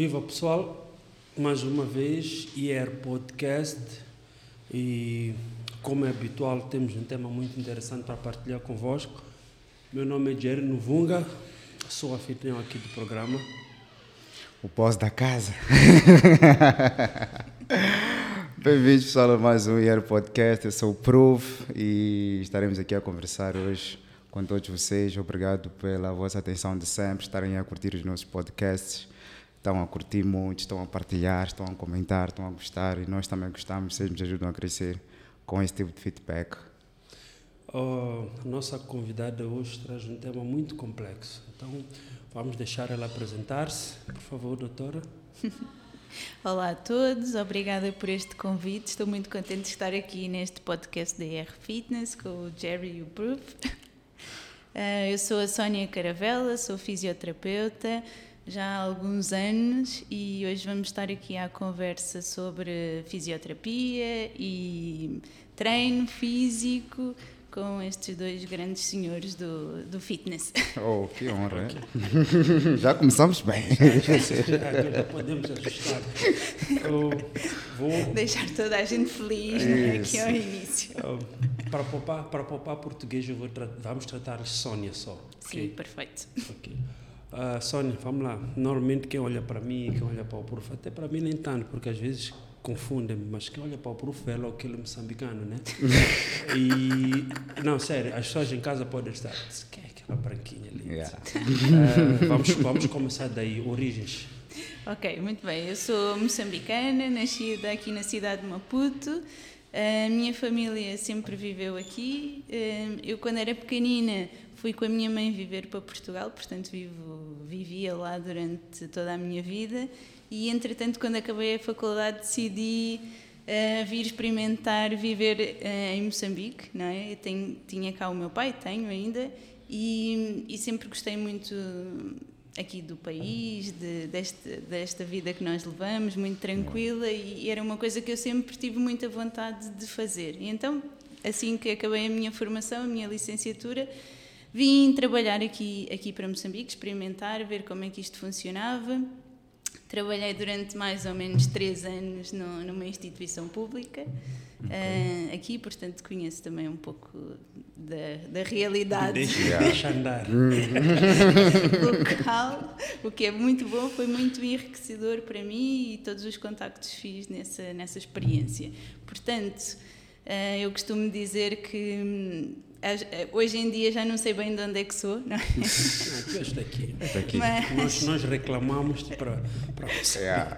Viva pessoal, mais uma vez, IR Podcast e como é habitual temos um tema muito interessante para partilhar convosco. Meu nome é Jerry Nuvunga, sou anfitrião aqui do programa. O pós da casa. Bem-vindos pessoal a mais um IR Podcast, eu sou o Proof e estaremos aqui a conversar hoje com todos vocês. Obrigado pela vossa atenção de sempre, estarem a curtir os nossos podcasts. Estão a curtir muito, estão a partilhar, estão a comentar, estão a gostar e nós também gostamos, vocês nos ajudam a crescer com esse tipo de feedback. Oh, a nossa convidada hoje traz um tema muito complexo, então vamos deixar ela apresentar-se. Por favor, doutora. Olá a todos, obrigada por este convite. Estou muito contente de estar aqui neste podcast da ER Fitness com o Jerry e o Proof. Uh, eu sou a Sónia Caravela, sou fisioterapeuta já há alguns anos e hoje vamos estar aqui à conversa sobre fisioterapia e treino físico com estes dois grandes senhores do, do fitness. Oh, que honra! Já começamos bem. Já podemos ajustar. Eu vou Deixar toda a gente feliz né, aqui ao início. Uh, para poupar, para poupar português, eu vou tra vamos tratar Sónia só. Sim, ok? perfeito. Ok. Uh, Sónia, vamos lá. Normalmente quem olha para mim, quem olha para o prof, até para mim nem tanto, porque às vezes confundem-me, mas quem olha para o prof é logo aquele moçambicano, né? e, não, sério, as pessoas em casa podem estar, quem é aquela branquinha ali? Yeah. Uh, vamos, vamos começar daí, origens. Ok, muito bem. Eu sou moçambicana, nascida aqui na cidade de Maputo. A minha família sempre viveu aqui. Eu, quando era pequenina, fui com a minha mãe viver para Portugal, portanto, vivo, vivia lá durante toda a minha vida. E, entretanto, quando acabei a faculdade, decidi uh, vir experimentar viver uh, em Moçambique. Não é? Eu tenho, tinha cá o meu pai, tenho ainda, e, e sempre gostei muito aqui do país, de, deste, desta vida que nós levamos, muito tranquila, e era uma coisa que eu sempre tive muita vontade de fazer. E então, assim que acabei a minha formação, a minha licenciatura, vim trabalhar aqui, aqui para Moçambique, experimentar, ver como é que isto funcionava. Trabalhei durante mais ou menos três anos no, numa instituição pública uh, aqui, portanto conheço também um pouco da, da realidade Deixa, deixa andar. local, o que é muito bom, foi muito enriquecedor para mim e todos os contactos fiz nessa, nessa experiência. Portanto, uh, eu costumo dizer que hum, hoje em dia já não sei bem de onde é que sou, não é? Este aqui. Aqui. Mas, Nós, nós reclamamos para, para você. Yeah.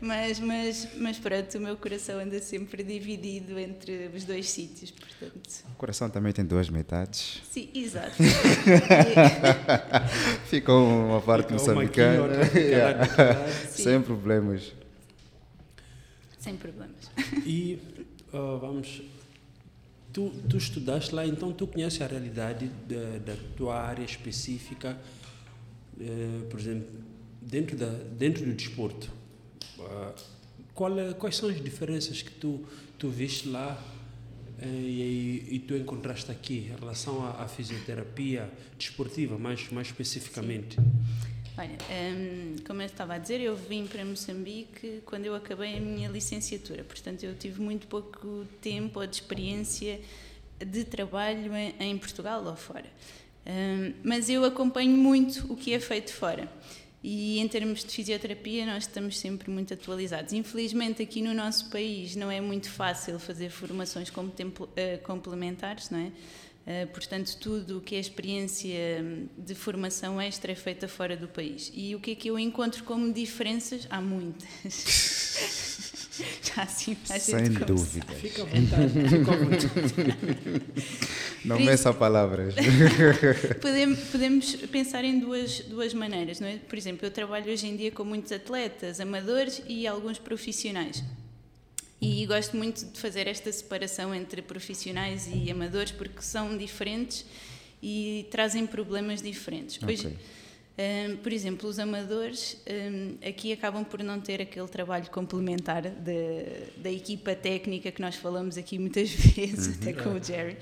mas, mas, mas pronto, o meu coração anda sempre dividido entre os dois sítios, portanto. O coração também tem duas metades. Sim, exato. Fica uma parte uma aqui, moçambicana. fica lá Yeah. Sem problemas. Sem problemas. E ah, vamos. Tu, tu estudaste lá, então tu conheces a realidade da, da tua área específica, eh, por exemplo, dentro, da, dentro do desporto. Ah, qual é- quais são as diferenças que tu, tu viste lá eh, e, e tu encontraste aqui em relação à, à fisioterapia desportiva, mais, mais especificamente? Olha, hum, como eu estava a dizer, eu vim para Moçambique quando eu acabei a minha licenciatura, portanto eu tive muito pouco tempo ou de experiência de trabalho em, em Portugal ou fora. Hum, mas eu acompanho muito o que é feito fora. E em termos de fisioterapia, nós estamos sempre muito atualizados. Infelizmente, aqui no nosso país não é muito fácil fazer formações complementares, não é? Uh, portanto, tudo o que é experiência hum, de formação extra é feita fora do país. E o que é que eu encontro como diferenças? Há muitas. Já assim, Sem dúvida. Fica à vontade, fica à vontade. Não meça palavras. Podemos, podemos pensar em duas, duas maneiras, não é? Por exemplo, eu trabalho hoje em dia com muitos atletas, amadores e alguns profissionais. E gosto muito de fazer esta separação entre profissionais e amadores porque são diferentes e trazem problemas diferentes. Hoje, Ok. hum, por exemplo, os amadores hum, aqui acabam por não ter aquele trabalho complementar da, da equipa técnica que nós falamos aqui muitas vezes, até com o Jerry.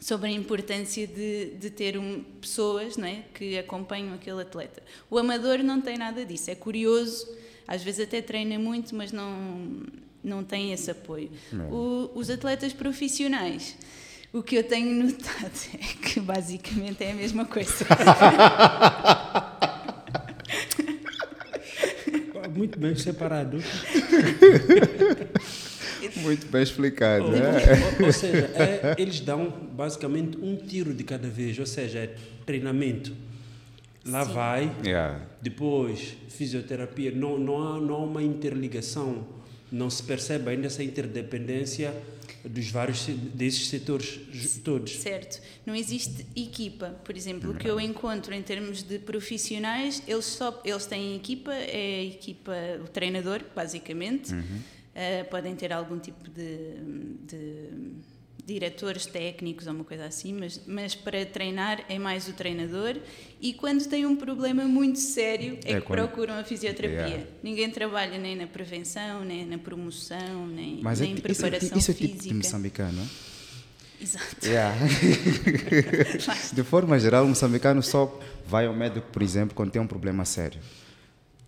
sobre a importância de, de ter um, pessoas não é, que acompanham aquele atleta. O amador não tem nada disso, é curioso, às vezes até treina muito, mas não, não tem esse apoio. O, os atletas profissionais, o que eu tenho notado é que basicamente é a mesma coisa. Muito bem separado. Muito bem explicado. Ou, né? ou- ou seja, é- eles dão basicamente um tiro de cada vez, ou seja, é treinamento. Lá Sim. vai, Yeah. depois fisioterapia. Não, não, há, não há uma interligação, não se percebe ainda essa interdependência dos vários se- desses setores todos. Certo. Não existe equipa. Por exemplo, o que eu encontro em termos de profissionais, eles só eles têm equipa, é a equipa, o treinador, basicamente. Uh, podem ter algum tipo de, de diretores técnicos ou uma coisa assim, mas, mas para treinar é mais o treinador. E quando tem um problema muito sério, é, É que quando- procuram a fisioterapia. Yeah. Ninguém trabalha nem na prevenção, nem na promoção, nem, Mas é, nem isso, é, preparação isso é física. tipo de moçambicano. Exato. Yeah. de forma geral, o moçambicano só vai ao médico, por exemplo, quando tem um problema sério.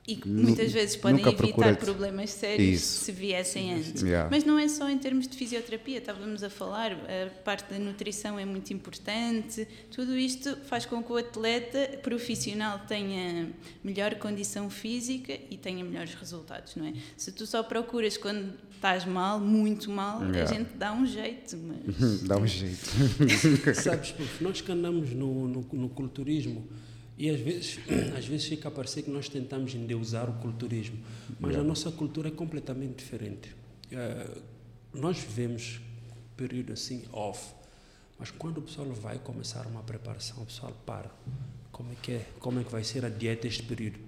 E muitas vezes podem evitar problemas sérios Isso. se viessem antes. Yeah. Mas não é só em termos de fisioterapia, estávamos a falar, a parte da nutrição é muito importante. Tudo isto faz com que o atleta profissional tenha melhor condição física e tenha melhores resultados, não é? Se tu só procuras quando estás mal, muito mal, Yeah. a gente dá um jeito, mas Dá um jeito. Sabes, porque nós que andamos no, no, no culturismo e às vezes, às vezes fica a parecer que nós tentamos endeusar o culturismo, mas a nossa cultura é completamente diferente. Eh, nós vivemos um período assim off, mas quando o pessoal vai começar uma preparação, o pessoal para. Como é que é? Como é que vai ser a dieta este período?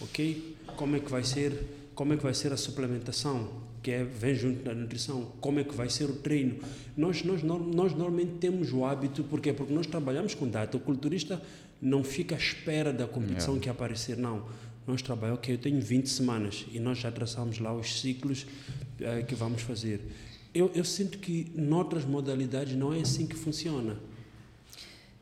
ok? Como é que vai ser, como é que vai ser a suplementação, que é, vem junto da nutrição, como é que vai ser o treino. Nós, nós, nós normalmente temos o hábito, porque Porque nós trabalhamos com data. O culturista não fica à espera da competição que aparecer, não. Nós trabalhamos, ok, eu tenho 20 semanas e nós já traçamos lá os ciclos eh, que vamos fazer. Eu, eu sinto que noutras modalidades não é assim que funciona.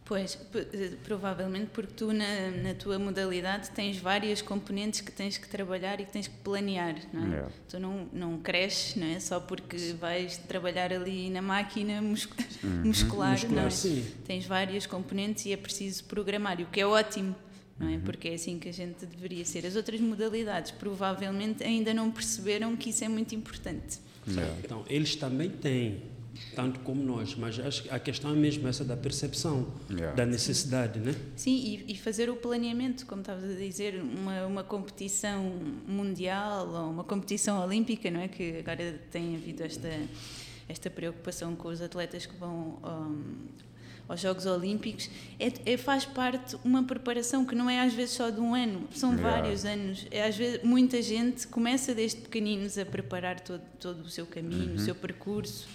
Pois, eh, provavelmente porque tu na, na tua modalidade tens várias componentes que tens que trabalhar e que tens que planear, não é? Yeah. Tu não, não cresces, não é? Só porque vais trabalhar ali na máquina muscu- muscular, Muscular, não é? sim. Tens várias componentes e é preciso programar, e o que é ótimo, não é? Porque é assim que a gente deveria ser. As outras modalidades provavelmente ainda não perceberam que isso é muito importante. Yeah. Então, eles também têm, tanto como nós, mas acho que a questão é mesmo essa da percepção, Yeah. da necessidade, né? Sim, e, e fazer o planeamento, como estavas a dizer, uma, uma competição mundial ou uma competição olímpica, não é? Que agora tem havido esta, esta preocupação com os atletas que vão um, aos Jogos Olímpicos, é, é- faz parte uma preparação que não é às vezes só de um ano, são Yeah. vários anos. É, às vezes, muita gente começa desde pequeninos a preparar todo, todo o seu caminho, o seu percurso.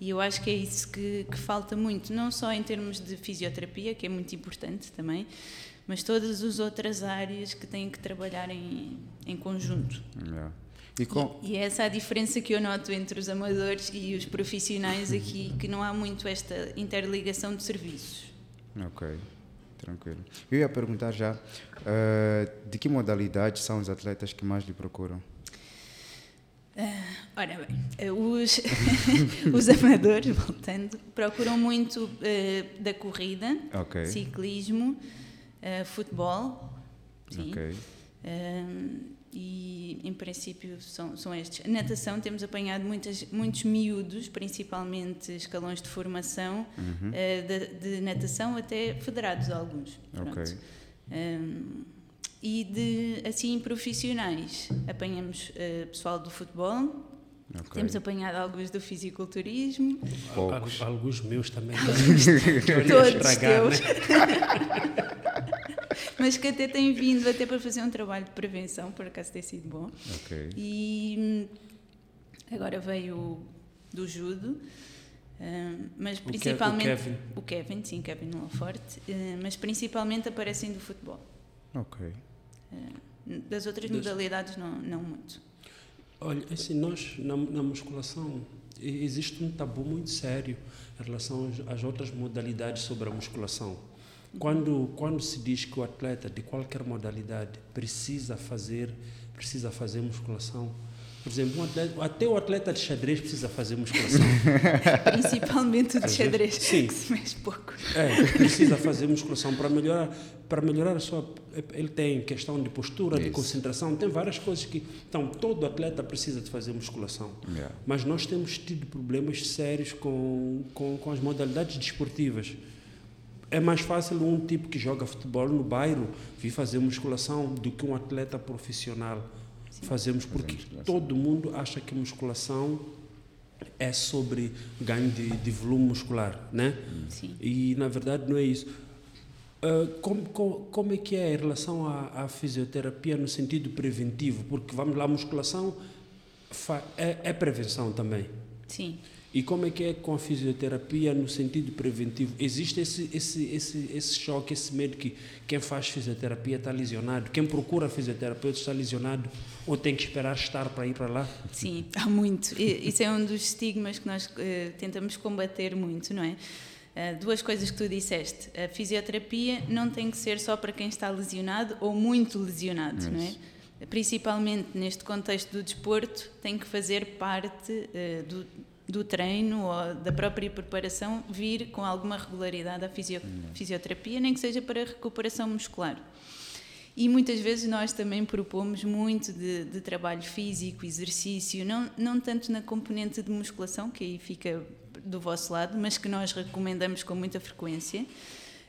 E eu acho que é isso que, que falta muito, não só em termos de fisioterapia, que é muito importante também, mas todas as outras áreas que têm que trabalhar em, em conjunto. Yeah. E com, E é essa a diferença que eu noto entre os amadores e os profissionais aqui, que não há muito esta interligação de serviços. Ok, tranquilo. Eu ia perguntar já, eh, de que modalidade são os atletas que mais lhe procuram? Ora bem, os, os amadores, voltando, procuram muito eh, da corrida, Ok, ciclismo, eh, futebol, sim. ok. Um, e em princípio são, são estes. A natação temos apanhado muitas, muitos miúdos, principalmente escalões de formação, Uhum. eh, de, de natação até federados alguns. Ok. Um, e de assim profissionais, apanhamos eh, pessoal do futebol, ok. temos apanhado alguns do fisiculturismo, Poucos. Al- Alguns meus também. todos estragar, teus. né? mas que até têm vindo até para fazer um trabalho de prevenção, por acaso tem sido bom. Ok. E hum, agora veio o do judo, hum, mas Ke- o principalmente Kevin. o Kevin, sim, Kevin Laforte, hum, mas principalmente aparecem do futebol. Ok. Das outras Das- modalidades não, não muito. Olha, assim, nós na, na musculação, existe um tabu muito sério em relação às outras modalidades sobre a musculação. Quando, quando se diz que o atleta de qualquer modalidade precisa fazer, precisa fazer musculação, por exemplo, um atleta, até o atleta de xadrez precisa fazer musculação. Principalmente o de xadrez, Sim. que se mexe pouco. É, precisa fazer musculação para melhorar, para melhorar a sua. Ele tem questão de postura, de Isso. concentração, tem várias coisas que. Então, todo atleta precisa de fazer musculação. Yeah. Mas nós temos tido problemas sérios com, com, com as modalidades desportivas. É mais fácil um tipo que joga futebol no bairro vir fazer musculação do que um atleta profissional. Fazemos porque musculação. todo mundo acha que musculação é sobre ganho de, de volume muscular, né? Sim. E na verdade não é isso. Ah, como, como, como é que é em relação à, à fisioterapia no sentido preventivo? Porque vamos lá, a musculação é, é prevenção também. Sim. E como é que é com a fisioterapia no sentido preventivo? Existe esse, esse, esse, esse choque, esse medo que quem faz fisioterapia está lesionado, quem procura fisioterapeuta está lesionado ou tem que esperar estar para ir para lá? Sim, há muito. Isso é um dos estigmas que nós eh, tentamos combater muito, não é? Eh, duas coisas que tu disseste. A fisioterapia não tem que ser só para quem está lesionado ou muito lesionado, não é? Principalmente neste contexto do desporto, tem que fazer parte eh, do, do treino ou da própria preparação vir com alguma regularidade à fisio- fisioterapia, nem que seja para recuperação muscular. E muitas vezes nós também propomos muito de, de trabalho físico, exercício, não, não tanto na componente de musculação, que aí fica do vosso lado, mas que nós recomendamos com muita frequência,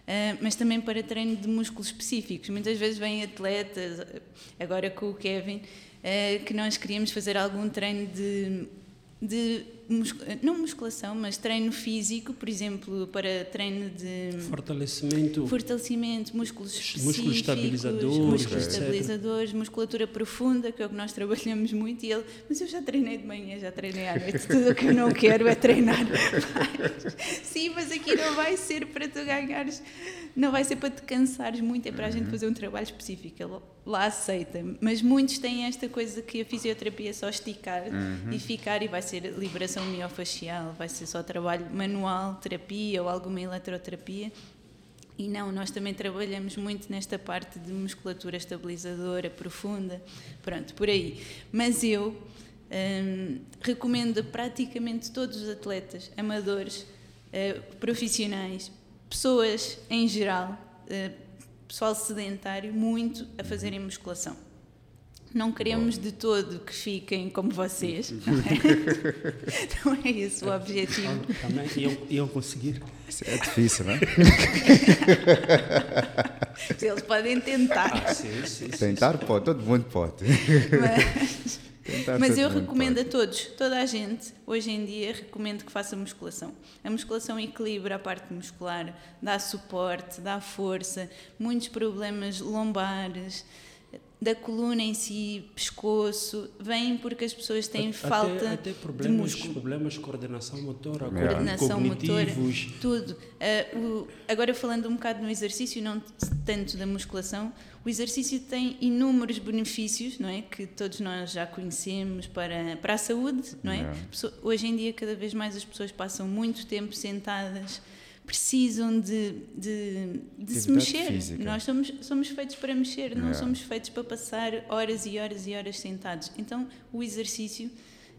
ah, mas também para treino de músculos específicos. Muitas vezes vêm atletas, agora com o Kevin, ah, que nós queríamos fazer algum treino de, de não musculação, mas treino físico, por exemplo, para treino de Fortalecimento. fortalecimento, músculos específicos, Músculos estabilizadores, músculos estabilizadores, musculatura profunda, que é o que nós trabalhamos muito, e ele, mas eu já treinei de manhã, já treinei à noite, tudo o que eu não quero é treinar. Sim, mas aqui não vai ser para tu ganhares, não vai ser para te cansares muito, é para a gente fazer um trabalho específico, ele lá aceita, mas muitos têm esta coisa que a fisioterapia é só esticar e ficar, e vai ser liberação miofacial, vai ser só trabalho manual, terapia ou alguma eletroterapia, e não, nós também trabalhamos muito nesta parte de musculatura estabilizadora, profunda, pronto, por aí. Mas eu hum, recomendo a praticamente todos os atletas, amadores, eh, profissionais, pessoas em geral, eh, pessoal sedentário, muito a fazerem musculação. Não queremos de todo que fiquem como vocês, não é? Não é esse o objetivo. Também iam, iam conseguir. Isso é difícil, né? Eles podem tentar. Ah, sim, sim, sim. Tentar pode, todo mundo pode. Mas, mas eu recomendo a todos, toda a gente, hoje em dia, recomendo que faça musculação. A musculação equilibra a parte muscular, dá suporte, dá força, muitos problemas lombares, da coluna em si, pescoço, vêm porque as pessoas têm Até- tanto até de problemas, músculo. problemas de coordenação motora, Yeah. Coordenação motora, tudo. Ah, o- agora falando um bocado no exercício, não tanto da musculação, o exercício tem inúmeros benefícios, não é? Que todos nós já conhecemos para, para a saúde, não é? Yeah. Hoje em dia, cada vez mais as pessoas passam muito tempo sentadas, precisam de, de, de se mexer. física. Nós somos, somos feitos para mexer, não Yeah. somos feitos para passar horas e horas e horas sentados. Então, o exercício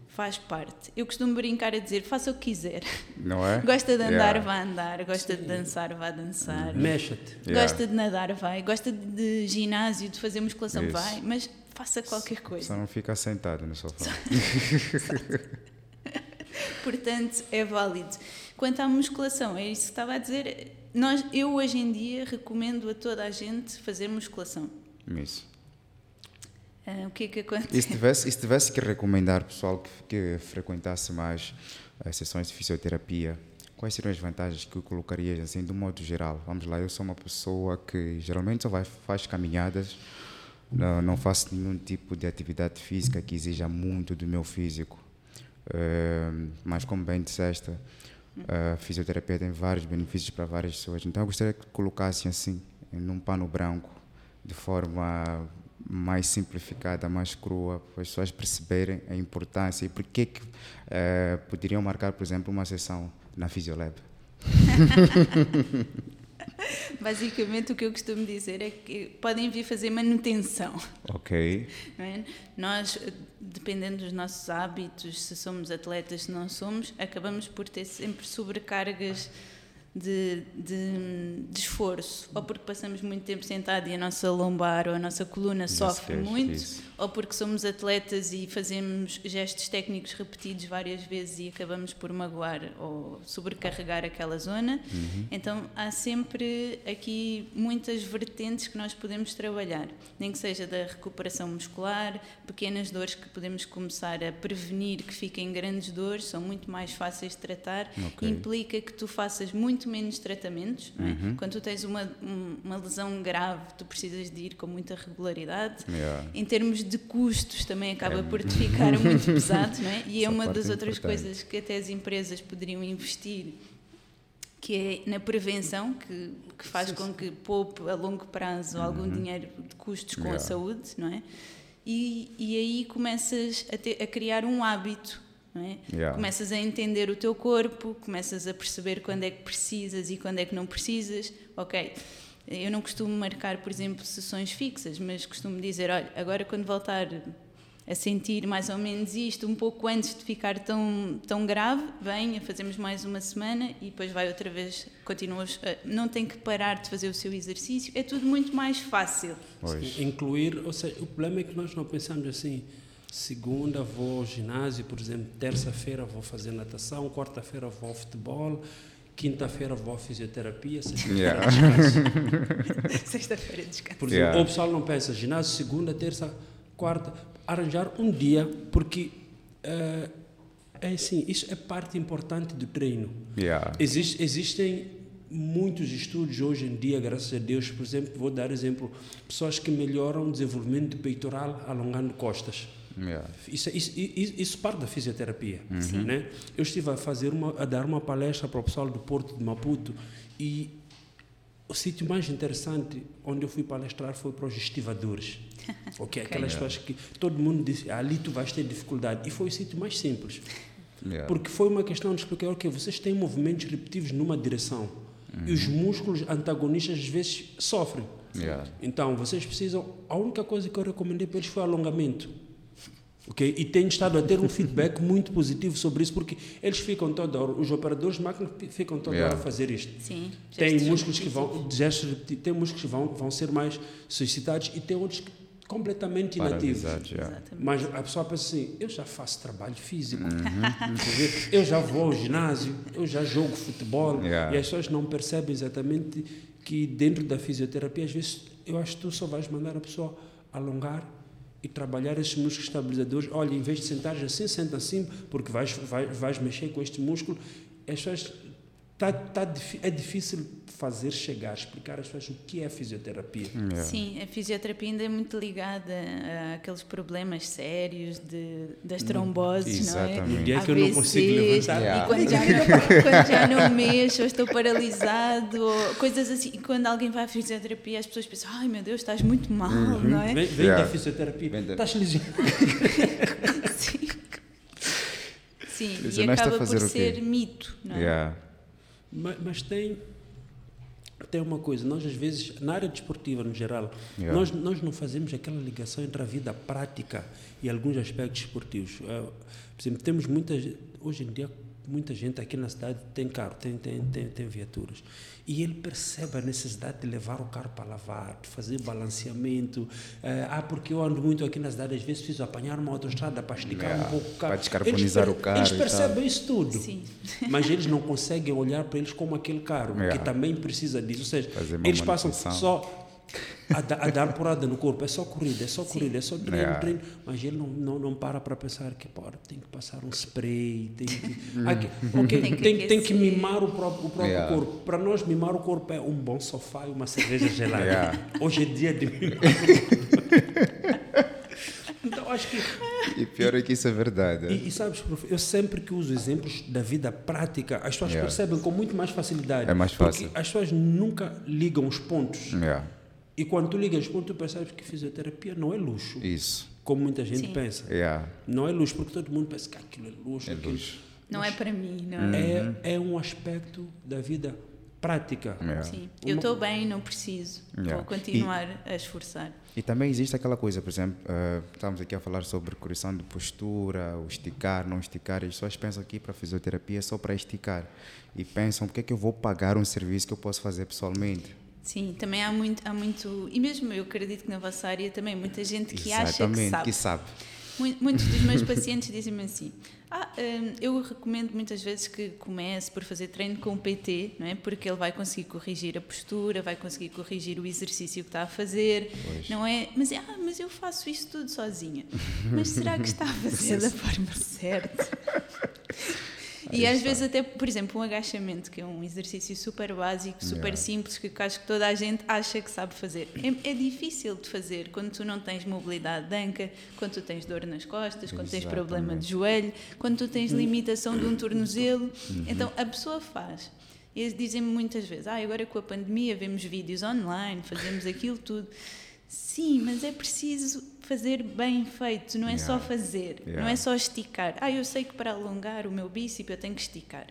faz parte. Eu costumo brincar a dizer, faça o que quiser. Não é? Gosta de andar, Yeah. vá andar. Gosta de dançar, vá dançar. Mexa-te. Yeah. Gosta de nadar, vai. Gosta de ginásio, de fazer musculação, Isso. vai. Mas faça qualquer Só coisa. não fica sentado no sofá. Portanto, é válido. Quanto à musculação, é isso que estava a dizer. Nós, eu hoje em dia recomendo a toda a gente fazer musculação. Isso. Ah, o que é que acontece? E se tivesse, e se tivesse que recomendar pessoal que, que frequentasse mais as sessões de fisioterapia, quais seriam as vantagens que colocarias assim, de modo geral? Vamos lá, eu sou uma pessoa que geralmente só vai, faz caminhadas, não, não faço nenhum tipo de atividade física que exija muito do meu físico. Eh, mas como bem disseste, a fisioterapia tem vários benefícios para várias pessoas. Então eu gostaria que colocassem assim, num pano branco, de forma mais simplificada, mais crua, para as pessoas perceberem a importância e por que que eh, poderiam marcar, por exemplo, uma sessão na Physiolab. Basicamente, o que eu costumo dizer é que podem vir fazer manutenção. Ok. é? Nós, dependendo dos nossos hábitos, se somos atletas, se não somos, acabamos por ter sempre sobrecargas de, de, de esforço, ou porque passamos muito tempo sentado e a nossa lombar ou a nossa coluna sofre esquece muito, disso. ou porque somos atletas e fazemos gestos técnicos repetidos várias vezes e acabamos por magoar ou sobrecarregar aquela zona. Então há sempre aqui muitas vertentes que nós podemos trabalhar, nem que seja da recuperação muscular, pequenas dores que podemos começar a prevenir que fiquem grandes dores, são muito mais fáceis de tratar, Ok. implica que tu faças muito menos tratamentos. não é? Quando tu tens uma, um- uma lesão grave, tu precisas de ir com muita regularidade. Yeah. Em termos de custos, também acaba por te ficar muito pesado, não é? E é Essa uma parte das é outras importante. coisas que até as empresas poderiam investir, que é na prevenção, que, que faz com que poupe a longo prazo algum dinheiro de custos com a Uhum. Yeah. saúde, não é? E, e aí começas a, ter- a criar um hábito, é? Yeah. Começas a entender o teu corpo, começas a perceber quando é que precisas e quando é que não precisas. Ok, eu não costumo marcar, por exemplo, sessões fixas, mas costumo dizer: olha, agora quando voltar a sentir mais ou menos isto, um pouco antes de ficar tão, tão grave, venha, fazemos mais uma semana e depois vai outra vez, continuas. a- Não tem que parar de fazer o seu exercício, é tudo muito mais fácil. Pois. Incluir, ou seja, o problema é que nós não pensamos assim. Segunda vou ao ginásio, por exemplo, terça-feira vou fazer natação, quarta-feira vou ao futebol, quinta-feira vou à fisioterapia, sexta-feira Yeah. descanso. Sexta-feira descanso. Por exemplo, Yeah. ou o pessoal não pensa ginásio, segunda, terça, quarta, arranjar um dia, porque eh, é assim, isso é parte importante do treino. Yeah. Existe, existem muitos estudos hoje em dia, graças a Deus, por exemplo, vou dar exemplo, pessoas que melhoram o desenvolvimento peitoral alongando costas. Yeah. Isso, isso, isso, isso parte da fisioterapia. Né? Eu estive a, fazer uma, a dar uma palestra para o pessoal do Porto de Maputo e o sítio mais interessante onde eu fui palestrar foi para os estivadores. ok, aquelas pessoas que todo mundo disse, ali tu vais ter dificuldade. E foi o sítio mais simples. Yeah. Porque foi uma questão de explicar, ok, vocês têm movimentos repetitivos numa direção e os músculos antagonistas às vezes sofrem. Yeah. Então, vocês precisam. A única coisa que eu recomendei para eles foi alongamento. Ok? E tenho estado a ter um feedback muito positivo sobre isso, porque eles ficam toda hora, os operadores de máquina fi- ficam toda Yeah. hora a fazer isto. Sim. Tem músculos que vão, gestos tem músculos que vão, vão ser mais suscitados e tem outros que completamente inativos. Yeah. Exatamente. Mas a pessoa pensa assim, eu já faço trabalho físico, Uhum. Eu já vou ao ginásio, eu já jogo futebol, Yeah. e as pessoas não percebem exatamente que dentro da fisioterapia, às vezes, eu acho que tu só vais mandar a pessoa alongar e trabalhar esses músculos estabilizadores. Olha, em vez de sentar assim, senta assim, porque vais, vais, vais mexer com este músculo. As pessoas, tá, tá, é difícil fazer chegar, explicar às pessoas o que é fisioterapia. Yeah. Sim, a fisioterapia ainda é muito ligada àqueles problemas sérios de, das tromboses, não é? No dia que eu não consigo levantar. Yeah. E quando já, não, quando já não mexo, ou estou paralisado, ou coisas assim. E quando alguém vai à fisioterapia, as pessoas pensam: ai meu Deus, estás muito mal, não é? Vem, vem Yeah. da fisioterapia, Vem da- estás lesionado. Sim. Sim, e acaba por ser mito, não é? Yeah. Mas, mas tem, tem uma coisa, nós às vezes, na área desportiva no geral, Yeah. nós, nós não fazemos aquela ligação entre a vida prática e alguns aspectos esportivos. Eh, por exemplo, temos muitas, hoje em dia, muita gente aqui na cidade tem carro, tem, tem, tem, tem viaturas. E ele percebe a necessidade de levar o carro para lavar, de fazer balanceamento. Eh, ah, porque eu ando muito aqui na cidade, às vezes preciso apanhar uma autoestrada para esticar Yeah, um pouco o carro. para descarbonizar Eles o carro Eles percebem isso tudo Sim. mas eles não conseguem olhar para eles como aquele carro, Yeah. que também precisa disso. Ou seja, eles passam só a, da- a dar porrada no corpo, é só corrida, é só corrida, é só treino, Yeah. treino, mas ele não, não, não para para pensar que pô, tem que passar um spray, tem que, Hum. aqui, ok, Tem tem, que tem, que aquecer. mimar o próprio, o próprio Yeah. corpo. Para nós, mimar o corpo é um bom sofá e uma cerveja gelada. Yeah. Hoje é dia de mimar. então, acho que E pior é que isso é verdade. e, e sabes, prof, eu sempre que uso exemplos da vida prática, as pessoas Yeah. percebem com muito mais facilidade. É mais fácil. Porque as pessoas nunca ligam os pontos. Yeah. E quando tu ligas ponto, tu percebes que fisioterapia não é luxo, Isso. como muita gente Sim. pensa. Yeah. Não é luxo, porque todo mundo pensa que aquilo é luxo. É aquilo- luxo. Não é para mim, não é? É, é um aspecto da vida prática. Yeah. Sim. Eu estou bem, não preciso. Yeah. Vou continuar a esforçar. E também existe aquela coisa, por exemplo, eh, estamos aqui a falar sobre correção de postura, o esticar, não esticar, e as pessoas pensam aqui para fisioterapia só para esticar. E pensam, por que é que eu vou pagar um serviço que eu posso fazer pessoalmente? Sim, também há muito, há muito, e mesmo eu acredito que na vossa área também, muita gente que acha que sabe. que sabe. Mu- Muitos dos meus pacientes dizem-me assim: ah, hum, eu recomendo muitas vezes que comece por fazer treino com o PT, não é? Porque ele vai conseguir corrigir a postura, vai conseguir corrigir o exercício que está a fazer, Pois. não é? Mas, ah, mas eu faço isso tudo sozinha. Mas será que está a fazer da forma certa? E às está. vezes até, por exemplo, um agachamento, que é um exercício super básico, super Yeah. simples, que acho que toda a gente acha que sabe fazer. É, é difícil de fazer quando tu não tens mobilidade de anca, quando tu tens dor nas costas, quando tens problema de Exatamente. joelho, quando tu tens limitação de um tornozelo. Uhum. Então a pessoa faz. E eles dizem-me muitas vezes: ah, agora com a pandemia vemos vídeos online, fazemos aquilo tudo. Sim, mas é preciso fazer bem feito, não é só Yeah. fazer, não Yeah. é só esticar. Ah, eu sei que para alongar o meu bíceps eu tenho que esticar.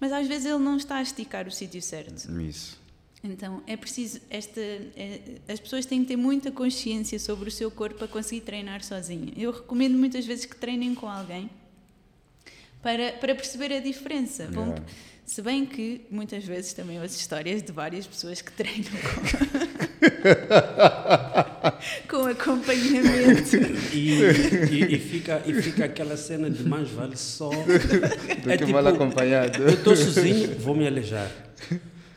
Mas às vezes ele não está a esticar o sítio certo. Isso. Então é preciso esta é- as pessoas têm que ter muita consciência sobre o seu corpo para conseguir treinar sozinha. Eu recomendo muitas vezes que treinem com alguém para, para perceber a diferença. Yeah. Se bem que muitas vezes também ouço histórias de várias pessoas que treinam com, com acompanhamento. E, e, e fica, e fica aquela cena de mais vale só. Do É que tipo, mal acompanhado. Eu estou sozinho, vou me alejar.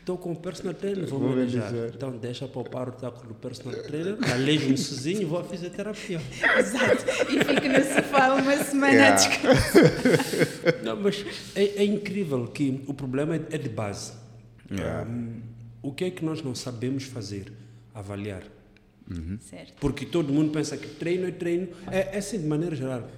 Estou com o personal trainer, vou, Vou alejar. Então deixa poupar o taco do personal trainer, alejo-me sozinho e vou à fisioterapia. Exato. E fico no sofá uma semana a Yeah. descansar. Não, mas é, é incrível que o problema é, é de base. Yeah. Hum, o que é que nós não sabemos fazer? Avaliar. Certo. Porque todo mundo pensa que treino é treino. É, é assim, de maneira geral.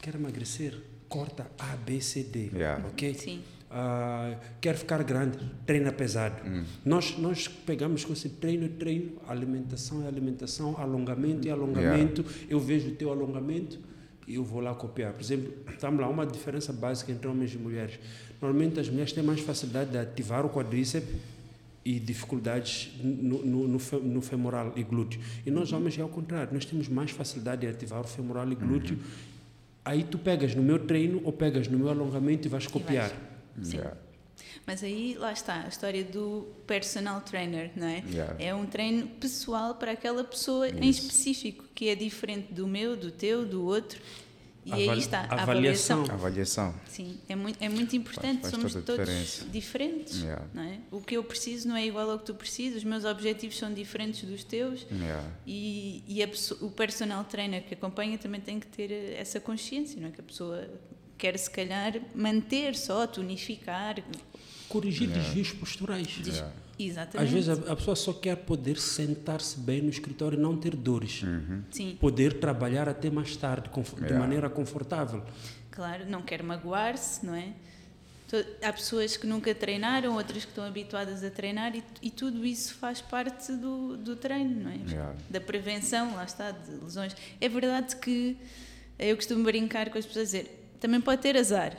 Quer emagrecer? Corta A, B, C, D. Yeah. Ok? Sim. Ah, quer ficar grande? Treina pesado. Nós, nós pegamos com esse treino treino, alimentação é alimentação, alongamento é alongamento. Eu vejo o teu alongamento e eu vou lá copiar. Por exemplo, estamos lá, uma diferença básica entre homens e mulheres. Normalmente as mulheres têm mais facilidade de ativar o quadríceps e dificuldades no, no, no, fe- no femoral e glúteo. E nós homens é ao contrário, nós temos mais facilidade de ativar o femoral e glúteo. Aí tu pegas no meu treino ou pegas no meu alongamento e vais copiar. Sim. Yeah. Mas aí lá está a história do personal trainer, não é? Yeah. É um treino pessoal para aquela pessoa em Isso. específico, que é diferente do meu, do teu, do outro. E aí Avali- está a avaliação. avaliação. Avaliação. Sim, é muito, é muito importante. faz Somos toda a todos diferença. diferentes. Yeah. Não é? O que eu preciso não é igual ao que tu precisas, os meus objetivos são diferentes dos teus. Yeah. E, e a o personal trainer que acompanha também tem que ter essa consciência, não é? Que a pessoa quer, se calhar, manter só, tonificar. Corrigir desvios posturais. Yeah. Exatamente. Às vezes a, a pessoa só quer poder sentar-se bem no escritório e não ter dores. Sim, Poder trabalhar até mais tarde, de Yeah. maneira confortável. claro, não quer magoar-se, não é? Há pessoas que nunca treinaram, outras que estão habituadas a treinar e, e tudo isso faz parte do, do treino, não é? Yeah. Da prevenção, lá está, de lesões. É verdade que eu costumo brincar com as pessoas a dizer, também pode ter azar.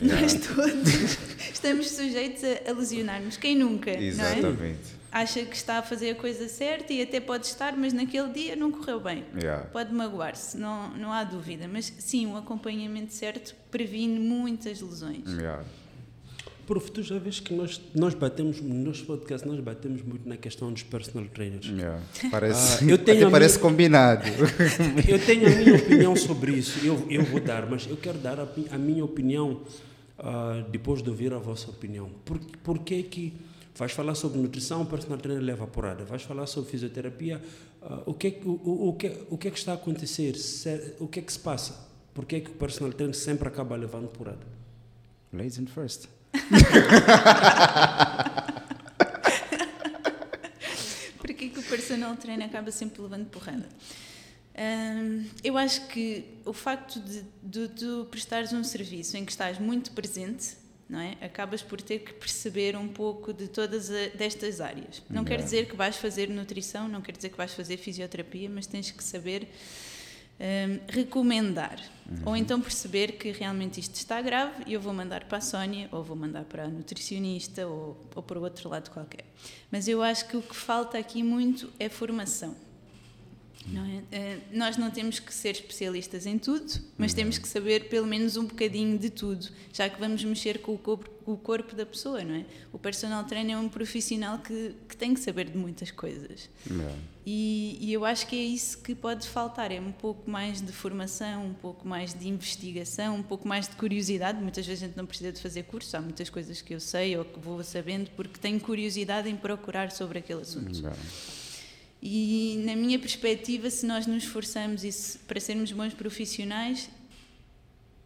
Nós todos estamos sujeitos a, a lesionar-nos. Quem nunca, é? Exatamente. Acha que está a fazer a coisa certa e até pode estar, mas naquele dia não correu bem. Yeah. Pode magoar-se, não, não há dúvida. Mas sim, o acompanhamento certo previne muitas lesões. Yeah. Prof, tu já vês que nós, nós batemos, no nosso podcast, nós batemos muito na questão dos personal trainers. Yeah. Parece, Ah, eu tenho parece minha- combinado. Eu tenho a minha opinião sobre isso, eu, eu vou dar, mas eu quero dar a, a minha opinião ah, depois de ouvir a vossa opinião. Por, por que que vais falar sobre nutrição, o personal trainer leva a porrada? Vais falar sobre fisioterapia, ah, o, que, é o, o que, o que é que está a acontecer? Se- o que é que se passa? Por que é que o personal trainer sempre acaba levando porrada? Ladies and first. Por que o personal trainer acaba sempre levando porrada? Hum, eu acho que o facto de, de tu prestares um serviço em que estás muito presente, não é? Acabas por ter que perceber um pouco de todas a, destas áreas. Não quer dizer que vais fazer nutrição, não quer dizer que vais fazer fisioterapia, mas tens que saber um, recomendar. Uhum. Ou então perceber que realmente isto está grave e eu vou mandar para a Sónia, ou vou mandar para a nutricionista, ou, ou para outro lado qualquer. Mas eu acho que o que falta aqui muito é formação. Não é? Uh, nós não temos que ser especialistas em tudo, mas uhum. temos que saber pelo menos um bocadinho de tudo, já que vamos mexer com o corpo, o corpo da pessoa, não é? O personal trainer é um profissional que, que tem que saber de muitas coisas. E, e, eu acho que é isso que pode faltar, é um pouco mais de formação, um pouco mais de investigação, um pouco mais de curiosidade. Muitas vezes a gente não precisa de fazer curso, há muitas coisas que eu sei ou que vou sabendo porque tenho curiosidade em procurar sobre aquele assunto. E, na minha perspectiva, se nós nos esforçamos se, para sermos bons profissionais,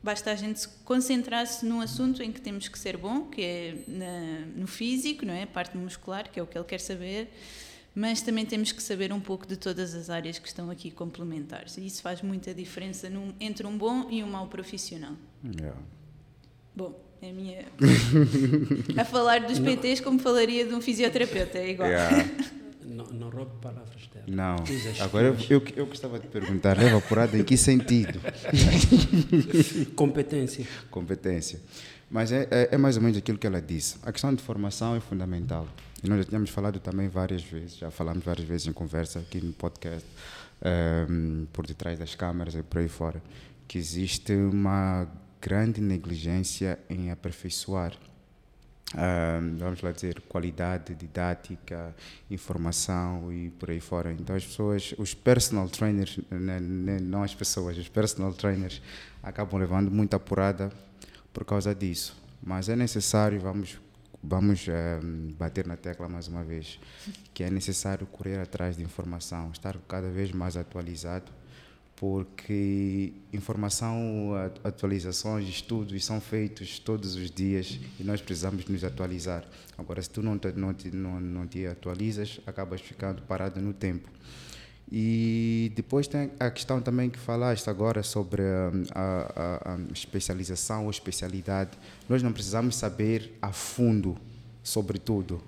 basta a gente concentrar-se num assunto em que temos que ser bom, que é na, no físico, não é? A parte muscular, que é o que ele quer saber, mas também temos que saber um pouco de todas as áreas que estão aqui complementares. E isso faz muita diferença num, entre um bom e um mau profissional. Yeah. Bom, é a minha. a falar dos PTs como falaria de um fisioterapeuta, é igual. Yeah. Não, não roube palavras dela. Não. Agora eu, eu, eu gostava de perguntar, leva porrada em que sentido? Competência. Competência. Mas é, é, é, mais ou menos aquilo que ela disse. A questão de formação é fundamental. E nós já tínhamos falado também várias vezes, já falamos várias vezes em conversa aqui no podcast, um, ehm, por detrás das câmaras e por aí fora, que existe uma grande negligência em aperfeiçoar vamos lá dizer, qualidade didática, informação e por aí fora. Então as pessoas, os personal trainers, né, né, não as pessoas, os personal trainers acabam levando muita apurada por causa disso. Mas é necessário, vamos, vamos um, bater na tecla mais uma vez, que é necessário correr atrás de informação, estar cada vez mais atualizado porque informação, atualizações, estudos são feitos todos os dias e nós precisamos nos atualizar. Agora, se tu não te, não te, não, não te atualizas, acabas ficando parado no tempo. E depois tem a questão também que falaste agora sobre a, a, a especialização ou especialidade. Nós não precisamos saber a fundo sobre tudo,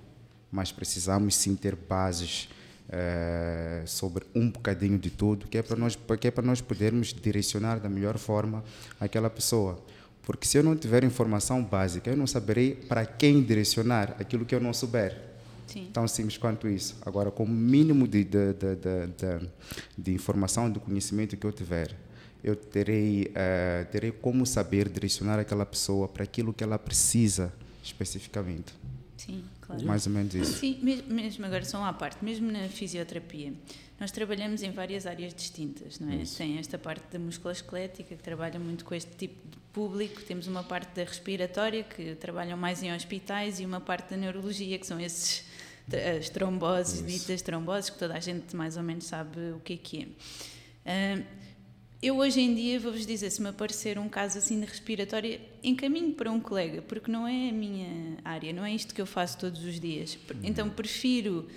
mas precisamos sim ter bases é, sobre um bocadinho de tudo, que é para nós, que é para nós podermos direcionar da melhor forma aquela pessoa. Porque se eu não tiver informação básica, eu não saberei para quem direcionar aquilo que eu não souber. Sim. Tão simples quanto isso. Agora, com o mínimo de, de, de, de, de informação, de conhecimento que eu tiver, eu terei, uh, terei como saber direcionar aquela pessoa para aquilo que ela precisa especificamente. Sim, claro. Mais ou menos isso. Sim, mesmo agora só uma parte, mesmo na fisioterapia, nós trabalhamos em várias áreas distintas, não é? Isso. Tem esta parte da musculoesquelética, que trabalha muito com este tipo de público, temos uma parte da respiratória, que trabalham mais em hospitais, e uma parte da neurologia, que são esses as tromboses, ditas tromboses, que toda a gente mais ou menos sabe o que é que é. Uh, eu hoje em dia vou-vos dizer, se me aparecer um caso assim de respiratória, encaminho para um colega, porque não é a minha área, não é isto que eu faço todos os dias. Então prefiro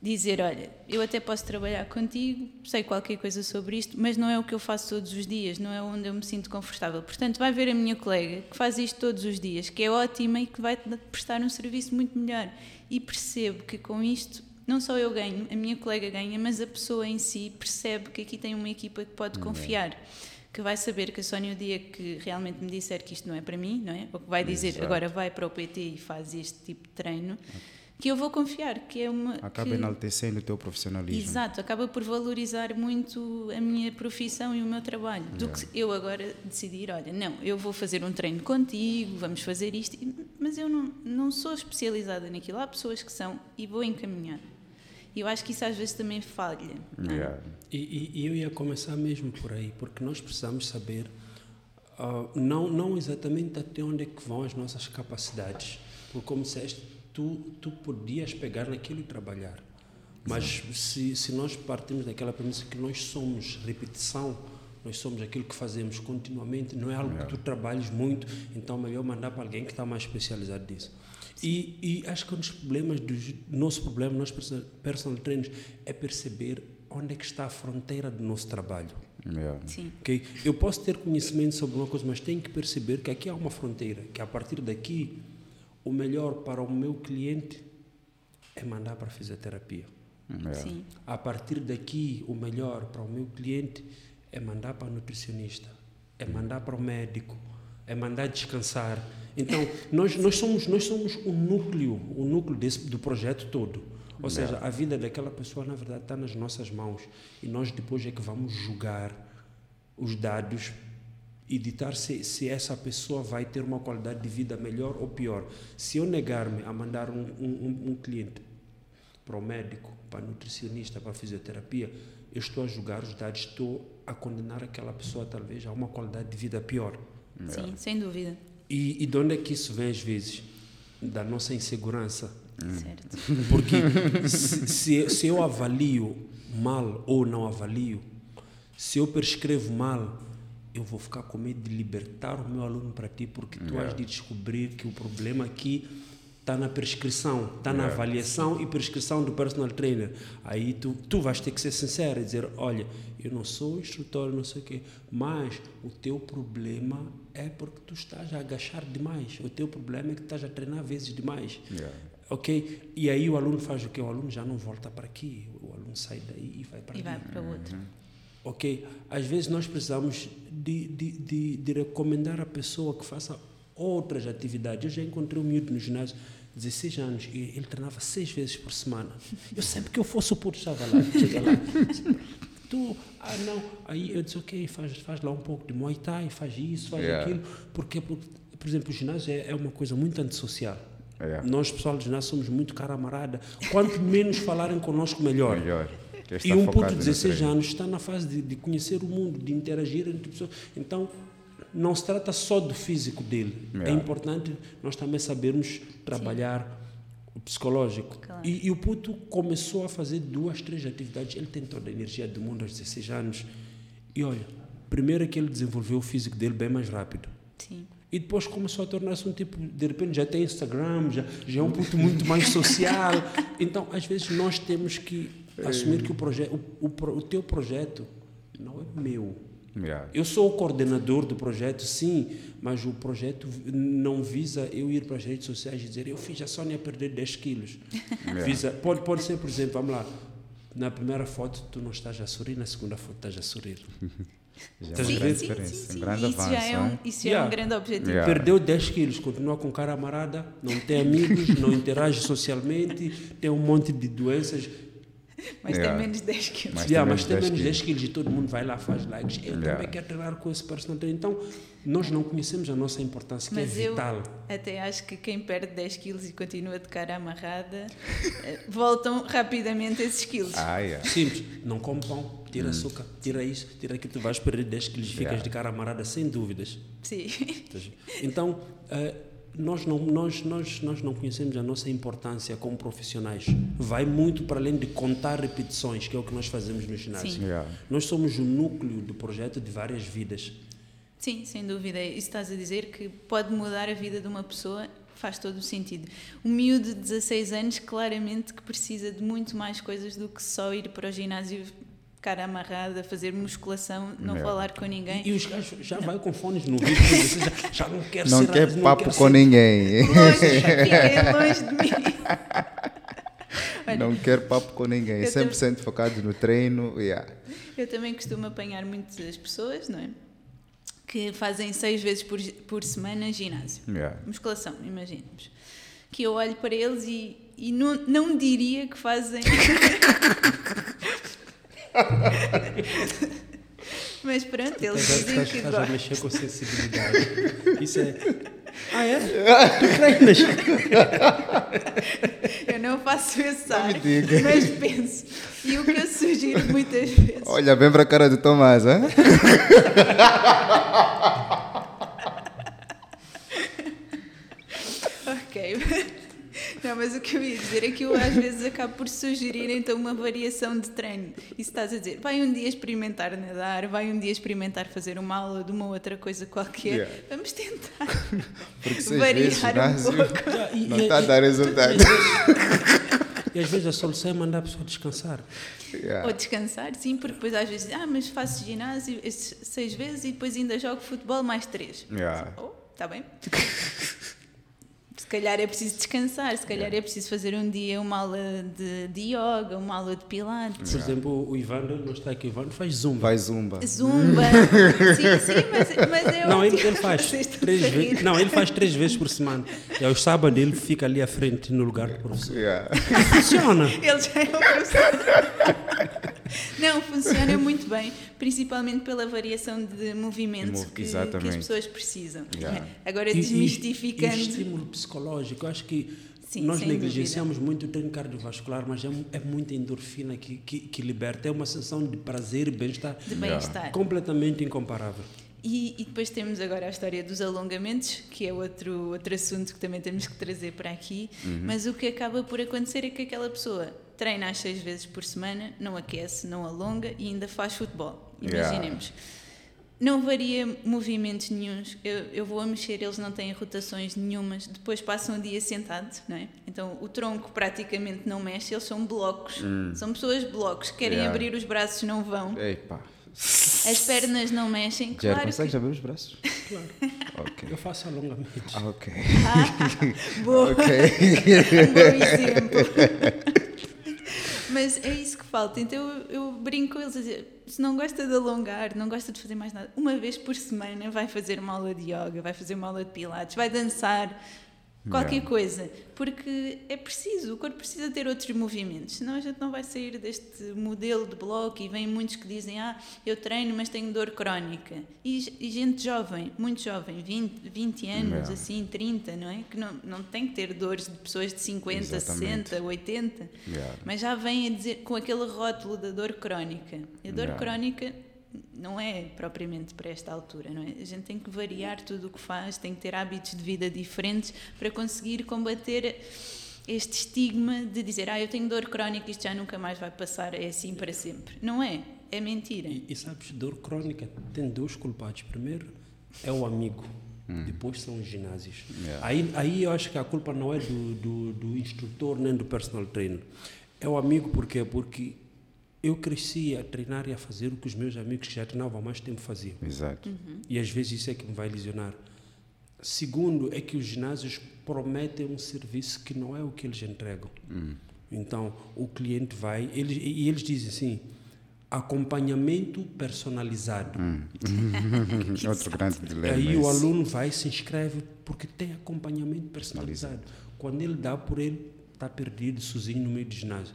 dizer, olha, eu até posso trabalhar contigo, sei qualquer coisa sobre isto, mas não é o que eu faço todos os dias, não é onde eu me sinto confortável. Portanto, vai ver a minha colega que faz isto todos os dias, que é ótima e que vai prestar um serviço muito melhor. E percebo que com isto não só eu ganho, a minha colega ganha, mas a pessoa em si percebe que aqui tem uma equipa que pode confiar. Que vai saber que a Sónia, o dia que realmente me disser que isto não é para mim, não é? Ou que vai dizer Exato. agora vai para o PT e faz este tipo de treino, que eu vou confiar, que é uma. Acaba que... enaltecendo o teu profissionalismo. Exato, acaba por valorizar muito a minha profissão e o meu trabalho. Do que eu agora decidir, olha, não, eu vou fazer um treino contigo, vamos fazer isto, mas eu não, não sou especializada naquilo. Há pessoas que são e vou encaminhar. E eu acho que isso às vezes também falha. É? Yeah. E, e, eu ia começar mesmo por aí, porque nós precisamos saber uh, não, não exatamente até onde é que vão as nossas capacidades. Porque, como disseste, tu, tu podias pegar naquilo e trabalhar. Mas se, se nós partimos daquela premissa que nós somos repetição, nós somos aquilo que fazemos continuamente, não é algo que tu trabalhes muito, então é melhor mandar para alguém que está mais especializado nisso. E, e, acho que um dos problemas, do nosso problema, nós personal trainers, é perceber onde é que está a fronteira do nosso trabalho. Yeah. Sim. Ok? Eu posso ter conhecimento sobre uma coisa, mas tenho que perceber que aqui há uma fronteira, que a partir daqui, o melhor para o meu cliente é mandar para a fisioterapia. Sim. A partir daqui, o melhor para o meu cliente é mandar para o nutricionista, é mandar para o médico, é mandar descansar. Então, nós, nós somos nós somos o núcleo, o núcleo desse, do projeto todo. Ou seja, a vida daquela pessoa, na verdade, está nas nossas mãos. E nós depois é que vamos julgar os dados e ditar se, se essa pessoa vai ter uma qualidade de vida melhor ou pior. Se eu negar-me a mandar um, um, um- cliente para o médico, para o nutricionista, para a fisioterapia, eu estou a julgar os dados, estou a condenar aquela pessoa talvez a uma qualidade de vida pior. Sim, sem dúvida. E, e de onde é que isso vem às vezes? Da nossa insegurança. Certo. Porque se, se, se eu avalio mal ou não avalio, se eu prescrevo mal, eu vou ficar com medo de libertar o meu aluno para ti, porque tu has de descobrir que o problema aqui está na prescrição, está na avaliação e prescrição do personal trainer. Aí tu, tu vais ter que ser sincero e dizer, olha, eu não sou instrutor, não sei o quê, mas o teu problema é porque tu estás a agachar demais. O teu problema é que estás a treinar vezes demais. Yeah. Ok? E aí o aluno faz o quê? O aluno já não volta para aqui. O aluno sai daí e vai para E ali. vai para outro. Ok? Às vezes nós precisamos de, de, de, de recomendar a pessoa que faça outras atividades. Eu já encontrei um miúdo no ginásio, 16 anos, e ele treinava seis vezes por semana. Eu sempre que eu fosse o puto estava lá. Chega lá. Tu, ah não, aí eu disse, ok, faz, faz lá um pouco de Muay Thai, faz isso, faz Yeah. aquilo, porque, por, por exemplo, o ginásio é, é uma coisa muito antissocial. Yeah. Nós, pessoal do ginásio, somos muito cara amarada. Quanto menos falarem connosco, melhor. Melhor. E um puto de no 16 treino. anos está na fase de, de conhecer o mundo, de interagir entre pessoas. Então, não se trata só do físico dele. É Yeah. importante nós também sabermos trabalhar o psicológico. Claro. E, e o puto começou a fazer duas, três atividades. Ele tem toda a energia do mundo aos 16 anos. E olha, primeiro é que ele desenvolveu o físico dele bem mais rápido. Sim. E depois começou a tornar-se um tipo, de repente já tem Instagram, já, já é um puto muito mais social. Então, às vezes, nós temos que assumir que o, proje o, o, o teu projeto não é meu. Yeah. Eu sou o coordenador do projeto, sim, mas o projeto não visa eu ir para as redes sociais e dizer eu fiz a Sónia perder 10 quilos. Visa, pode, pode ser, por exemplo, vamos lá, na primeira foto tu não estás a sorrir, na segunda foto estás a sorrir. Já é uma a grande ver? diferença. Um grande Isso avanço. já é um, hein? isso já é Yeah. um grande objetivo. Yeah. Perdeu 10 quilos, continua com cara amarada, não tem amigos, não interage socialmente, tem um monte de doenças. Mas Yeah. tem menos 10 quilos. Mas Yeah, tem mas tem menos menos 10 10 quilos e todo mundo vai lá faz likes. Eu Yeah. também quero treinar com esse personal trainer. Então, nós não conhecemos a nossa importância, que Mas é eu vital. até acho que quem perde 10 quilos e continua de cara amarrada, eh, voltam rapidamente esses quilos. Ah, yeah. Simples, não come pão, tira açúcar, tira isso, tira aquilo, tu vais perder 10 quilos e ficas Yeah. de cara amarada, sem dúvidas. Sim. Então, eh, nós não, nós, nós, nós não conhecemos a nossa importância como profissionais. Vai muito para além de contar repetições, que é o que nós fazemos no ginásio. Sim. Yeah. Nós somos o núcleo do projeto de várias vidas. Sim, sem dúvida. Isso estás a dizer que pode mudar a vida de uma pessoa, faz todo o sentido. Um miúdo de 16 anos, claramente, que precisa de muito mais coisas do que só ir para o ginásio, cara amarrada, fazer musculação, não falar com ninguém. E, e os gajos já vai com fones no vídeo, já, já não quer Não ser... quer papo quer com ser- ninguém. Longe, fiquem longe de mim. Olha, Não quer papo com ninguém. Eu 100% focado no treino. Yeah. Eu também costumo apanhar muitas pessoas, não é? Que fazem seis vezes por, por semana ginásio. Yeah. Musculação, imaginemos. Que eu olho para eles e, e não, não diria que fazem. Mas pronto, eles dizem que estás a gostam. mexer com sensibilidade. Isso é... Ah, é? Tu treinas? Eu não faço esse ar, me diga. mas penso. E o que eu sugiro muitas vezes. Olha bem para a cara do Tomás, hein? Ok. Não, mas o que eu ia dizer é que eu às vezes acabo por sugerir então uma variação de treino. E se estás a dizer, vai um dia experimentar nadar, vai um dia experimentar fazer uma aula de uma outra coisa qualquer, Yeah. vamos tentar variar vezes um pouco. E- não está a dar resultado. e às vezes- a solução é mandar a pessoa descansar. Yeah. Ou descansar, sim, porque depois às vezes, ah, mas faço ginásio seis vezes e depois ainda jogo futebol mais três. Yeah. Oh, está bem. Se calhar é preciso descansar, se calhar é preciso fazer um dia uma aula de, de yoga, uma aula de pilates. Por exemplo, o Ivandro, não está aqui, o Ivandro faz zumba. Vai zumba. Zumba. sim, sim, mas, mas é Não, ele, faz três vezes. Não, ele faz três vezes por semana. E aos sábados ele fica ali à frente no lugar do professor. Yeah. Funciona. Ele já é o professor. Não, funciona muito bem, principalmente pela variação de movimento Mov- que, que as pessoas precisam. Yeah. Agora, E- e- desmistificando. E, estímulo psicológico. Eu acho que Sim, nós negligenciamos muito o treino cardiovascular, mas é, é muita endorfina que, que, que liberta. É uma sensação de prazer e bem-estar de bem-estar. completamente incomparável. E, e depois temos agora a história dos alongamentos, que é outro, outro assunto que também temos que trazer para aqui. Mas o que acaba por acontecer é que aquela pessoa treina às seis vezes por semana, não aquece, não alonga e ainda faz futebol. Yeah. Imaginemos. Não varia movimentos nenhuns. Eu, eu vou a mexer, eles não têm rotações nenhumas. Depois passam o dia sentado, não é? Então o tronco praticamente não mexe, eles são blocos. São pessoas blocos. Querem Yeah. abrir os braços, não vão. Epa. As pernas não mexem. Jerry, Claro que consegues abrir os braços? Claro. Ok. Eu faço alongamentos. Ah, ok. Boa, Ok. um bom exemplo. Mas é isso que falta. Então eu, eu brinco com eles a dizer: se não gosta de alongar, não gosta de fazer mais nada, uma vez por semana vai fazer uma aula de yoga, vai fazer uma aula de pilates, vai dançar, qualquer Yeah. coisa. Porque é preciso, o corpo precisa ter outros movimentos, senão a gente não vai sair deste modelo de bloco. E vem muitos que dizem: Ah, eu treino, mas tenho dor crónica. E, e gente jovem, muito jovem, 20, 20 anos, Yeah. assim, 30, não é? Que não, não tem que ter dores de pessoas de 50, Exatamente. 60, 80, Yeah. mas já vem a dizer com aquele rótulo da dor crónica. E a dor crónica não é propriamente para esta altura, não é? A gente tem que variar tudo o que faz, tem que ter hábitos de vida diferentes para conseguir combater este estigma de dizer, ah, eu tenho dor crónica, isto já nunca mais vai passar, é assim para sempre. Não é, é mentira. E, e sabes, dor crónica tem dois culpados. Primeiro é o amigo, depois são os ginásios. Yeah. Aí, aí eu acho que a culpa não é do, do, do instrutor nem do personal trainer. É o amigo porque Porque eu cresci a treinar e a fazer o que os meus amigos que já treinavam há mais tempo faziam. Exato. E às vezes isso é que me vai lesionar. Segundo, é que os ginásios prometem um serviço que não é o que eles entregam. Então, o cliente vai, eles, e eles dizem assim, acompanhamento personalizado. Outro grande dilema. Aí o aluno vai se inscreve porque tem acompanhamento personalizado. Quando ele dá por ele, está perdido, sozinho no meio do ginásio.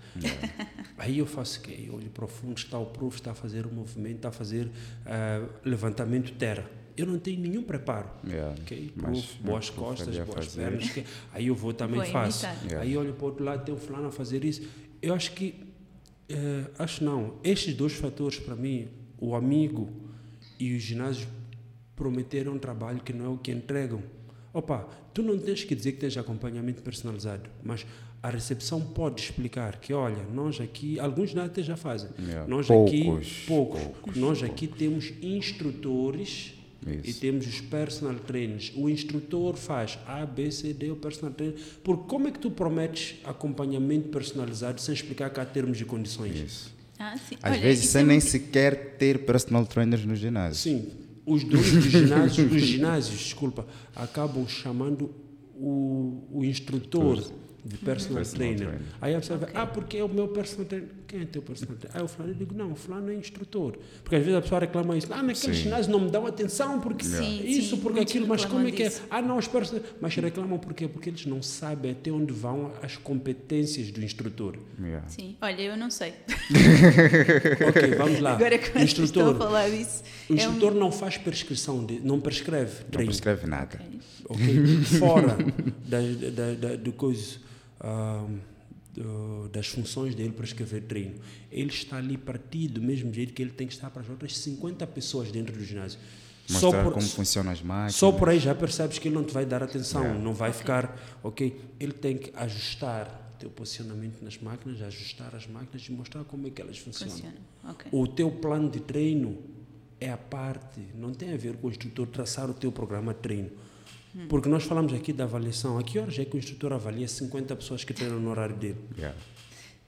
Aí eu faço o quê? Eu olho profundo, está o prof, está a fazer o movimento, está a fazer ah, levantamento terra. Eu não tenho nenhum preparo. Yeah. Ok, Mas, prof, boas o costas, boas fazer. pernas. que- Aí eu vou também Vou faço. Yeah. Aí olho para o outro lado, tem o fulano a fazer isso. Eu acho que, eh, acho não, estes dois fatores para mim, o amigo e os ginásios prometeram um trabalho que não é o que entregam. Opa, tu não tens que dizer que tens acompanhamento personalizado, mas a recepção pode explicar que, olha, nós aqui, alguns ginásios já fazem, Yeah. nós Poucos, aqui, poucos, poucos, nós aqui temos instrutores e Isso. temos os personal trainers. O instrutor faz A, B, C, D, o personal trainer. Porque como é que tu prometes acompanhamento personalizado sem explicar que há termos e condições? Isso. Ah, sim. Às Olha, vezes sem é nem muito- sequer ter personal trainers no ginásio. Sim, os donos dos ginásios, os ginásios, desculpa, acabam chamando o, o instrutor de personal, Personal trainer. trainer. Aí a pessoa vai, ah, porque é o meu personal trainer. Quem é teu personal trainer? Aí o fulano, eu digo, não, o fulano é instrutor. Porque às vezes a pessoa reclama isso. Ah, naquele Sim. ginásio não me dão atenção, porque Sim, isso, sim, porque aquilo, mas como é que é? Ah, não, os personal... Mas reclamam por quê? Porque eles não sabem até onde vão as competências do instrutor. Yeah. Sim, olha, eu não sei. ok, vamos lá. Agora que vocês estão a instrutor. falar disso. O é um- instrutor não faz prescrição, de, não prescreve Não treino. prescreve nada. ok? Fora da, da, da, do coisa, do- das funções dele para escrever treino. Ele está ali para ti do mesmo jeito que ele tem que estar para as outras 50 pessoas dentro do ginásio. Só Mostrar por, como funcionam as máquinas. só por aí já percebes que ele não te vai dar atenção, Yeah. não vai ficar, ok? Ele tem que ajustar o teu posicionamento nas máquinas, ajustar as máquinas e mostrar como é que elas funcionam. Funciona. Ok. O teu plano de treino é a parte, não tem a ver com o instrutor traçar o teu programa de treino. Porque nós falamos aqui da avaliação. A que horas é que o instrutor avalia 50 pessoas que treinam no horário dele? Yeah.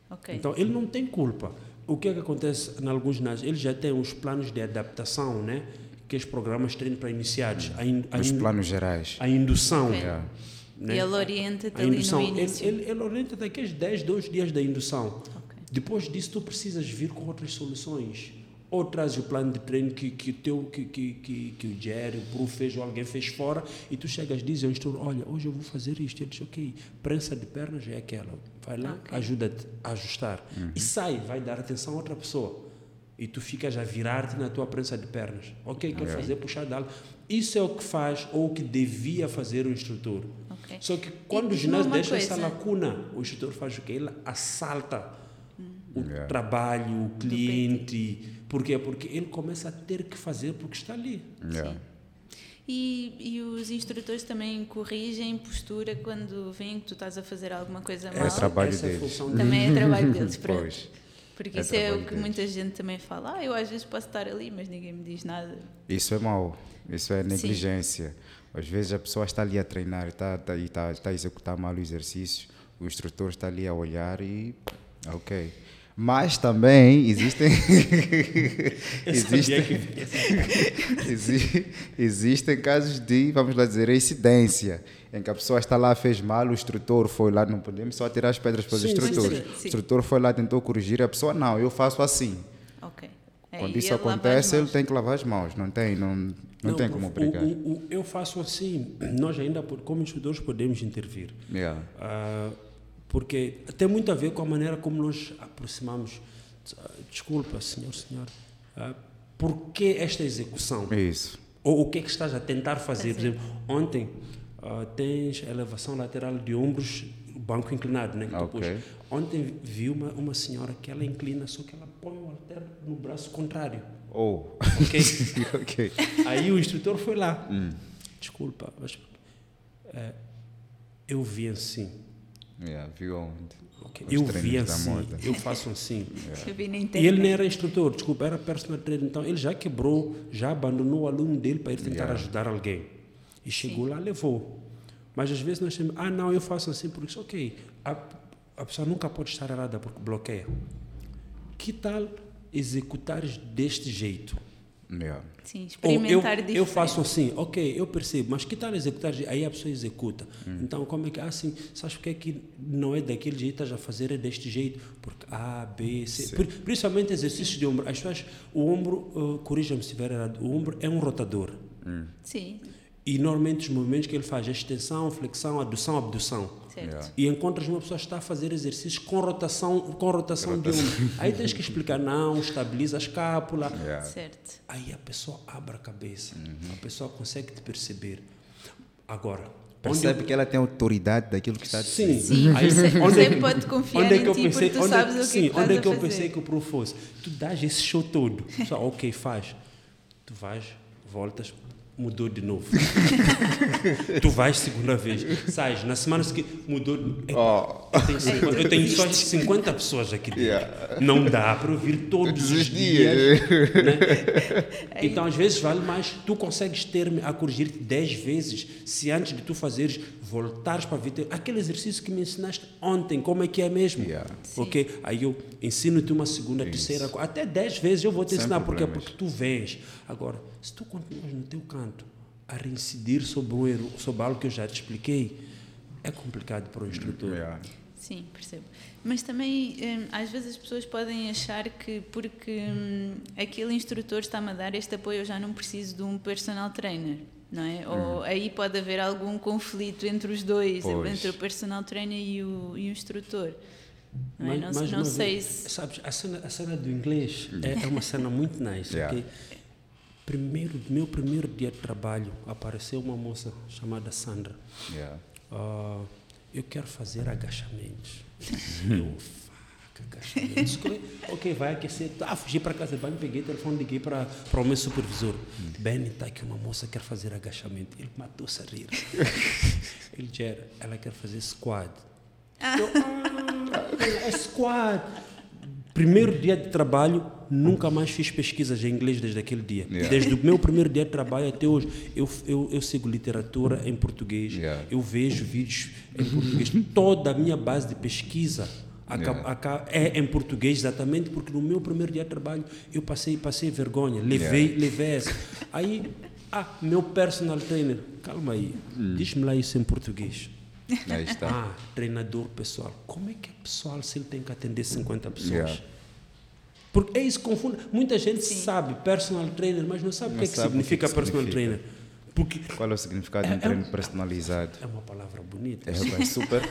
Ok. Então, ele não tem culpa. O que é que acontece em alguns ginásios? Ele já tem os planos de adaptação, né? Que os programas têm para iniciados. A, in, a, Os in- planos gerais. a indução. Ok. Yeah. né? E ele orienta-te A ali indução. no Ele, início. ele, ele orienta daqueles 10, 12 dias da indução. Ok. Depois disso, tu precisas vir com outras soluções. Ou traz o plano de treino que, que, o teu, que, que, que, que o Jerry, o Prof fez ou alguém fez fora e tu chegas e dizes ao instrutor, olha, hoje eu vou fazer isto. Ele diz, ok, prensa de pernas é aquela. Vai lá, Ok. ajuda-te a ajustar. E sai, vai dar atenção a outra pessoa. E tu ficas a virar-te na tua prensa de pernas. Ok, quer fazer puxar de algo. Isso é o que faz ou o que devia fazer o instrutor. Ok. Só que quando o diz-me ginásio deixa essa coisa. lacuna, o instrutor faz o quê? Ele assalta o Yeah. trabalho, o cliente. Por quê? Porque ele começa a ter que fazer porque está ali. Yeah. E, e os instrutores também corrigem postura quando veem que tu estás a fazer alguma coisa É mal. trabalho Essa é deles. Também é trabalho deles, pronto. Pois. Porque É isso é o que deles. muita gente também fala. Ah, eu às vezes posso estar ali, mas ninguém me diz nada. Isso é mau, isso é negligência. Às vezes a pessoa está ali a treinar e está, está, está, está a executar mal o exercício, o instrutor está ali a olhar e. Ok. Mas também existem. Existem, que existem casos de, vamos lá dizer, incidência, em que a pessoa está lá, fez mal, o instrutor foi lá, não podemos só tirar as pedras para os Sim, instrutores. sim. O instrutor foi lá, tentou corrigir, a pessoa, não, eu faço assim. Ok. É, Quando e isso acontece, ele tem que lavar as mãos, não tem, não, não, tem como o- brigar. o- o- eu faço assim. Nós ainda, como instrutores, podemos intervir. Yeah. Ah, porque tem muito a ver com a maneira como nós aproximamos. Desculpa, senhor, senhor. Ah, por que esta execução? Isso. Ou o que é que estás a tentar fazer? Por exemplo, ontem ah, tens elevação lateral de ombros, banco inclinado, né? que tu Ok. pôs. Ontem vi uma, uma senhora que ela inclina, só que ela põe o halter no braço contrário. Oh. Ok? ok. Aí o instrutor foi lá. Hum. Desculpa, mas eh, eu vi assim. Yeah, viu onde? ok? Os Eu vi assim. Eu faço assim. Na E ele não era instrutor, desculpa, era personal trainer. Então ele já quebrou, já abandonou o aluno dele para ir tentar Yeah. ajudar alguém. E chegou lá, levou. Mas às vezes nós temos, ah, não, eu faço assim porque isso, ok. A, a pessoa nunca pode estar errada porque bloqueia. Que tal executares deste jeito? Yeah. Sim, Ou eu, experimentar diferente. eu faço assim, ok, eu percebo, mas que tal executar? Aí a pessoa executa. Hum. Então, como é que, ah, sim, sabes porque é que não é daquele jeito, estás a fazer é deste jeito? Porque A, B, C. Pri- Principalmente exercícios de ombro. As pessoas, o ombro, uh, corrija-me se estiver errado, o ombro é um rotador. Sim, E normalmente os movimentos que ele faz é extensão, flexão, adução, abdução. Certo. E encontras uma pessoa que está a fazer exercícios com rotação, com rotação de ombro. Aí tens que explicar, não, estabiliza a escápula. Yeah. Certo. Aí a pessoa abre a cabeça, Uhum. a pessoa consegue te perceber. Agora, Percebe onde que ela tem autoridade daquilo que está a eu, dizer. sim, Sim, aí, você- onde você é que- pode confiar onde é em que eu ti pensei, porque tu onde é- sabes o que sim, onde é a que eu fazer. pensei que o prof fosse? Tu dás esse show todo, só ok, faz, tu vais, voltas, mudou de novo. tu vais segunda vez, sais, na semana seguinte mudou. de- Oh. Eu tenho, 50, eu tenho só 50 pessoas aqui dentro. Yeah. Não dá para ouvir todos os dias. dias. né? Então, às vezes, vale mais tu consegues ter-me a corrigir-te 10 vezes se antes de tu fazeres, voltares para ver aquele exercício que me ensinaste ontem, como é que é mesmo? Yeah. Ok? Aí eu ensino-te uma segunda, terceira, quarta, até 10 vezes eu vou te Sem ensinar. Porque, problemas. porque tu vês. Agora, se tu continuas no teu canto a reincidir sobre, um erro, sobre algo que eu já te expliquei, é complicado para o instrutor. Yeah. Sim, percebo. Mas também, hum, às vezes as pessoas podem achar que porque hum, aquele instrutor está-me a dar este apoio, eu já não preciso de um personal trainer, não é? Ou aí pode haver algum conflito entre os dois, Pois. entre o personal trainer e o, e o instrutor. Não, é? Mas- não, mas não uma sei vez, se... Sabes, a cena, a cena do inglês é, é uma cena muito nice. Yeah. ok? Primeiro, meu primeiro dia de trabalho, apareceu uma moça chamada Sandra. Yeah. Ah, eu quero fazer agachamentos. eu, fuck, agachamentos. ok, vai aquecer. Ah, fugi para casa de banho, peguei o telefone, liguei para, para o meu supervisor. Benny, está aqui uma moça que quer fazer agachamento. Ele matou-se a rir. Ele disse, ela quer fazer squad. Eu, ah, é squad. Primeiro dia de trabalho, nunca mais fiz pesquisas em inglês desde aquele dia. Yeah. Desde o meu primeiro dia de trabalho até hoje, eu, eu, eu sigo literatura em português, Yeah. eu vejo vídeos em português. Toda a minha base de pesquisa Yeah. é em português, exatamente porque no meu primeiro dia de trabalho eu passei, passei vergonha, levei, levei essa. Aí, ah, meu personal trainer, calma aí, diz-me lá isso em português. Aí está. Ah, treinador pessoal. Como é que é pessoal se ele tem que atender 50 pessoas? Yeah. Porque é isso que confunde. Muita gente sabe personal trainer, mas não sabe o Não que é que sabe o que significa que personal significa. trainer. Porque Qual é o significado de um treino personalizado? é uma palavra bonita. É bem super.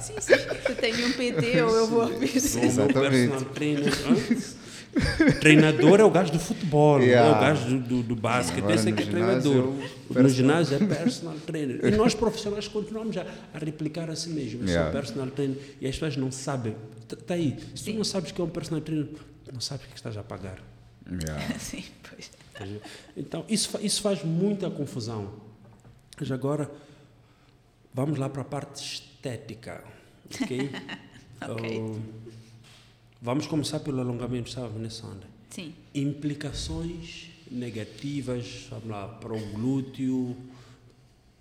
Sim, sim. Eu tenho um PT ou eu vou o meu Exatamente. personal trainer. Treinador é o gajo do futebol, não é Yeah. o gajo do, do, do basquete. Agora Esse é que é treinador. é No personal- ginásio é personal trainer. E nós profissionais continuamos a, a replicar a si mesmo. Eu Yeah. sou personal trainer e as pessoas não sabem. Está aí. Se tu não sabes que é um personal trainer, não sabes o que estás a pagar. Yeah. Sim, pois. Então, isso, isso faz muita confusão. Mas agora, vamos lá para a parte estética. Ok? Ok. Oh, vamos começar pelo alongamento, sabe, nessa onda. Sim. Implicações negativas, vamos lá, para o glúteo,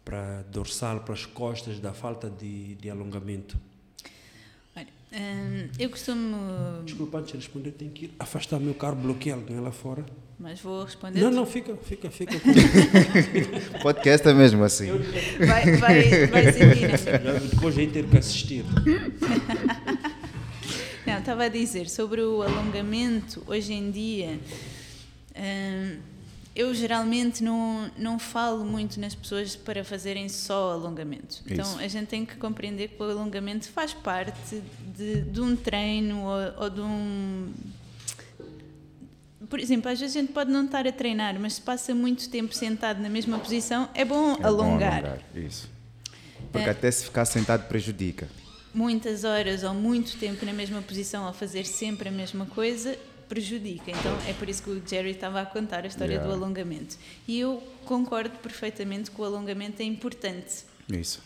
para a dorsal, para as costas, da falta de, de alongamento. Olha, hum, eu costumo. Desculpa, antes de responder, tenho que ir afastar o meu carro, bloquear alguém lá fora. Mas vou responder. Não, não, fica, fica, fica. Podcast é mesmo assim. Vai, vai, vai seguir. né? Já Depois aí ter que assistir. Não, estava a dizer sobre o alongamento, hoje em dia, hum, eu geralmente não, não falo muito nas pessoas para fazerem só alongamento. Então Isso. a gente tem que compreender que o alongamento faz parte de, de um treino ou, ou de um. Por exemplo, às vezes a gente pode não estar a treinar, mas se passa muito tempo sentado na mesma posição, é bom É bom alongar. Isso. Porque É. até se ficar sentado prejudica. Muitas horas ou muito tempo na mesma posição ao fazer sempre a mesma coisa prejudica. Então é por isso que o Jerry estava a contar a história Yeah. do alongamento. E eu concordo perfeitamente que o alongamento é importante. Isso.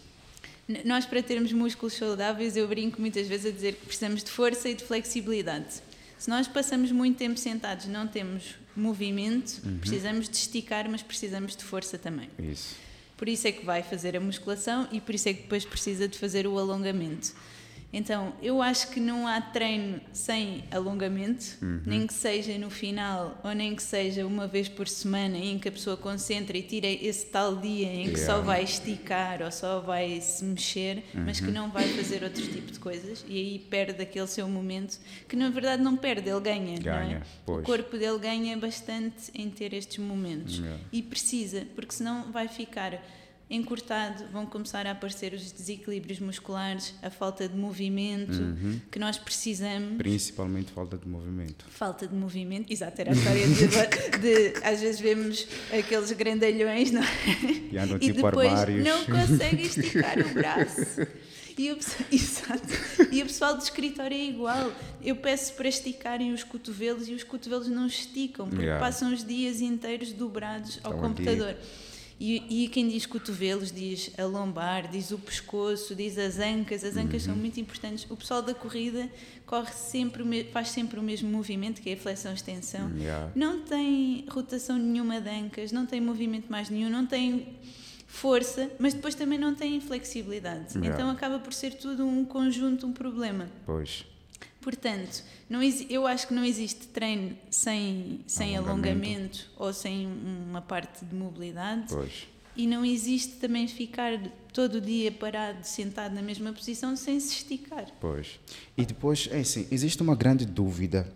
N- Nós, para termos músculos saudáveis, eu brinco muitas vezes a dizer que precisamos de força e de flexibilidade. Se nós passamos muito tempo sentados, não temos movimento, precisamos de esticar, mas precisamos de força também. Isso. Por isso é que vai fazer a musculação e por isso é que depois precisa de fazer o alongamento. Então, eu acho que não há treino sem alongamento, nem que seja no final ou nem que seja uma vez por semana em que a pessoa concentra e tira esse tal dia em que só Yeah. vai esticar ou só vai se mexer, mas que não vai fazer outro tipo de coisas e aí perde aquele seu momento que na verdade não perde, ele ganha, não Ganha, é? pois. O corpo dele ganha bastante em ter estes momentos Yeah. e precisa, porque senão vai ficar encurtado, vão começar a aparecer os desequilíbrios musculares, a falta de movimento Uhum. que nós precisamos. Principalmente falta de movimento. Falta de movimento, exato, era a história de, de- às vezes vemos aqueles grandalhões não é? E andam e tipo depois armários. não conseguem esticar o braço. E o, exato. e o pessoal do escritório é igual. Eu peço para esticarem os cotovelos e os cotovelos não esticam, porque Yeah. passam os dias inteiros dobrados ao Estão ali. computador. E, e quem diz cotovelos diz a lombar, diz o pescoço, diz as ancas. As ancas Uhum. são muito importantes. O pessoal da corrida corre sempre, faz sempre o mesmo movimento, que é a flexão-extensão. Yeah. Não tem rotação nenhuma de ancas, não tem movimento mais nenhum, não tem força, mas depois também não tem flexibilidade. Yeah. Então acaba por ser tudo um conjunto, um problema. Pois. Portanto, não eu acho que não existe treino sem, sem Alongamento. alongamento ou sem uma parte de mobilidade. Pois. E não existe também ficar todo o dia parado, sentado na mesma posição, sem se esticar. Pois. E depois, é assim, existe uma grande dúvida.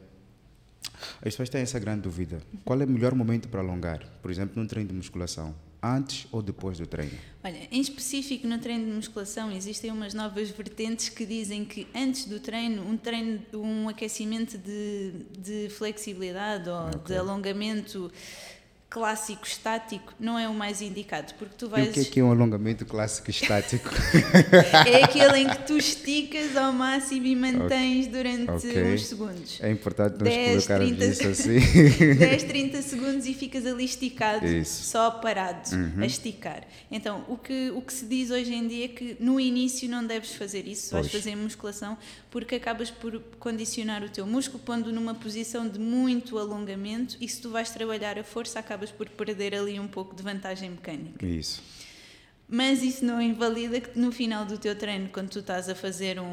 As pessoas têm essa grande dúvida. Qual é o melhor momento para alongar? Por exemplo, num treino de musculação. Antes ou depois do treino? Olha, em específico no treino de musculação existem umas novas vertentes que dizem que antes do treino, um treino, um aquecimento de, de flexibilidade ou de alongamento clássico estático não é o mais indicado, porque tu E vais. o que é que é um alongamento clássico estático? É aquele em que tu esticas ao máximo e mantens durante Ok. uns segundos. É importante nós 10, colocarmos 30 isso assim. 10, 30 segundos e ficas ali esticado, Isso. Uhum. só parado, a esticar. Então, o que, o que se diz hoje em dia é que no início não deves fazer isso, vais fazer musculação, porque acabas por condicionar o teu músculo, pondo numa posição de muito alongamento e se tu vais trabalhar a força, acabas por perder ali um pouco de vantagem mecânica. Isso. Mas isso não invalida que no final do teu treino, quando tu estás a fazer um,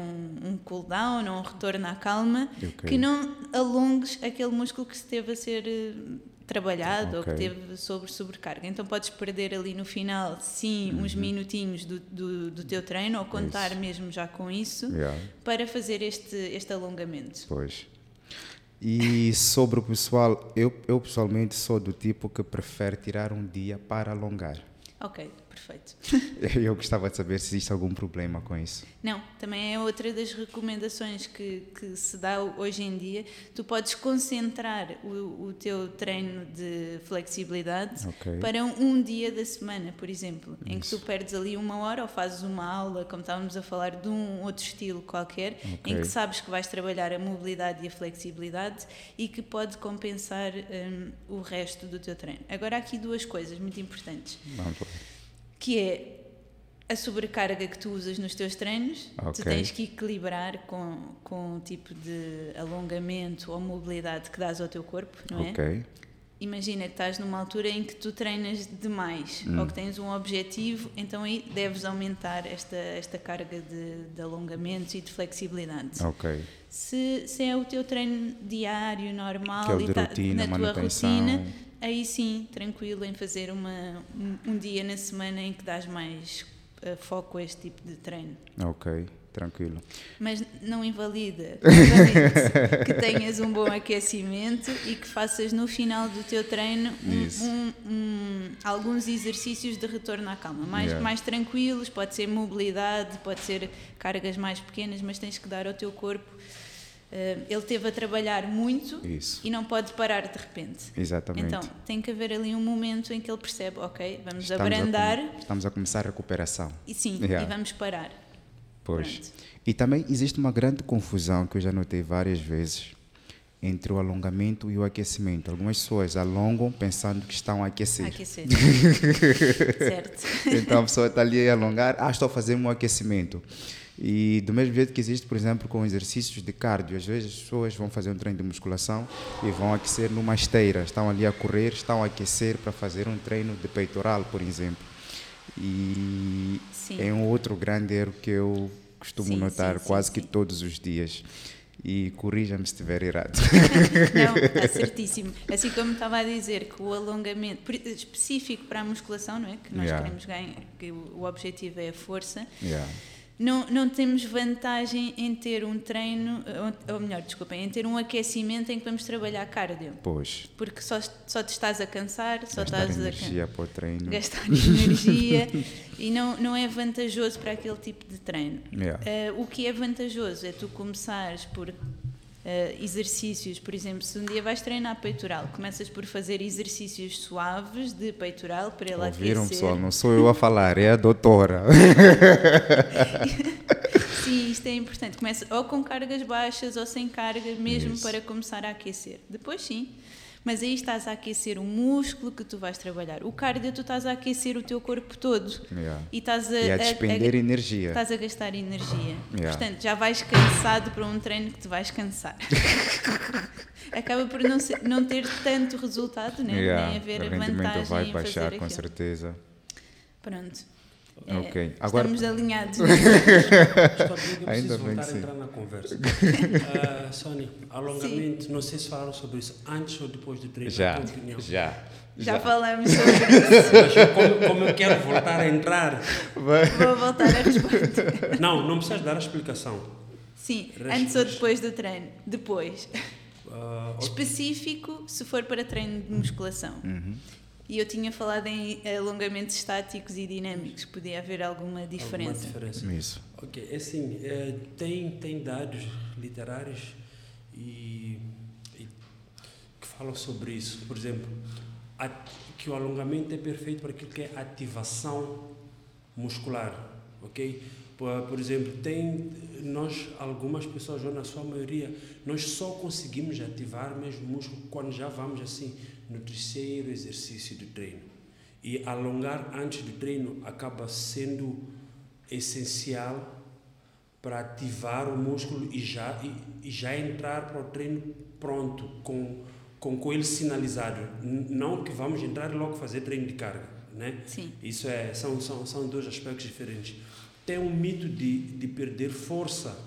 um cool down ou um retorno à calma, Ok. que não alongues aquele músculo que esteve a ser trabalhado ou que teve sobre sobrecarga. Então podes perder ali no final, sim, uns Uhum. minutinhos do, do, do teu treino ou contar mesmo já com isso Yeah. para fazer este, este alongamento. Pois. E sobre o pessoal, eu, eu pessoalmente sou do tipo que prefere tirar um dia para alongar. Ok, perfeito. Eu gostava de saber se existe algum problema com isso. Não, também é outra das recomendações que, que se dá hoje em dia. Tu podes concentrar o, o teu treino de flexibilidade Ok. para um, um dia da semana, por exemplo, em que tu perdes ali uma hora ou fazes uma aula, como estávamos a falar, de um outro estilo qualquer, em Ok. que sabes que vais trabalhar a mobilidade e a flexibilidade e que pode compensar hum, o resto do teu treino. Agora, há aqui duas coisas muito importantes Vamos lá. Que é a sobrecarga que tu usas nos teus treinos, tu Ok. tens que equilibrar com, com o tipo de alongamento ou mobilidade que dás ao teu corpo, não é? Ok. Imagina que estás numa altura em que tu treinas demais Hum. ou que tens um objetivo, então aí deves aumentar esta, esta carga de, de alongamentos e de flexibilidade. Ok. Se, se é o teu treino diário, normal, é e tá rotina, na tua rotina, aí sim, tranquilo em fazer uma, um, um dia na semana em que dás mais eh, foco a este tipo de treino. Ok. Tranquilo. Mas não invalida, obviamente, que tenhas um bom aquecimento e que faças no final do teu treino um- um- alguns exercícios de retorno à calma, mais, Yeah. mais tranquilos, pode ser mobilidade, pode ser cargas mais pequenas, mas tens que dar ao teu corpo. Eh, ele teve a trabalhar muito Isso. e não pode parar de repente. Exatamente. Então, tem que haver ali um momento em que ele percebe, ok, vamos Estamos a abrandar com- estamos a começar a recuperação. e sim, Yeah. e vamos parar. Pois. Pronto. E também existe uma grande confusão que eu já notei várias vezes entre o alongamento e o aquecimento. Algumas pessoas alongam pensando que estão a aquecer. A aquecer. certo. Então a pessoa está ali a alongar, ah, estou a fazer um aquecimento. E do mesmo jeito que existe, por exemplo, com exercícios de cardio, às vezes as pessoas vão fazer um treino de musculação e vão aquecer numa esteira, estão ali a correr, estão a aquecer para fazer um treino de peitoral, por exemplo. E Sim. é um outro grande erro que eu costumo Sim, notar sim, quase que todos os dias. E corrija-me se estiver errado. Não, está certíssimo. Assim como estava a dizer que o alongamento específico para a musculação, não é? Que nós Yeah. queremos ganhar, que o o objetivo é a força. Yeah. Não, não temos vantagem em ter um treino, ou, ou melhor, desculpem, em ter um aquecimento em que vamos trabalhar cardio. Pois, Porque só, só te estás a cansar, só gastar estás a energia para o treino. gastar energia e não, não é vantajoso para aquele tipo de treino. Yeah. Eh, o que é vantajoso é tu começares por eh, exercícios, por exemplo, se um dia vais treinar peitoral, começas por fazer exercícios suaves de peitoral para ele Ouviram, aquecer. pessoal? Não sou eu a falar, é a doutora. Sim, isto é importante. Começa ou com cargas baixas ou sem carga, mesmo Isso. para começar a aquecer. Depois sim. Mas aí estás a aquecer o músculo que tu vais trabalhar. O cardio tu estás a aquecer o teu corpo todo. Yeah. E estás a, E a a- despender a- energia. Estás a gastar energia. Yeah. Portanto, já vais cansado para um treino que te vais cansar. Acaba por não, ser- não ter tanto resultado, né? Yeah, nem haver o vantagem vai baixar, com certeza. Pronto. É, Ok. Agora- Estamos alinhados. Ainda bem voltar que a sim. entrar na conversa. Ah, Sónia, alongamento, não sei se falaram sobre isso antes ou depois do treino. Já, opinião. já. Já falamos sobre isso. Mas eu, como, como eu quero voltar a entrar, Vou voltar a responder. não, não precisas dar a explicação. Sim, antes ou depois do treino? Depois. Ah, Específico se for para treino de musculação. Uhum. E eu tinha falado em alongamentos estáticos e dinâmicos, podia haver alguma alguma diferença. diferença. Isso. Ok, é assim, eh, tem, tem dados literários e, e que falam sobre isso. Por exemplo, que o alongamento é perfeito para aquilo que é ativação muscular, ok? Por, exemplo, tem nós algumas pessoas ou na sua maioria nós só conseguimos ativar mesmo o músculo quando já vamos assim no terceiro exercício do treino. E alongar antes do treino acaba sendo essencial para ativar o músculo e já e, e já entrar para o treino pronto com com, com ele sinalizado. Não que vamos entrar e logo fazer treino de carga né? Sim. isso é são são são dois aspectos diferentes tem um mito de, de perder força.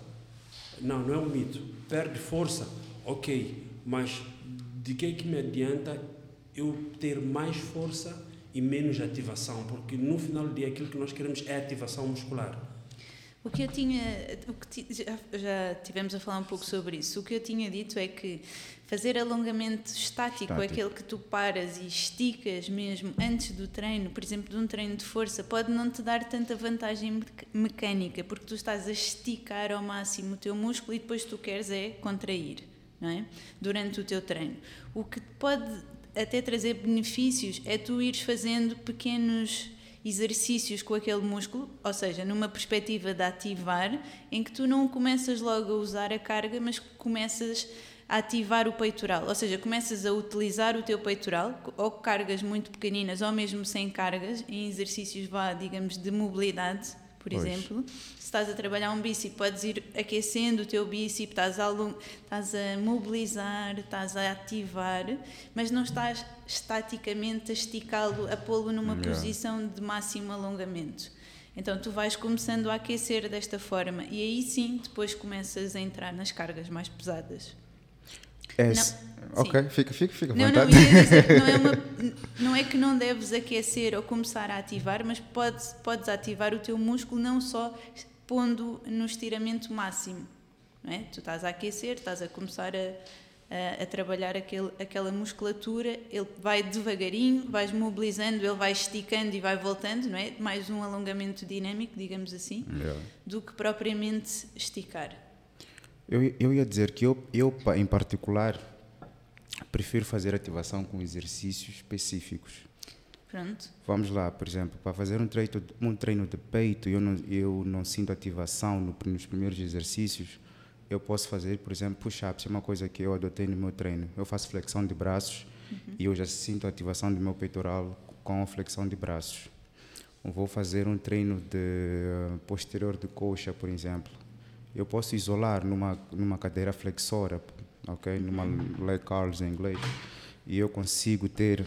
Não, não é um mito. Perde força, ok, mas de que é que me adianta eu ter mais força e menos ativação? Porque no final do dia aquilo que nós queremos é ativação muscular. O que eu tinha, o que já, já tivemos a falar um pouco sobre isso. O que eu tinha dito é que fazer alongamento estático, estático, aquele que tu paras e esticas mesmo antes do treino, por exemplo, de um treino de força, pode não te dar tanta vantagem mecânica, porque tu estás a esticar ao máximo o teu músculo e depois tu queres é contrair, não é? Durante o teu treino. O que pode até trazer benefícios é tu ires fazendo pequenos exercícios com aquele músculo, ou seja, numa perspectiva de ativar, em que tu não começas logo a usar a carga, mas começas a ativar o peitoral, ou seja, começas a utilizar o teu peitoral, ou cargas muito pequeninas, ou mesmo sem cargas, em exercícios, vá, digamos, de mobilidade, por pois. exemplo. Se estás a trabalhar um bíceps, podes ir aquecendo o teu bíceps, estás a, estás a mobilizar, estás a ativar, mas não estás estaticamente a esticá-lo, a pô-lo numa yeah. posição de máximo alongamento. Então tu vais começando a aquecer desta forma e aí sim depois começas a entrar nas cargas mais pesadas. É, não, ok, sim. fica, fica, fica. Não, não, dizer, não, é uma, não é que não deves aquecer ou começar a ativar, mas podes, podes ativar o teu músculo não só pondo no estiramento máximo. Não é? Tu estás a aquecer, estás a começar a, a, a, trabalhar aquele, aquela musculatura, ele vai devagarinho, vais mobilizando, ele vai esticando e vai voltando, não é? Mais um alongamento dinâmico, digamos assim, yeah. do que propriamente esticar. Eu, eu ia dizer que eu, eu, em particular, prefiro fazer ativação com exercícios específicos. Pronto. Vamos lá, por exemplo, para fazer um treino, um treino de peito, eu não, eu não sinto ativação no, nos primeiros exercícios. Eu posso fazer, por exemplo, push-ups, é uma coisa que eu adotei no meu treino. Eu faço flexão de braços uhum. e eu já sinto ativação do meu peitoral com a flexão de braços. vou fazer um treino de posterior de coxa, por exemplo eu posso isolar numa, numa cadeira flexora, ok? Numa leg curls em inglês, e eu consigo ter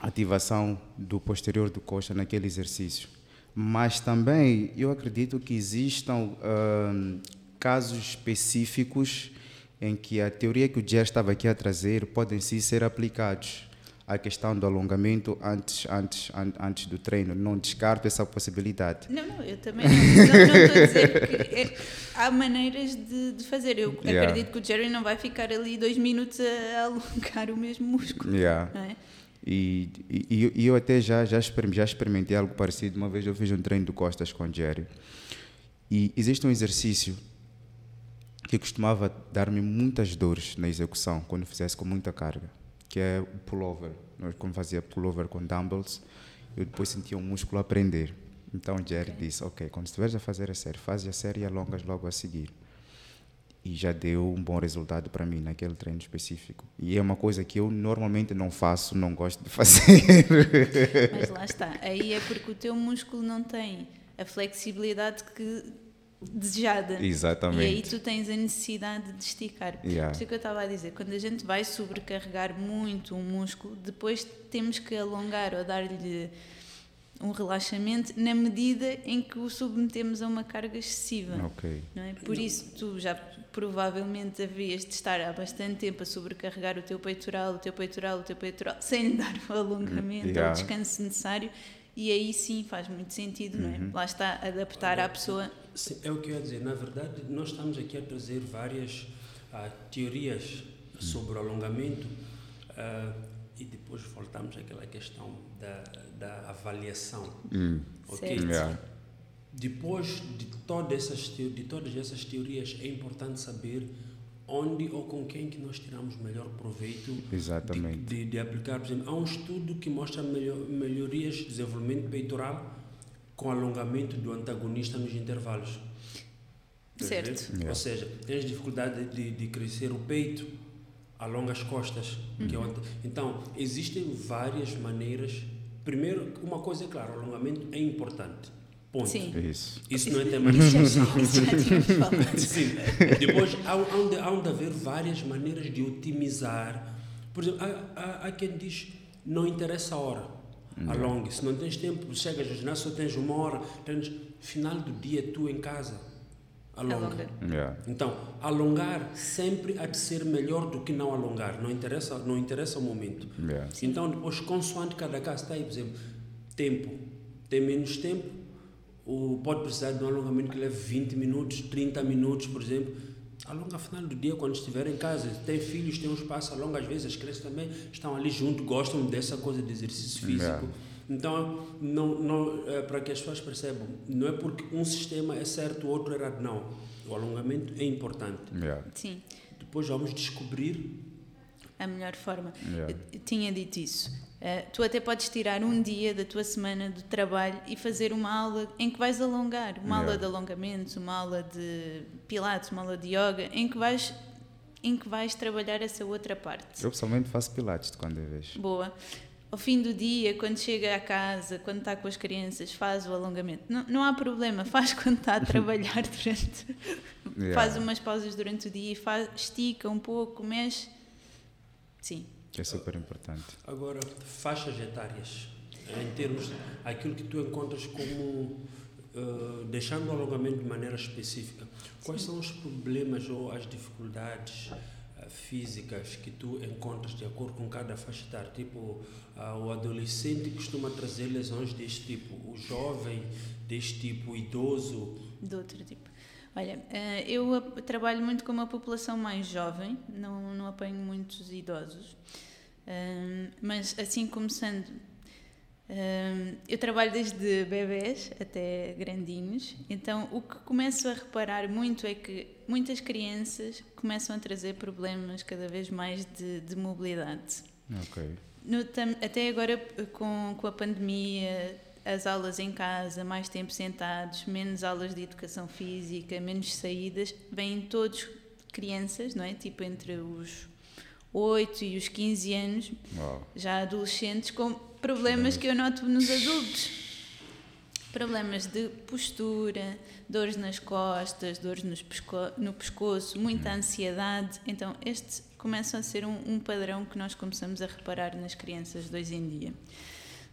ativação do posterior do coxa naquele exercício. Mas também eu acredito que existam uh, casos específicos em que a teoria que o Jer estava aqui a trazer podem sim ser aplicados a questão do alongamento antes, antes, an, antes do treino. Não descarto essa possibilidade. Não, não, eu também não, não, não estou a dizer que é, há maneiras de, de fazer. Eu yeah. acredito que o Jerry não vai ficar ali dois minutos a alongar o mesmo músculo. Yeah. É? E, e, e, eu até já, já, já experimentei algo parecido. Uma vez eu fiz um treino de costas com o Jerry. E existe um exercício que costumava dar-me muitas dores na execução quando fizesse com muita carga que é o pullover. Nós, quando fazia pullover com dumbbells, eu depois sentia o um músculo aprender. Então o Jerry okay. disse: Ok, quando estiveres a fazer a série, faz a série e alongas logo a seguir. E já deu um bom resultado para mim naquele treino específico. E é uma coisa que eu normalmente não faço, não gosto de fazer. Mas lá está. Aí é porque o teu músculo não tem a flexibilidade que desejada. Exatamente. E aí tu tens a necessidade de esticar. Yeah. Por isso que eu estava a dizer, quando a gente vai sobrecarregar muito um músculo, depois temos que alongar ou dar-lhe um relaxamento na medida em que o submetemos a uma carga excessiva. Okay. Não é? Por isso tu já provavelmente havias de estar há bastante tempo a sobrecarregar o teu peitoral, o teu peitoral, o teu peitoral, sem lhe dar o alongamento yeah. ou o descanso necessário e aí sim faz muito sentido, não é? Uhum. Lá está, adaptar à pessoa. Sim, é o que eu ia dizer. Na verdade, nós estamos aqui a trazer várias uh, teorias sobre o alongamento uh, e depois voltamos àquela questão da, da avaliação. Uhum. Ok? Yeah. Depois de todas, essas, de todas essas teorias, é importante saber onde ou com quem que nós tiramos melhor proveito Exatamente. de, de, de aplicar. Por exemplo, há um estudo que mostra melhor, melhorias de desenvolvimento peitoral com alongamento do antagonista nos intervalos. Ver? Certo. Yeah. Ou seja, tens dificuldade de, de crescer o peito, alonga as costas. Que é o ante- então, existem várias maneiras. Primeiro, uma coisa é claro, o alongamento é importante. Ponto. Sim. Isso. Isso não é tema de discussão. Sim. Depois, há, há, de, há de haver várias maneiras de otimizar. Por exemplo, há, há, há quem diz não interessa a hora. Alongue. Se não tens tempo, chegas ao ginásio, só tens uma hora. Tens final do dia, tu em casa. Alonga. Alonga. Yeah. Então, alongar sempre há de ser melhor do que não alongar. Não interessa, não interessa o momento. Yeah. Então, depois, consoante cada caso, está aí, por exemplo, tempo. Tem menos tempo, ou pode precisar de um alongamento que leve 20 minutos, 30 minutos, por exemplo. Alonga ao final do dia, quando estiver em casa. Tem filhos, tem um espaço, alonga. Às vezes as crianças também estão ali junto, gostam dessa coisa de exercício físico. Yeah. Então, não, não, é, para que as pessoas percebam, não é porque um sistema é certo, o outro é errado. Não. O alongamento é importante. Yeah. Sim, Depois vamos descobrir a melhor forma. Yeah. Eu- eu tinha dito isso. Eh, tu até podes tirar um dia da tua semana de trabalho e fazer uma aula em que vais alongar, uma Yeah. aula de alongamentos, uma aula de pilates, uma aula de yoga, em que vais em que vais trabalhar essa outra parte. Eu pessoalmente faço pilates de quando é vez. Boa. Ao fim do dia, quando chega a casa, quando está com as crianças, faz o alongamento. Não, não há problema, faz quando está a trabalhar durante. Yeah. Faz umas pausas durante o dia, faz, estica um pouco, mexe. Sim. É super importante. Agora, faixas etárias, em termos aquilo que tu encontras como eh, deixando o alongamento de maneira específica, quais são os problemas ou as dificuldades eh, físicas que tu encontras de acordo com cada faixa etária? Tipo, ah, o adolescente costuma trazer lesões deste tipo, o jovem deste tipo, o idoso. de outro tipo. Olha, eh, eu trabalho muito com uma população mais jovem, não, não apanho muitos idosos, Mas assim começando, eu trabalho desde bebés até grandinhos, então o que começo a reparar muito é que muitas crianças começam a trazer problemas cada vez mais de, de mobilidade. Ok. No tam- até agora, com, com a pandemia, as aulas em casa, mais tempo sentados, menos aulas de educação física, menos saídas, vêm todos crianças, não é? Tipo entre os 8 e os 15 anos, Uau. já adolescentes, com problemas que eu noto nos adultos. Problemas de postura, dores nas costas, dores pesco- no pescoço, muita ansiedade. Então, este começa a ser um, um padrão que nós começamos a reparar nas crianças de hoje em dia.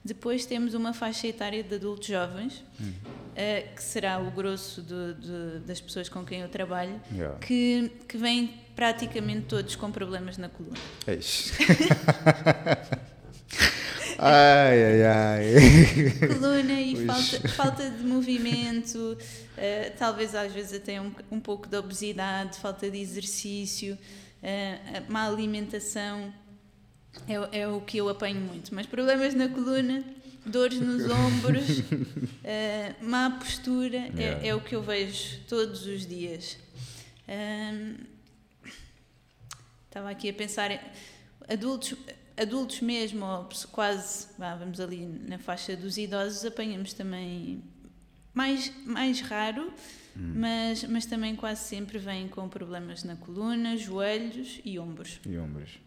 Depois temos uma faixa etária de adultos jovens, eh, que será o grosso das pessoas com quem eu trabalho, Yeah. que, que vêm praticamente todos com problemas na coluna. Eish. ai, ai, ai. coluna e falta, falta de movimento, eh, talvez às vezes até um, um pouco de obesidade, falta de exercício, a má alimentação, é, o- é o que eu apanho muito. Mas problemas na coluna, dores nos ombros, eh, má postura, é- Yeah. é, o que eu vejo todos os dias. Ahm, Estava aqui a pensar, em- adultos, adultos mesmo, ou quase, vamos ali na faixa dos idosos, apanhamos também mais, mais raro, mas, mas também quase sempre vêm com problemas na coluna, joelhos e ombros. E ombros?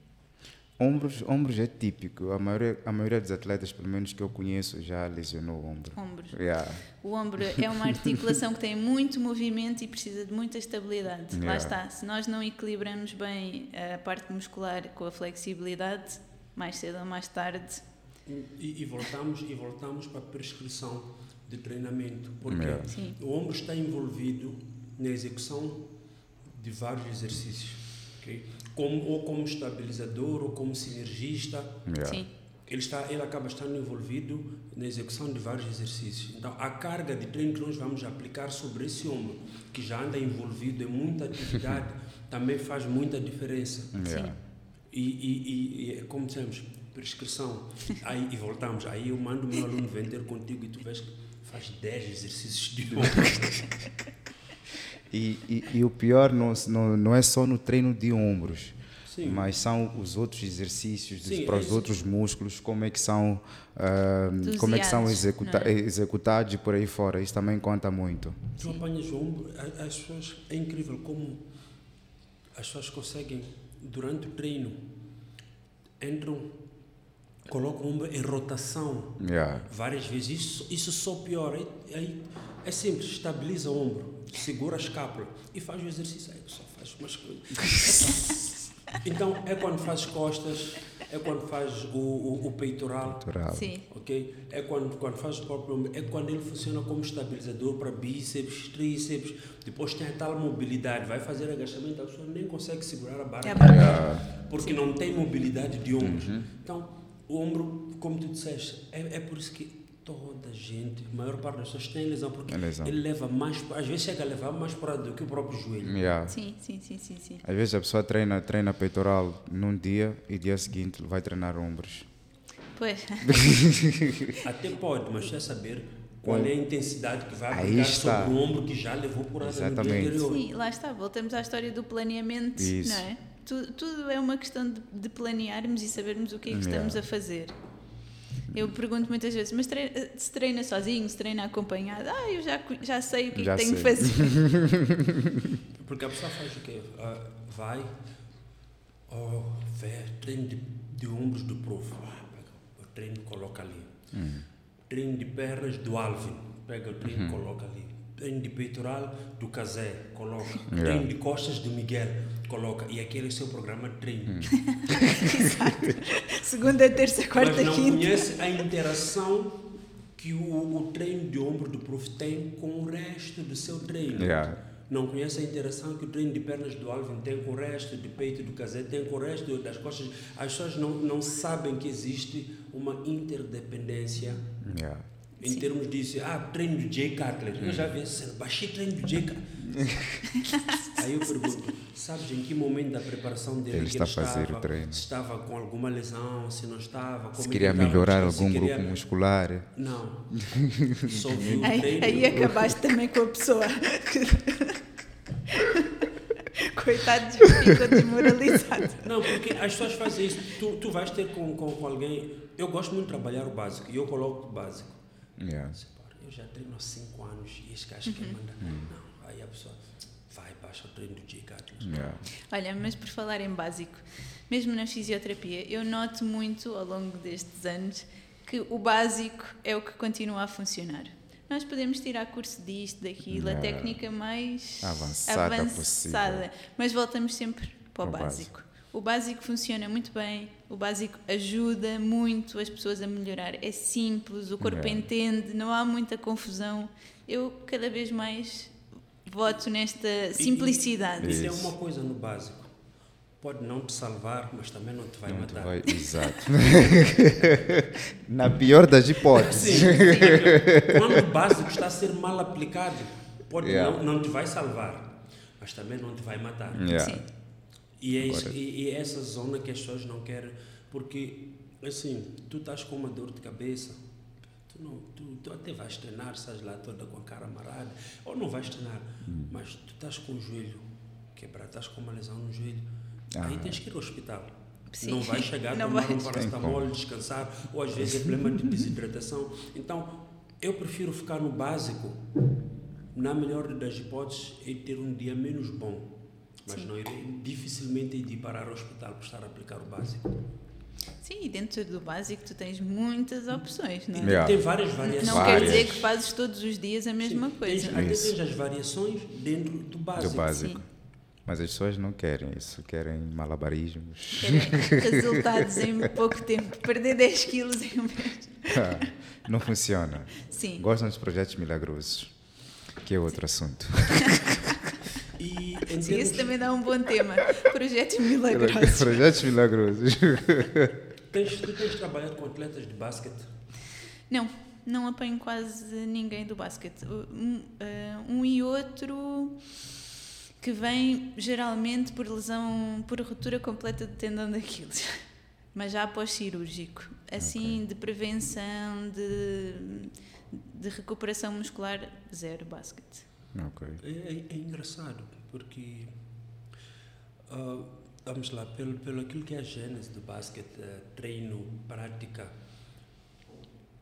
Ombros, ombros é típico. A maioria, a maioria dos atletas, pelo menos que eu conheço, já lesionou o ombro. Ombros. Yeah. O ombro é uma articulação que tem muito movimento e precisa de muita estabilidade. Lá Yeah. está, se nós não equilibramos bem a parte muscular com a flexibilidade, mais cedo ou mais tarde, E, e voltamos e voltamos para a prescrição de treinamento, porque Yeah. O ombro está envolvido na execução de vários exercícios, ok? Como, ou como estabilizador ou como sinergista, Yeah. sim, ele está, ele acaba estando envolvido na execução de vários exercícios. Então, a carga de treino que nós vamos aplicar sobre esse ombro, que já anda envolvido em muita atividade, também faz muita diferença. Yeah. E, e, e, e é como dissemos, prescrição. Aí, e voltamos. Aí eu mando o meu aluno vender contigo e tu vês que faz 10 exercícios de ombro. E, e, e o pior não, não, não é só no treino de ombros, Sim. mas são os outros exercícios Sim, para é os outros músculos, como é que são, ah, como é que são executa- é? executados e por aí fora. Isso também conta muito. Tu apanhas o ombro, as pessoas, é incrível como as pessoas conseguem, durante o treino, entram, colocam o ombro em rotação Yeah. várias vezes. Isso, isso só piora. Aí, é simples, estabiliza o ombro, segura a escápula e faz o exercício. Aí só faz umas coisas. então, é quando faz costas, é quando faz o, o, o peitoral. Sim. Ok? É quando, quando faz o próprio ombro, é quando ele funciona como estabilizador para bíceps, tríceps, depois tem a tal mobilidade, vai fazer agachamento, a pessoa nem consegue segurar a barra, É a barra. Yeah. porque não tem mobilidade de ombros. Então, o ombro, como tu disseste, é, é por isso que toda gente, a maior parte das pessoas tem lesão, porque É lesão. ele leva mais, às vezes chega a levar mais para do que o próprio joelho. Yeah. Sim, sim, sim, sim, sim. Às vezes a pessoa treina, treina peitoral num dia e dia seguinte vai treinar ombros. Pois, Até pode, mas quer saber qual é a intensidade que vai aplicar está. sobre o ombro que já levou por no dia anterior. sim, lá está, voltamos à história do planeamento, Isso. não é? Tu- Tudo é uma questão de, de planearmos e sabermos o que é que Yeah. estamos a fazer. Eu pergunto muitas vezes, mas treina, se treina sozinho, se treina acompanhado? Ah, eu já, já sei o que é Já que tenho sei. que fazer. Porque a pessoa faz o quê? Ah, vai, oh, vê, treino de, de ombros do prof. Ah, pega o treino e coloca ali. Hum. Treino de pernas do Alvin. Pega o treino e coloca ali. Treino de peitoral do Casé, coloca. Yeah. Treino de costas do Miguel, coloca. E aquele é o seu programa de treino. Hum. Segunda, terça, quarta, Mas não quinta. conhece a interação que o, o treino de ombro do prof tem com o resto do seu treino. Yeah. Não conhece a interação que o treino de pernas do Alvin tem com o resto, de peito do Casé tem com o resto das costas. As pessoas não, não sabem que existe uma interdependência Yeah. Em Sim. termos disso. Ah, treino do Jay Cutler. Eu já vi essa cena. Baixei treino do Jay Cutler. Aí eu pergunto, sabes em que momento da preparação dele Ele está a fazer estava, o treino. Se estava com alguma lesão, se não estava, como Se ele queria estava, melhorar se algum queria- grupo muscular. Não. Só vi o Aí, treino. aí acabaste também com a pessoa. Coitados, ficam desmoralizados. Não, porque as pessoas fazem isso. Tu, tu vais ter com, com, com alguém. Eu gosto muito de trabalhar o básico e eu coloco o básico. Yeah. Eu já treino há 5 anos e esse gajo quer mandar. Não, aí a pessoa vai, baixa o treino do Jay Cutler. Yeah. Olha, mas por falar em básico, mesmo na fisioterapia, eu noto muito ao longo destes anos que o básico é o que continua a funcionar. Nós podemos tirar curso disto, daquilo, a Yeah. técnica mais Avançada avançada, mas voltamos sempre para o Para o básico. O básico funciona muito bem, o básico ajuda muito as pessoas a melhorar. É simples, o corpo Yeah. entende, não há muita confusão. Eu cada vez mais voto nesta simplicidade. E tem Isso. uma coisa no básico. Pode não te salvar, mas também não te vai Não te matar. vai- Exato. Na pior das hipóteses. Sim, sim. Quando o básico está a ser mal aplicado, pode Yeah. não, não te vai salvar, mas também não te vai matar. Yeah. Sim. E é, isso, Agora- e, e é essa zona que as pessoas não querem, porque assim, tu estás com uma dor de cabeça, tu, não, tu, tu até vais treinar, estás lá toda com a cara amarrada, ou não vais treinar, mas tu estás com o joelho quebrado, estás com uma lesão no joelho, aí Ah. tens que ir ao hospital. Sim. Não vais chegar Não tomar vais. um paracetamol, descansar, ou às vezes é problema de desidratação. Então, eu prefiro ficar no básico, na melhor das hipóteses, e ter um dia menos bom. Mas Sim. não irei, dificilmente hei de ir parar ao hospital por estar a aplicar o básico. Sim, e dentro do básico tu tens muitas opções, não é? Yeah. Tem várias variações. Não Várias. quer dizer que fazes todos os dias a mesma Sim, coisa. Tens, até Isso. tens as variações dentro do básico. Do básico. Sim. Mas as pessoas não querem isso, querem malabarismos. Querem resultados em pouco tempo. Perder 10 quilos em um mês. não funciona. Sim. Gostam dos projetos milagrosos, que é outro assunto. E termos, esse também dá um bom tema. Projetos milagrosos. projetos milagrosos. tens, tu tens trabalhado com atletas de basquete. Não, não apanho quase ninguém do basquete. Um, eh, um e outro que vem geralmente por lesão, por ruptura completa do tendão daqueles. Mas já pós-cirúrgico. Assim, de prevenção, de, de recuperação muscular, zero basquete. Ok. É, é- é engraçado, porque, ah, vamos lá, pelo, pelo aquilo que é a gênese do basquete, eh, treino, prática,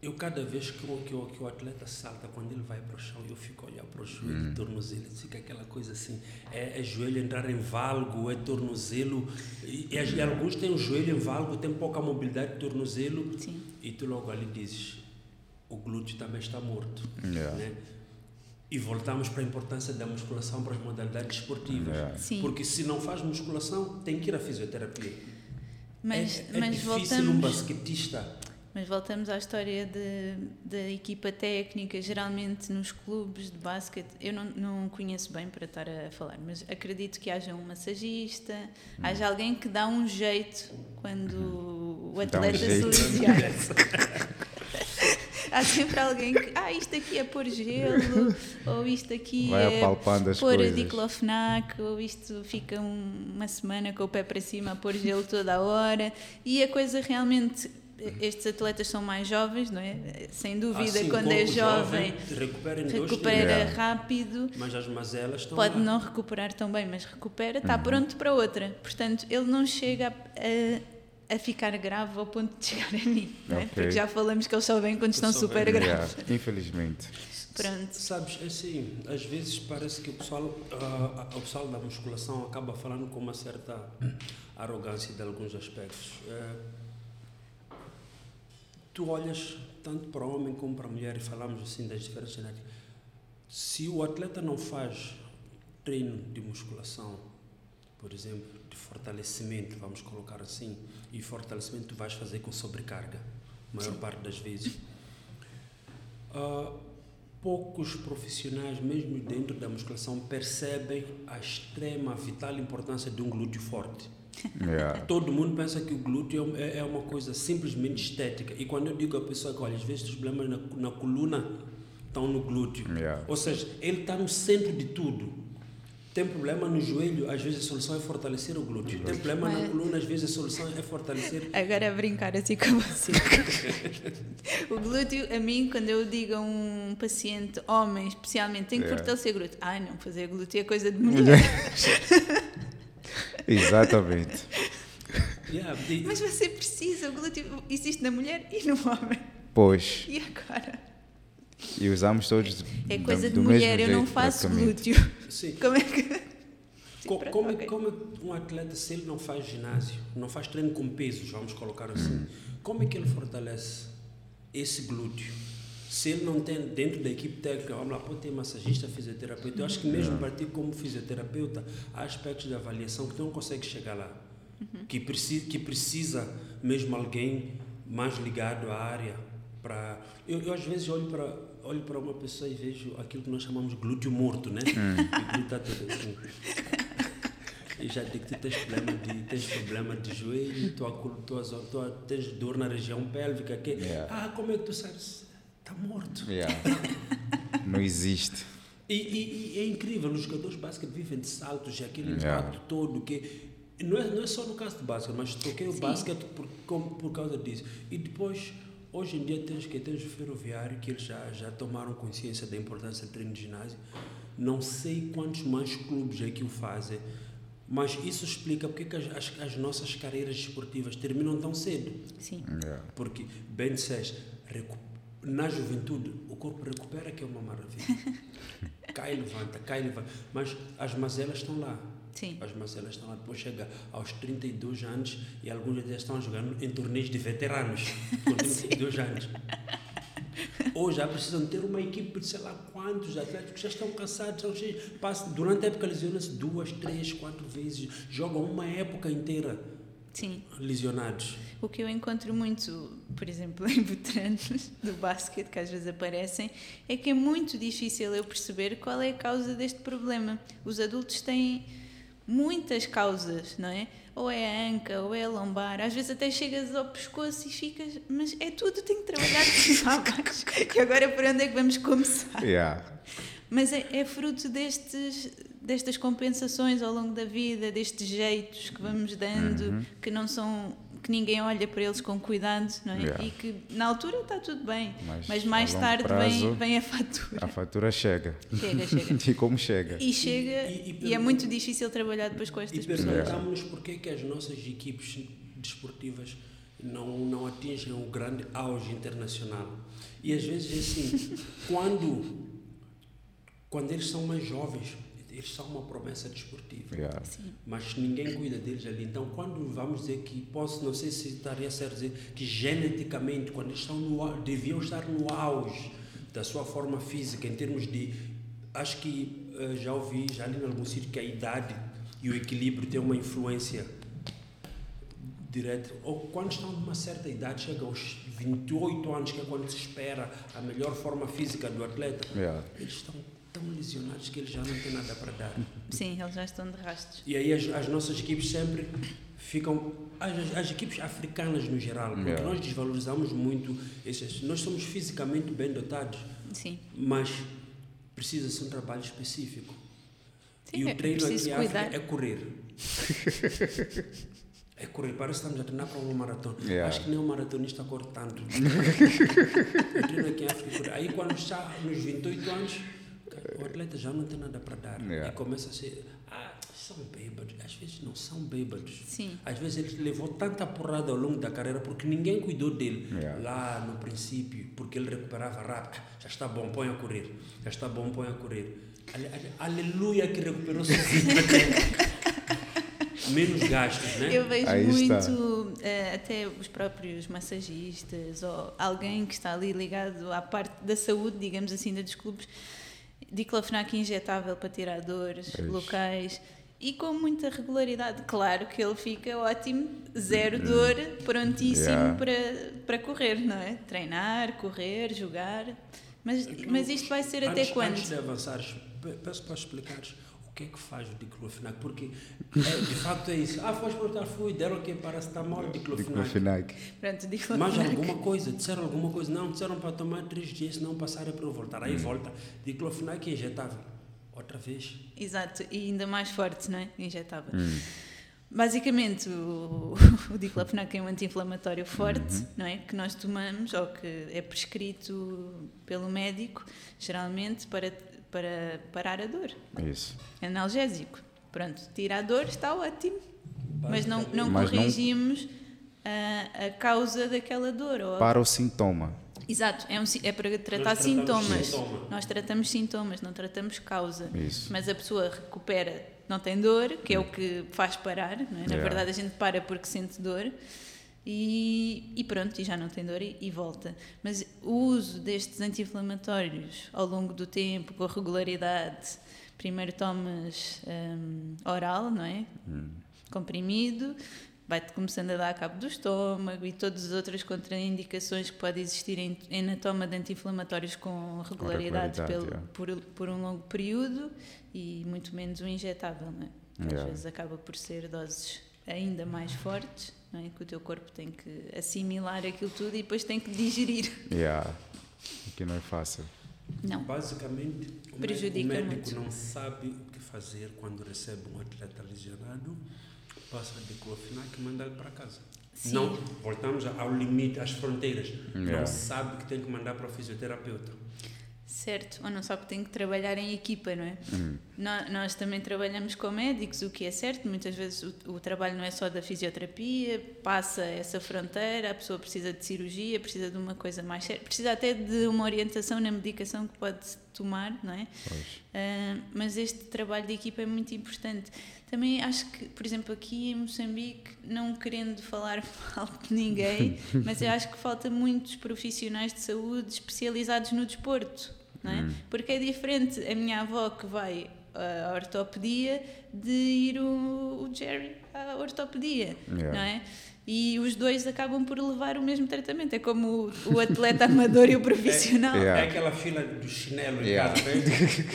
eu cada vez que o, que, o, que o atleta salta, quando ele vai para o chão, eu fico a olhar para o joelho, tornozelo, fica aquela coisa assim, é, é joelho entrar em valgo, é tornozelo, e, e, alguns têm o joelho em valgo, têm pouca mobilidade de tornozelo, Sim. e tu logo ali dizes, o glúteo também está morto. Yeah. Né? E voltamos para a importância da musculação para as modalidades esportivas. Sim. Porque se não faz musculação, tem que ir à fisioterapia. Mas, é, é mas difícil um voltamos. basquetista. Mas voltamos à história da equipa técnica, geralmente nos clubes de basquete. Eu não, não conheço bem para estar a falar, mas acredito que haja um massagista, haja alguém que dá um jeito quando o Dá um atleta se lesiona. Há sempre alguém que, ah, isto aqui é pôr gelo, ou isto aqui Vai é pôr coisas. diclofenac, ou isto fica um- uma semana com o pé para cima a pôr gelo toda a hora. E a coisa realmente, estes atletas são mais jovens, não é? Sem dúvida, Assim, quando é corpo jovem, recupera dias. Rápido. Mas as mazelas estão Pode lá. não recuperar tão bem, mas recupera, Uhum. está pronto para outra. Portanto, ele não chega a, a- a ficar grave ao ponto de chegar a mim, é? Ok. Porque já falamos que eles só vêm quando estão super vêm. graves. Yeah, Infelizmente. Pronto. Sabes, assim, às vezes parece que o pessoal, ah, o pessoal da musculação acaba falando com uma certa arrogância de alguns aspectos. Eh, tu olhas tanto para o homem como para a mulher e falamos assim das diferenças genéticas. Se o atleta não faz treino de musculação, por exemplo, de fortalecimento, vamos colocar assim, e fortalecimento tu vais fazer com sobrecarga, maior parte das vezes. Ah, poucos profissionais, mesmo dentro da musculação, percebem a extrema, vital importância de um glúteo forte. Yeah. Todo mundo pensa que o glúteo é é uma coisa simplesmente estética. E quando eu digo à pessoa que, olha, às vezes os problemas na, na coluna estão no glúteo. Yeah. Ou seja, ele está no centro de tudo. Tem problema no joelho, às vezes a solução é fortalecer o glúteo. Tem problema na Mas- coluna, às vezes a solução é fortalecer. Agora a brincar assim com você. o glúteo, a mim, quando eu digo a um paciente, homem especialmente, tem que Yeah. fortalecer o glúteo. Ai, não, fazer glúteo é coisa de mulher. Exatamente. Yeah, Mas você precisa, o glúteo existe na mulher e no homem. Pois, E agora? E usamos todos É do- coisa de do mulher, mesmo eu não jeito, faço praticamente. glúteo. sim. Como é que. Co- Como, ok. como um atleta, se ele não faz ginásio, não faz treino com pesos, vamos colocar assim, como é que ele fortalece esse glúteo? Se ele não tem dentro da equipe técnica, vamos lá, pode ter massagista, fisioterapeuta. Eu acho que mesmo para ti como fisioterapeuta, há aspectos de avaliação que tu não consegue chegar lá. Que, precisa, que precisa mesmo alguém mais ligado à área. Para... Eu, eu às vezes olho para, olho para uma pessoa e vejo aquilo que nós chamamos de glúteo morto, né? E o glúteo está todo assim. E já digo que tu tens problema de, tens problema de joelho, tua, tuas, tua, tens dor na região pélvica. Que, Yeah. Ah, como é que tu sabes? Está morto. Yeah. Não existe. E, e- e é incrível, os jogadores de basquete vivem de saltos, e aquele Yeah. impacto todo que não é, não é só no caso do basquete, mas toquei o Sim. basquete por, com- por causa disso. E depois, hoje em dia, tens que tens o ferroviário, que eles já, já tomaram consciência da importância do treino de ginásio. Não sei quantos mais clubes é que o fazem, mas isso explica porque que as, as, as nossas carreiras esportivas terminam tão cedo. Sim. Yeah. Porque, bem disseste, recu- na juventude o corpo recupera, que é uma maravilha. cai e levanta, cai e levanta. Mas as mazelas estão lá. Sim. As mazelas estão lá. Depois chega aos 32 anos e alguns já estão jogando em torneios de veteranos. Com 32 anos. Ou já precisam ter uma equipe de sei lá quantos atletas que já estão cansados, são cheios. Passam, durante a época lesionam-se duas, três, quatro vezes. Jogam uma época inteira Sim. lesionados. O que eu encontro muito, por exemplo, em veteranos do basquete, que às vezes aparecem, é que é muito difícil eu perceber qual é a causa deste problema. Os adultos têm muitas causas, não é? Ou é a anca, ou é a lombar. Às vezes até chegas ao pescoço e ficas, mas é tudo, tenho que trabalhar de. E agora por onde é que vamos começar? Yeah. Mas é, é fruto destes, destas compensações ao longo da vida, destes jeitos que vamos dando, que não são que ninguém olha para eles com cuidado, não é? Yeah. E que na altura está tudo bem, Mas mas, mais tarde prazo, vem, vem a fatura. A fatura chega. Chega, chega. e como chega? E chega, E- e e, é muito difícil trabalhar depois com E estas pessoas. perguntamos-nos porque que as nossas equipes desportivas não, não atingem um grande auge internacional. E às vezes é assim, quando, quando eles são mais jovens, eles são uma promessa desportiva. Yeah. Mas ninguém cuida deles ali. Então, quando vamos dizer que, posso, não sei se estaria certo dizer, que geneticamente, quando eles estão no, deviam estar no auge da sua forma física, em termos de. Acho que eh, já ouvi, já li em algum sítio que a idade e o equilíbrio têm uma influência direta. Ou quando estão numa certa idade, chega aos 28 anos, que é quando se espera a melhor forma física do atleta, Yeah. eles estão tão lesionados que eles já não têm nada para dar. Sim, eles já estão de rastros. E aí as, as nossas equipes sempre ficam. As, as equipes africanas no geral, porque Yeah. nós desvalorizamos muito esses. Nós somos fisicamente bem dotados, Sim. mas precisa-se um trabalho específico. Sim, e é o treino preciso aqui em África cuidar. é correr. É correr, parece que estamos a treinar para uma maratona. Yeah. Acho que nem um maratonista corre tanto. eu treino aqui em África correr. Aí quando está nos 28 anos, o atleta já não tem nada para dar. Yeah. E começa a ser. Ah, são bêbados. Às vezes não são bêbados. Sim. Às vezes ele levou tanta porrada ao longo da carreira porque ninguém cuidou dele Yeah. lá no princípio, porque ele recuperava rápido. Ah, já está bom, põe a correr. Já está bom, põe a correr. Ale- ale- Aleluia que recuperou sozinho. Menos gastos, né? Eu vejo Aí muito, eh, até os próprios massagistas ou alguém que está ali ligado à parte da saúde, digamos assim, dos clubes, diclofenac injetável para tirar dores Ixi. locais e com muita regularidade. Claro que ele fica ótimo, zero dor, prontíssimo Yeah. para, para correr, não é? Treinar, correr, jogar. Mas, mas isto vai ser até antes, quando? Antes de avançares, pe- peço para explicares que é que faz o diclofenac, porque é, de facto é isso. Ah, foste perguntar, fui, deram o que? Paracetamol, diclofenac. Diclofenac. Pronto, Mais diclofenac. alguma coisa, disseram alguma coisa, não, disseram para tomar três dias, se não passar é para eu voltar. Aí volta, diclofenac é injetável. Outra vez. Exato, e ainda mais forte, não é? Injetável. Basicamente, o, o diclofenac é um anti-inflamatório forte, não é? Que nós tomamos, ou que é prescrito pelo médico, geralmente para, para parar a dor. Isso. É analgésico. Pronto, tira a dor, está ótimo. Mas não, não Mas não- corrigimos a, a causa daquela dor. Ou Para o sintoma. Exato, é, um é para tratar sintomas. sintoma. Nós tratamos sintomas, não tratamos causa. Isso. Mas a pessoa recupera, não tem dor, que é o que faz parar, não é? Na Yeah. verdade, a gente para porque sente dor. E, e pronto, e já não tem dor e, e volta. Mas o uso destes anti-inflamatórios ao longo do tempo, com regularidade, primeiro tomas hum, oral, não é? Comprimido, vai-te começando a dar cabo do estômago e todas as outras contraindicações que pode existir em, em na toma de anti-inflamatórios com regularidade, regularidade, pelo- yeah. por, por um longo período e muito menos o injetável, não é? Que Às vezes acaba por ser doses ainda mais fortes, não é? Que o teu corpo tem que assimilar aquilo tudo e depois tem que digerir. Yeah. Que não é fácil. Não. Basicamente, o Prejudica médico, o médico muito. não sabe o que fazer quando recebe um atleta lesionado, passa diclofenac e manda ele para casa. Sim. Não, voltamos ao limite, às fronteiras. Yeah. Não sabe que tem que mandar para o fisioterapeuta. Certo, ou não só que tem que trabalhar em equipa, não é? Nó- Nós, também trabalhamos com médicos, o que é certo, muitas vezes o, o trabalho não é só da fisioterapia, passa essa fronteira, a pessoa precisa de cirurgia, precisa de uma coisa mais séria, precisa até de uma orientação na medicação que pode tomar, não é? Ah, mas este trabalho de equipa é muito importante. Também acho que, por exemplo, aqui em Moçambique, não querendo falar mal de ninguém, mas eu acho que falta muitos profissionais de saúde especializados no desporto, é? Porque é diferente a minha avó que vai à ortopedia de ir o, o Jerry à ortopedia, Yeah. não é? E os dois acabam por levar o mesmo tratamento. É como o, o atleta amador e o profissional. Yeah. É aquela fila do chinelo em Yeah. casa, né?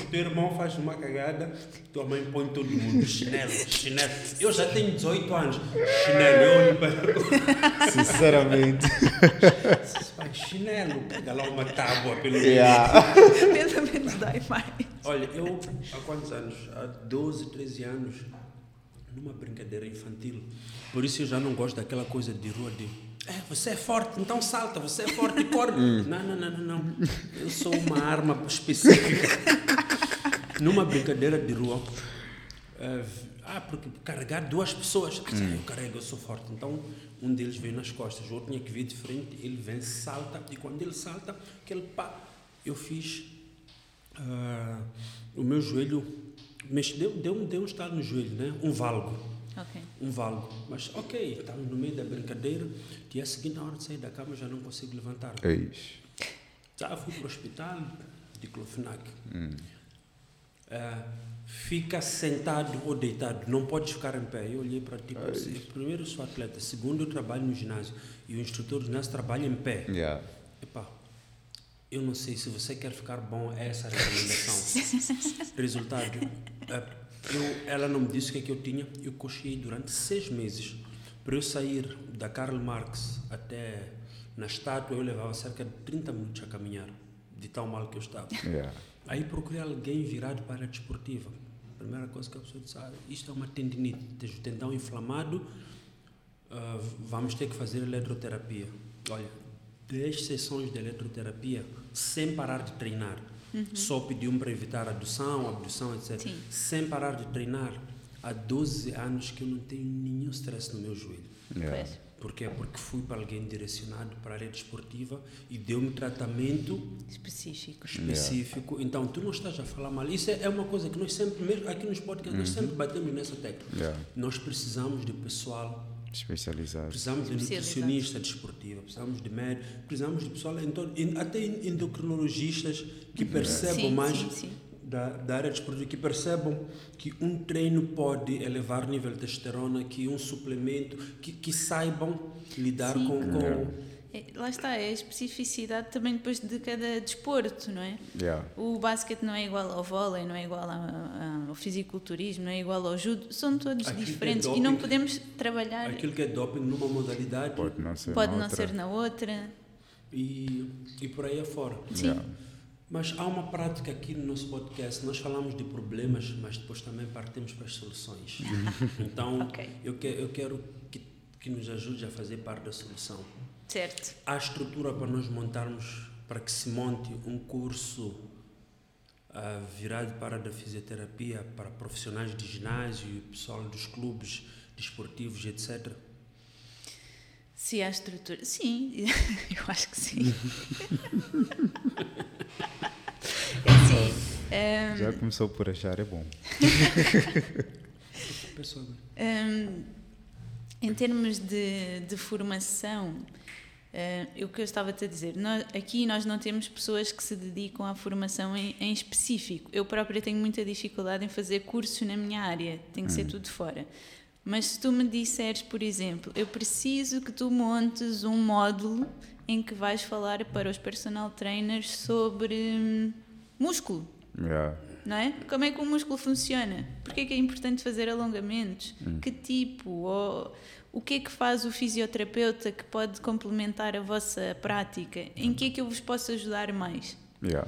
O teu irmão faz uma cagada, tua mãe põe todo mundo chinelo, chinelo. Eu já tenho 18 anos, chinelo, eu olho para Sinceramente. Chinelo, pega lá uma tábua pelo yeah. Pelo menos dói mais. Olha, eu há quantos anos? Há 12, 13 anos, numa brincadeira infantil. Por isso eu já não gosto daquela coisa de rua de é, você é forte, então salta, você é forte e corre. não, não, não, não, não. Eu sou uma arma específica. numa brincadeira de rua. Uh, ah, porque carregar duas pessoas. Ah, eu carrego, eu sou forte. Então, um deles veio nas costas, o outro tinha que vir de frente, ele vem, salta, e quando ele salta, aquele pá, eu fiz. Uh, o meu joelho mexe, deu, deu, deu um estalo no joelho, né? Um valgo. Okay. Um valgo. Mas, ok, estamos no meio da brincadeira. Dia seguinte, na hora de sair da cama, já não consigo levantar. Eis. Já fui para o hospital, diclofenac. Hum. Uh, fica sentado ou deitado, não podes ficar em pé. Eu olhei para ti e primeiro eu sou atleta, segundo eu trabalho no ginásio e o instrutor do ginásio trabalha em pé. Yeah. Epá, eu não sei se você quer ficar bom, é essa a recomendação. Resultado, eu, ela não me disse o que é que eu tinha, eu cochei durante seis meses. Para eu sair da Karl Marx até na estátua, eu levava cerca de 30 minutos a caminhar, de tão mal que eu estava. Yeah. Aí procurei alguém virado para a desportiva. A primeira coisa que a pessoa disse, ah, isto é uma tendinite, tens o tendão inflamado, uh, vamos ter que fazer eletroterapia. Olha, 10 sessões de eletroterapia sem parar de treinar. Uhum. Só pediu-me para evitar adução, abdução, etc. Sim. Sem parar de treinar. Há 12 anos que eu não tenho nenhum stress no meu joelho. Yeah. Pois. Porquê? Porque fui para alguém direcionado para a área desportiva e deu-me tratamento Específico. específico. Então, tu não estás a falar mal. Isso é, é uma coisa que nós sempre, mesmo aqui nos podcasts, nós sempre batemos nessa tecla. Yeah. Nós precisamos de pessoal, Especializado. precisamos de nutricionista desportiva, precisamos de médico, precisamos de pessoal, em torno- em- até endocrinologistas que percebam Sim, mais sim, sim. Da, da área desportiva, que percebam que um treino pode elevar o nível de testosterona, que um suplemento, que, que saibam lidar Sim. com, com lá está, é a especificidade também depois de cada desporto, não é? Yeah. O basquete não é igual ao vôlei, não é igual ao fisiculturismo, não é igual ao judo, são todos Aquilo é diferentes e doping, não podemos trabalhar, aquilo que é doping numa modalidade Pode não ser. pode na não outra. ser na outra. e, e por aí afora. Sim. Yeah. Mas há uma prática aqui no nosso podcast, nós falamos de problemas, mas depois também partimos para as soluções. Então, Ok. eu, que, eu quero que, que nos ajude a fazer parte da solução. Certo. Há estrutura para nós montarmos, para que se monte um curso ah, virado para a da fisioterapia, para profissionais de ginásio, pessoal dos clubes desportivos, etc. Se há estrutura. Sim, eu acho que sim. é assim. ehm, Já começou por achar, é bom. Hum, em termos de, de formação, hum, o que eu estava-te a dizer, nós- aqui nós não temos pessoas que se dedicam à formação em, em específico. Eu própria tenho muita dificuldade em fazer cursos na minha área, tem que ser tudo fora. Mas se tu me disseres, por exemplo, eu preciso que tu montes um módulo em que vais falar para os personal trainers sobre hum, músculo, Yeah. não é? Como é que o músculo funciona? Porquê é que é importante fazer alongamentos? Que tipo? Ou o que é que faz o fisioterapeuta que pode complementar a vossa prática? Em que é que eu vos posso ajudar mais? Yeah.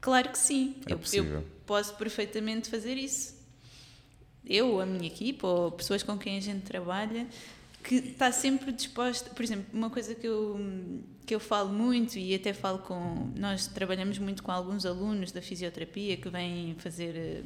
Claro que sim. É eu, eu posso perfeitamente fazer isso. Eu, a minha equipa, ou pessoas com quem a gente trabalha, que está sempre disposta. Por exemplo, uma coisa que eu, que eu falo muito e até falo com. Nós trabalhamos muito com alguns alunos da fisioterapia que vêm fazer eh,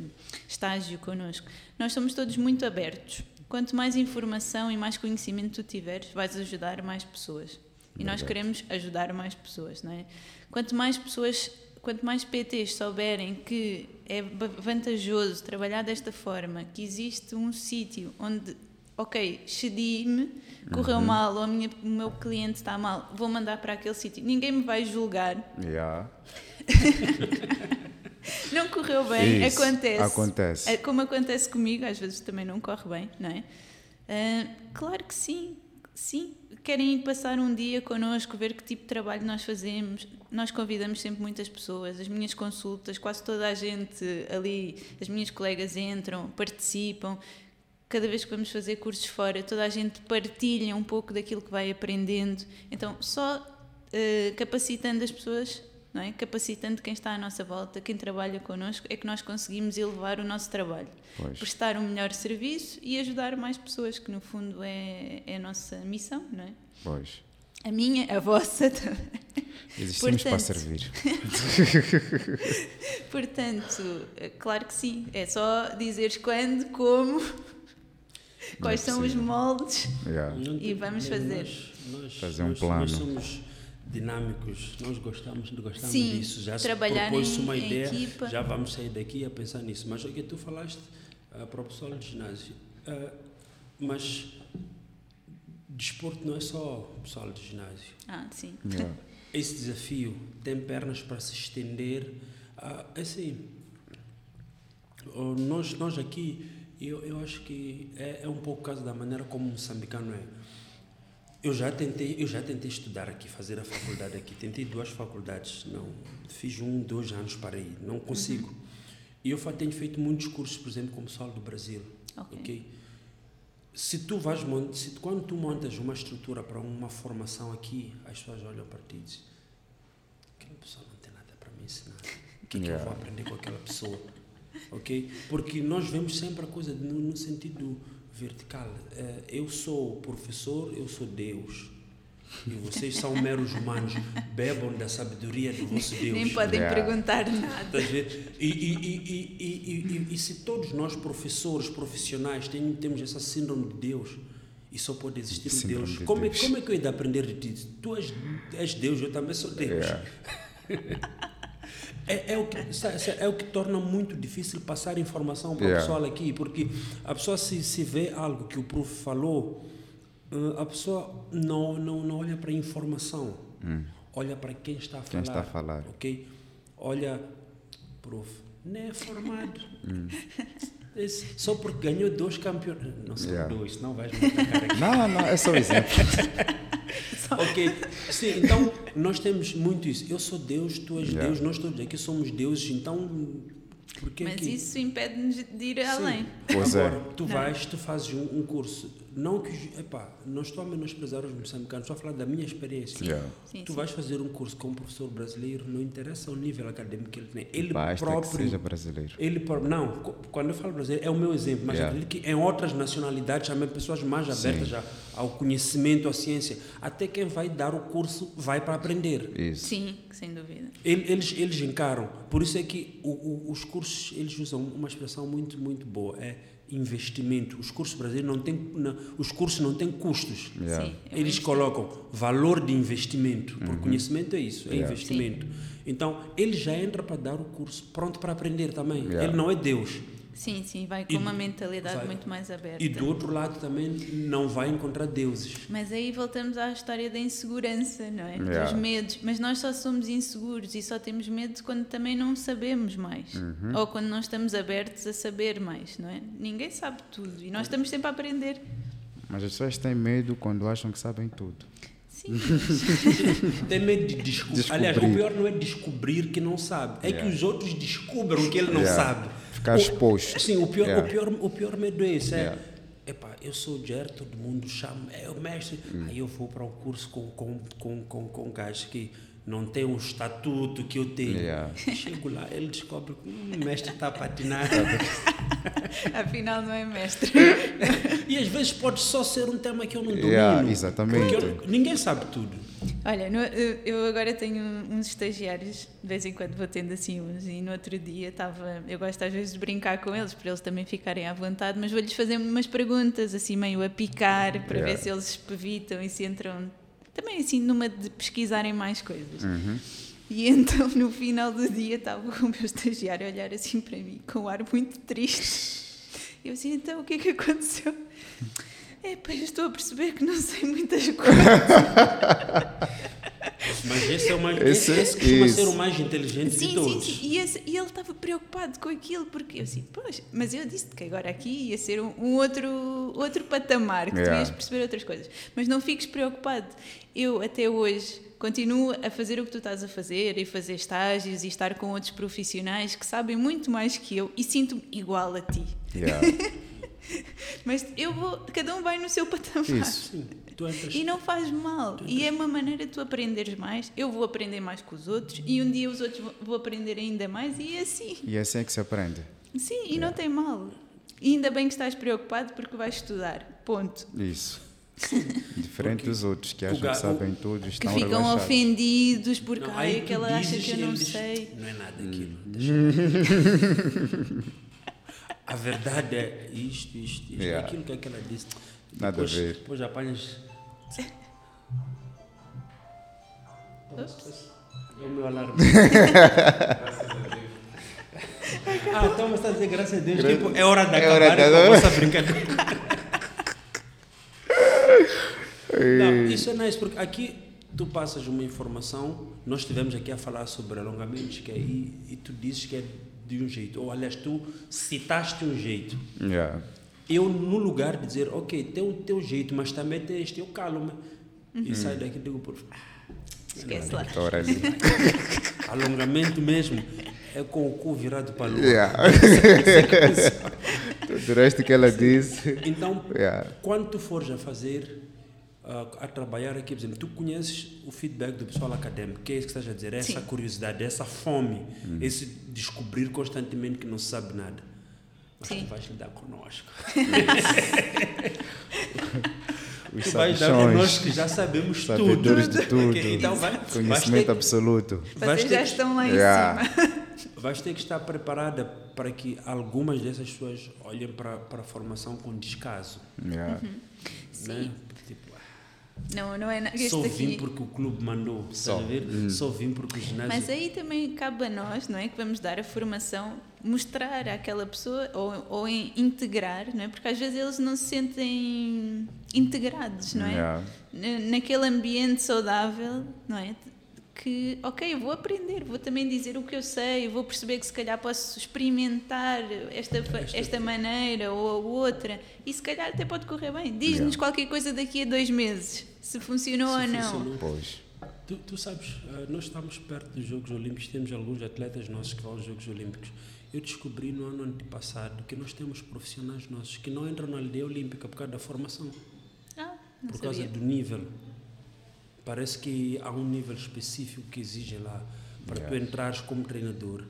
estágio connosco. Nós somos todos muito abertos. Quanto mais informação e mais conhecimento tu tiveres, vais ajudar mais pessoas. E nós Verdade. queremos ajudar mais pessoas, não é? Quanto mais pessoas, quanto mais PTs souberem que é vantajoso trabalhar desta forma, que existe um sítio onde, ok, cedi-me, correu mal, ou minha- o meu cliente está mal, vou mandar para aquele sítio. Ninguém me vai julgar. Yeah. Não correu bem, Isso, acontece. acontece. É Como acontece comigo, às vezes também não corre bem, não é? Ah, claro que sim, sim. Querem ir passar um dia connosco, ver que tipo de trabalho nós fazemos. Nós convidamos sempre muitas pessoas, as minhas consultas, quase toda a gente ali, as minhas colegas entram, participam. Cada vez que vamos fazer cursos fora, toda a gente partilha um pouco daquilo que vai aprendendo. Então, só eh, capacitando as pessoas, não é? Capacitando quem está à nossa volta, quem trabalha connosco, é que nós conseguimos elevar o nosso trabalho. Pois. Prestar um melhor serviço e ajudar mais pessoas, que no fundo é, é a nossa missão, não é? Pois. A minha, a vossa também. Existimos para Portanto, servir. Portanto, eh, claro que sim. É só dizeres quando, como, quais são os moldes. Yeah. E vamos fazer. Nós, nós, Fazer um nós, plano. Nós somos dinâmicos, nós gostamos, gostamos Sim, disso. Já se trabalhar propôs em- uma em ideia, equipa. já vamos sair daqui a pensar nisso. Mas o que tu falaste ah, para o pessoal de ginásio, ah, mas desporto não é só pessoal de ginásio. Ah, sim. Yeah. Esse desafio tem pernas para se estender. Ah, assim, nós, nós aqui, eu, eu acho que é, é um pouco o caso da maneira como o moçambicano é. Eu já tentei, eu já tentei estudar aqui, fazer a faculdade aqui. Tentei duas faculdades, não, fiz um, dois anos para ir, não consigo. E eu fa- tenho feito muitos cursos, por exemplo, com o pessoal do Brasil, Ok. ok? Se tu vais se quando tu montas uma estrutura para uma formação aqui, as pessoas olham para ti e dizem: aquela pessoa não tem nada para me ensinar. O que, é que eu vou aprender com aquela pessoa? Ok? Porque nós vemos sempre a coisa no, no sentido vertical. Eh, eu sou professor, eu sou Deus. E vocês são meros humanos. Bebam da sabedoria do vosso Deus. Nem podem Yeah. perguntar nada. E, e, e, e, e, e, e se todos nós, professores, profissionais, tem- temos essa síndrome de Deus, e só pode existir um Deus, de como, É, Deus. como é que eu ia de aprender de ti? Tu és, és Deus, eu também sou Deus. Yeah. É, é, o que, é o que torna muito difícil passar informação para Yeah. o pessoal aqui, porque a pessoa se, se vê algo que o prof falou, eh, a pessoa não, não, não olha para a informação, olha para quem está a falar. Quem está a falar. Ok? Olha, prof, não é formado. Esse- só porque ganhou dois campeonatos. Não são Yeah. dois, não vais. Não, não, é só um exemplo. Ok, sim, então nós temos muito isso. Eu sou Deus, tu és Yeah. Deus, nós todos aqui somos deuses, então por que Mas que... isso impede-nos de ir Sim. além. Pois é. Agora, tu vais, tu fazes um, um curso. Não que. Epá, não estou a menosprezar os moçambicanos, estou a falar da minha experiência. Yeah. Sim, tu sim. vais fazer um curso com um professor brasileiro, não interessa o nível acadêmico que ele tem. Ele Basta que próprio. seja brasileiro. Ele, pró- não, quando eu falo brasileiro, é o meu exemplo, mas Yeah. acredito que em outras nacionalidades também pessoas mais abertas já ao conhecimento, à ciência. Até quem vai dar o curso vai para aprender. Isso. Sim, sem dúvida. Ele- Eles, eles encaram. Por isso é que o- o- os cursos, eles usam uma expressão muito, muito boa. É investimento. Os cursos brasileiros não têm, não- os cursos não têm custos. Yeah. Sim, é Eles investimento. colocam valor de investimento. Porque conhecimento é isso, é Yeah. investimento. Então, ele já entra para dar o curso pronto para aprender também. Yeah. Ele não é Deus. Sim, sim, vai com E- uma mentalidade vai. muito mais aberta. E do outro lado também não vai encontrar deuses. Mas aí voltamos à história da insegurança, não é? Yeah. Dos medos. Mas nós só somos inseguros e só temos medo quando também não sabemos mais. Uhum. Ou quando não estamos abertos a saber mais, não é? Ninguém sabe tudo e nós estamos sempre a aprender. Mas as pessoas têm medo quando acham que sabem tudo. Sim, Tem medo de descobrir. Descobrir. Aliás, o pior não é descobrir que não sabe, é Yeah. que os outros descubram que ele não Yeah. sabe. Ficar O- exposto. Sim, o pior, Yeah. o pior, o pior medo é esse. É, Yeah. epá, eu sou o Jer, todo mundo chama, é o mestre. Hum. Aí eu vou para o curso com, com, com, com, com gajos que não tem um estatuto que eu tenho. Yeah. Chego lá, ele descobre que hum, o mestre está a patinar. afinal não é mestre. e às vezes pode só ser um tema que eu não domino. Yeah, exatamente. Porque eu- ninguém sabe tudo. Olha, no- eu agora tenho uns estagiários, de vez em quando vou tendo assim uns, e no outro dia estava. Eu gosto às vezes de brincar com eles, para eles também ficarem à vontade, mas vou-lhes fazer umas perguntas, assim meio a picar, para Yeah. ver se eles espevitam e se entram. Também assim, numa de pesquisarem mais coisas. Uhum. E então, no final do dia, estava o meu estagiário a olhar assim para mim, com um ar muito triste. Eu assim, então, o que é que aconteceu? É, pá, eu estou a perceber que não sei muitas coisas. Mas esse é o mais. Esse- Esse, esse costuma isso. ser o mais inteligente Sim, de todos. sim, sim. E, esse- e ele estava preocupado com aquilo, porque eu assim, pois, mas eu disse que agora aqui ia ser um, um outro, outro patamar, que tu Yeah. ias perceber outras coisas. Mas não fiques preocupado. Eu, até hoje, continuo a fazer o que tu estás a fazer, e fazer estágios e estar com outros profissionais que sabem muito mais que eu e sinto-me igual a ti. Yeah. Mas eu vou, cada um vai no seu patamar. Isso. Sim, tu entras. E não faz mal. E é uma maneira de tu aprenderes mais. Eu vou aprender mais com os outros e um dia os outros vão- vou aprender ainda mais e é assim. E é assim que se aprende. Sim, e não tem mal. E ainda bem que estás preocupado porque vais estudar. Ponto. Isso. Diferente Porque dos outros que acham que sabem o- tudo e Que estão ficam relaxados. ofendidos porque Não, ai, aquela acha que eu não diz, sei. Não é nada Hum. aquilo. A verdade é isto, isto, isto. Yeah. Aquilo que aquela disse. Nada a Depois- ver. Depois apanhas. Ups. É o meu alarme. ah, então mas está a dizer graças a Deus. Gra- Tipo, é hora de É acabar hora de com a acabar. vossa brincadeira. Não, isso é nice, porque aqui tu passas uma informação, nós estivemos aqui a falar sobre alongamentos, que é, e, e tu dizes que é de um jeito, ou aliás, tu citaste um jeito. Yeah. Eu, no lugar de dizer, ok, tem o teu jeito, mas também tem este, eu calo-me. E saio daqui e digo, por "Ah, Esquece lá. Ora ali. alongamento mesmo é com o cu virado para a lua. Yeah. Tudo o resto que ela disse. Então, Yeah. quando tu fores a fazer, a trabalhar aqui, por exemplo, tu conheces o feedback do pessoal acadêmico, que é isso que estás a dizer, essa Sim. curiosidade, essa fome, esse descobrir constantemente que não se sabe nada. Mas Sim. tu vais lidar connosco. Os Tu vais dar connosco sabichões, que já sabemos tudo. sabedores de tudo. Ok, Então vai, Conhecimento ter, absoluto. vais, Vocês ter já que, estão lá em cima. vais ter que estar preparada para que algumas dessas pessoas olhem para, para a formação com descaso. Yeah. Né? Tipo, ah, Não, não é nada. só vim aqui. porque o clube mandou. Só. Ver? Só vim porque o ginásio. Mas aí também cabe a nós, não é? Que vamos dar a formação, mostrar àquela pessoa ou, ou em integrar, não é? Porque às vezes eles não se sentem integrados, não é? Yeah. Na- Naquele ambiente saudável, não é? Que, ok, eu vou aprender, vou também dizer o que eu sei, vou perceber que se calhar posso experimentar esta, fa- esta maneira ou a outra e se calhar até pode correr bem. Diz-nos Yeah. qualquer coisa daqui a dois meses, se funcionou Se ou não. funcionou. Pois. Tu, tu sabes, eh, nós estamos perto dos Jogos Olímpicos, temos alguns atletas nossos que vão aos Jogos Olímpicos. Eu descobri no ano antepassado que nós temos profissionais nossos que não entram na aldeia olímpica por causa da formação, Ah, não por causa sabia. do nível. Parece que há um nível específico que exige lá para tu entrares como treinador.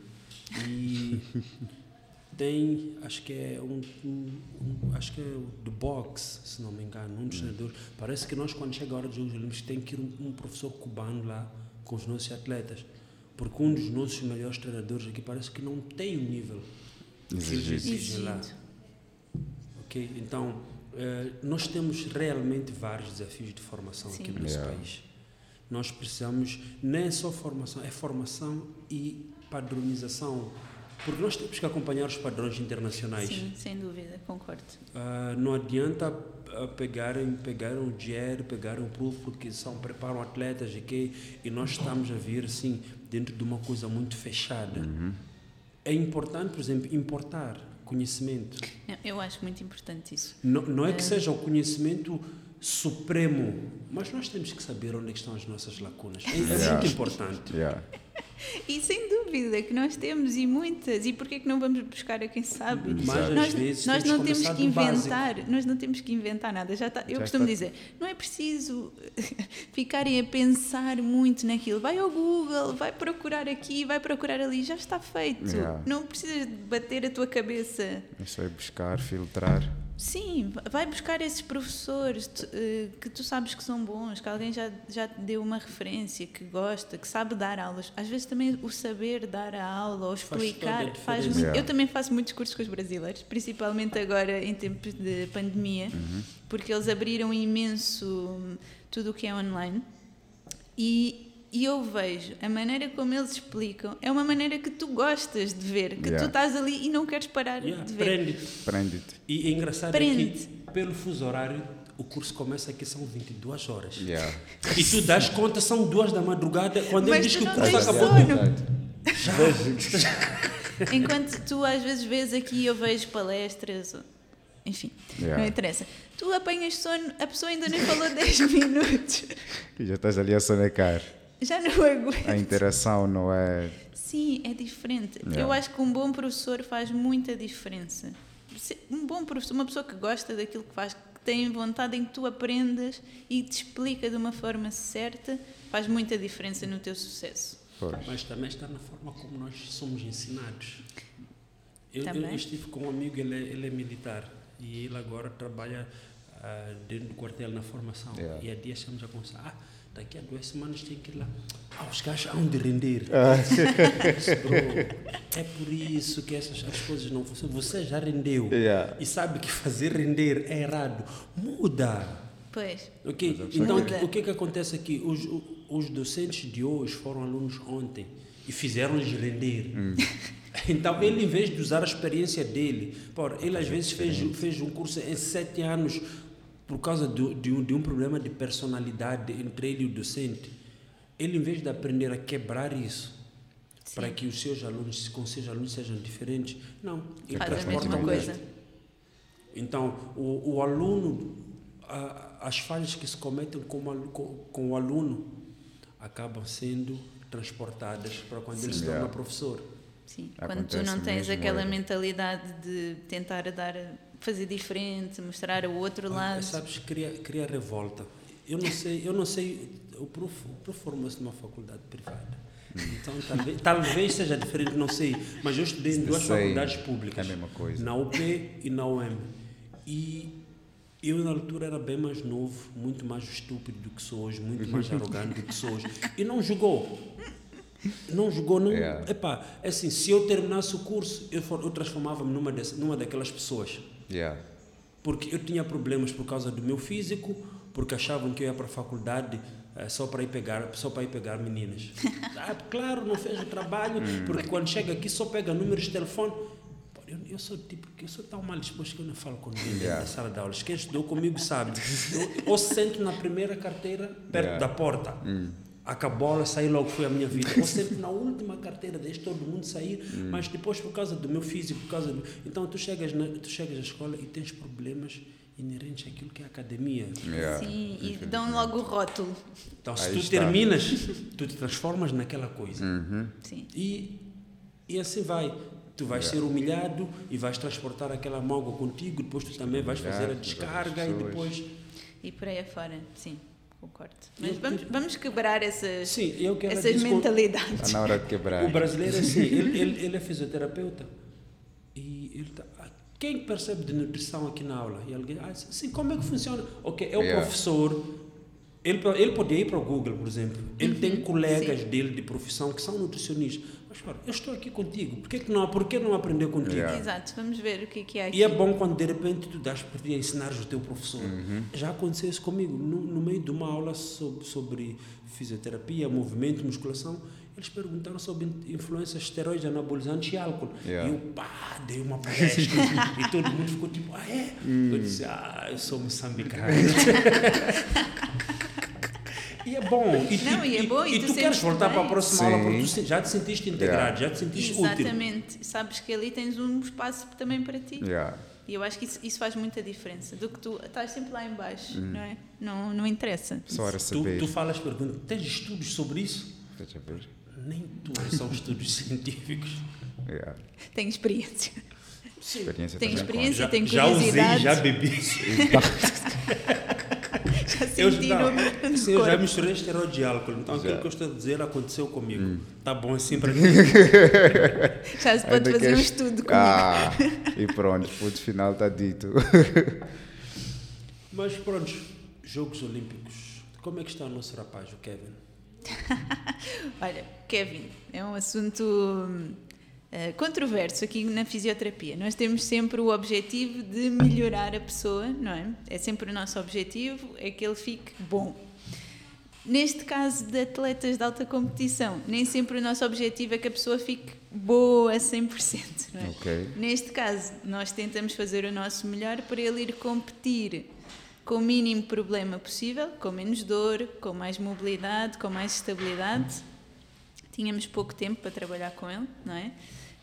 E tem, acho que é um, um- um- acho que é do boxe, se não me engano, um dos treinadores. Parece que nós quando chega a hora dos Jogos Olímpicos tem que ir um, um professor cubano lá com os nossos atletas, porque um dos nossos melhores treinadores aqui parece que não tem o nível que eles Exigido. exigem lá. Ok? Então, eh, nós temos realmente vários desafios de formação aqui Sim. no nosso Yeah. país. Nós precisamos, não é só formação, é formação e padronização. Porque nós temos que acompanhar os padrões internacionais. Sim, sem dúvida, concordo. Ah, não adianta ah, pegarem, pegarem o GER, pegarem o PUF, porque são, preparam atletas e que e nós estamos a vir assim, dentro de uma coisa muito fechada. É importante, por exemplo, importar conhecimento. Não, Eu acho muito importante isso. Não, não é que seja o conhecimento supremo, mas nós temos que saber onde é que estão as nossas lacunas. É, é Yeah. muito importante. Yeah. E sem dúvida que nós temos e muitas. E porquê que não vamos buscar a quem sabe? Mas Nós, vezes nós temos não temos que inventar, nós não temos que inventar nada. Já está, eu Já costumo está. dizer, não é preciso ficarem a pensar muito naquilo. Vai ao Google, vai procurar aqui, vai procurar ali, já está feito. Yeah. Não precisas bater a tua cabeça. É só ir buscar, filtrar. Sim, vai buscar esses professores eh, que tu sabes que são bons, que alguém já, já te deu uma referência, que gosta, que sabe dar aulas. Às vezes também o saber dar a aula ou Faz explicar faz muito. Yeah. Eu também faço muitos cursos com os brasileiros, principalmente agora em tempos de pandemia, porque eles abriram imenso tudo o que é online. E, e eu vejo a maneira como eles explicam, é uma maneira que tu gostas de ver, que Yeah. tu estás ali e não queres parar Yeah, de ver. Prende-te. Prende-te. E é engraçado Prende. é que, pelo fuso horário, o curso começa aqui, são 22 horas. Yeah. E tu das conta, são duas da madrugada, quando Mas ele diz tu que o curso tens acabou. sono. Já. Enquanto tu às vezes vês aqui, eu vejo palestras, enfim, Yeah. não interessa. Tu apanhas sono, a pessoa ainda nem falou 10 minutos, E já estás ali a sonecar. Já não aguento. A interação não é. Sim, é diferente. Yeah. Eu acho que um bom professor faz muita diferença. um bom professor, uma pessoa que gosta daquilo que faz, que tem vontade em que tu aprendas e te explica de uma forma certa, faz muita diferença no teu sucesso. Pois. Mas também está na forma como nós somos ensinados. Eu, eu estive com um amigo, ele é, ele é militar e ele agora trabalha ah, dentro do quartel na formação. Yeah. E há dias estamos a conversar, ah, daqui a duas semanas tem que ir lá. Ah, os gajos hão de render. Bro, é por isso que essas as coisas não funcionam. Você já rendeu Yeah. e sabe que fazer render é errado. Muda. Pois, Ok, Mas então Muda. o que, que acontece aqui? Os, os docentes de hoje foram alunos ontem e fizeram-lhes render. Então ele, em vez de usar a experiência dele, pô, ele às vezes fez, fez um curso em sete anos por causa do, de, um, de um problema de personalidade entre ele e o docente. Ele, em vez de aprender a quebrar isso, Sim. para que os seus alunos, com seus alunos sejam diferentes, não, ele faz a transporta mesma o coisa. mesmo. Então, o, o aluno, a- as falhas que se cometem com, com, com o aluno acabam sendo transportadas para quando ele se torna Yeah. professor. Sim, quando tu Acontece não tens aquela é. mentalidade de tentar dar, fazer diferente, mostrar o outro lado. Sabes, cria, cria revolta. Eu não sei, eu não sei, o prof, o prof formou-se numa faculdade privada. Então, talvez, talvez seja diferente, não sei. Mas eu estudei em duas Sei, faculdades públicas. é a mesma coisa. Na UP e na UEM. E eu, na altura, era bem mais novo, muito mais estúpido do que sou hoje, muito mais arrogante do que sou hoje. E não jogou. Não jogou, não. Yeah. Epá, é assim, se eu terminasse o curso, eu, for- eu transformava-me numa, dessa- numa daquelas pessoas. Yeah. Porque eu tinha problemas por causa do meu físico, porque achavam que eu ia para a faculdade eh, só para ir pegar, só para ir pegar meninas. Ah, claro, não fez o trabalho, porque quando chega aqui só pega números de telefone. Eu, eu sou tipo eu sou tão mal disposto que eu não falo com ninguém Yeah. na sala de aulas. Quem estudou comigo sabe. Eu, ou sento na primeira carteira perto Yeah. da porta. Acabou, saí logo, foi a minha vida. Ou sempre na última carteira, deixo todo mundo sair, mas depois por causa do meu físico, por causa do... Então tu chegas, na, tu chegas à escola e tens problemas inerentes àquilo que é a academia. Yeah. Sim, e dão logo o rótulo. Então se Aí tu está. terminas, tu te transformas naquela coisa. Uhum. Sim. E, e assim vai. Tu vais ser humilhado e vais transportar aquela mágoa contigo, depois tu também vais fazer a descarga e depois... E por aí afora, sim, concordo. Mas vamos, vamos quebrar essas, Sim, eu quero essas mentalidades. Está na hora de quebrar. O brasileiro é assim, ele, ele, ele é fisioterapeuta e ele tá, ah, quem percebe de nutrição aqui na aula? E alguém, ah, sim, como é que funciona? Ok, é o Yeah. professor, ele, ele podia ir para o Google, por exemplo, ele Uhum, tem colegas dele de profissão que são nutricionistas, mas eu estou aqui contigo, por que, que não, por que não aprender contigo? Yeah. Exato, vamos ver o que é que há aqui. E é bom quando de repente tu das por ti a ensinares o teu professor. Já aconteceu isso comigo. No, no meio de uma aula sobre, sobre fisioterapia, movimento, musculação, eles perguntaram sobre influências de esteroides, anabolizantes e álcool. Yeah. E eu, pá, dei uma palestra e todo mundo ficou tipo, ah, é? Eu disse, ah, eu sou moçambicano. e é bom. E, Não, e é bom, e E, tu tu queres voltar para a bem. próxima aula porque tu Sim. já te sentiste integrado, já te sentiste útil. Exatamente. Sabes que ali tens um espaço também para ti. Yeah. E eu acho que isso, isso faz muita diferença. Do que tu estás sempre lá em baixo, não é? Não, não interessa. Só era Tu, saber. tu falas, perguntas, tens estudos sobre isso? Deixa ver. Nem tudo são estudos científicos. Yeah. Tenho experiência. Experiência Tem também experiência, Já, tem já usei, curiosidade. já bebi. Já senti Eu, não, eu já misturei esteroide de álcool. Então aquilo Já. que eu estou a dizer aconteceu comigo. Tá bom assim para ti. Já se pode Ainda fazer um estudo comigo. Ah, e pronto, o final está dito. Mas pronto, Jogos Olímpicos. Como é que está o nosso rapaz, o Kevin? Olha, Kevin, é um assunto eh, controverso aqui na fisioterapia. Nós temos sempre o objetivo de melhorar a pessoa, não é? É sempre o nosso objetivo, é que ele fique bom. Neste caso de atletas de alta competição, nem sempre o nosso objetivo é que a pessoa fique boa a 100%. Não é? Ok. Neste caso, nós tentamos fazer o nosso melhor para ele ir competir com o mínimo problema possível, com menos dor, com mais mobilidade, com mais estabilidade. Tínhamos pouco tempo para trabalhar com ele, não é?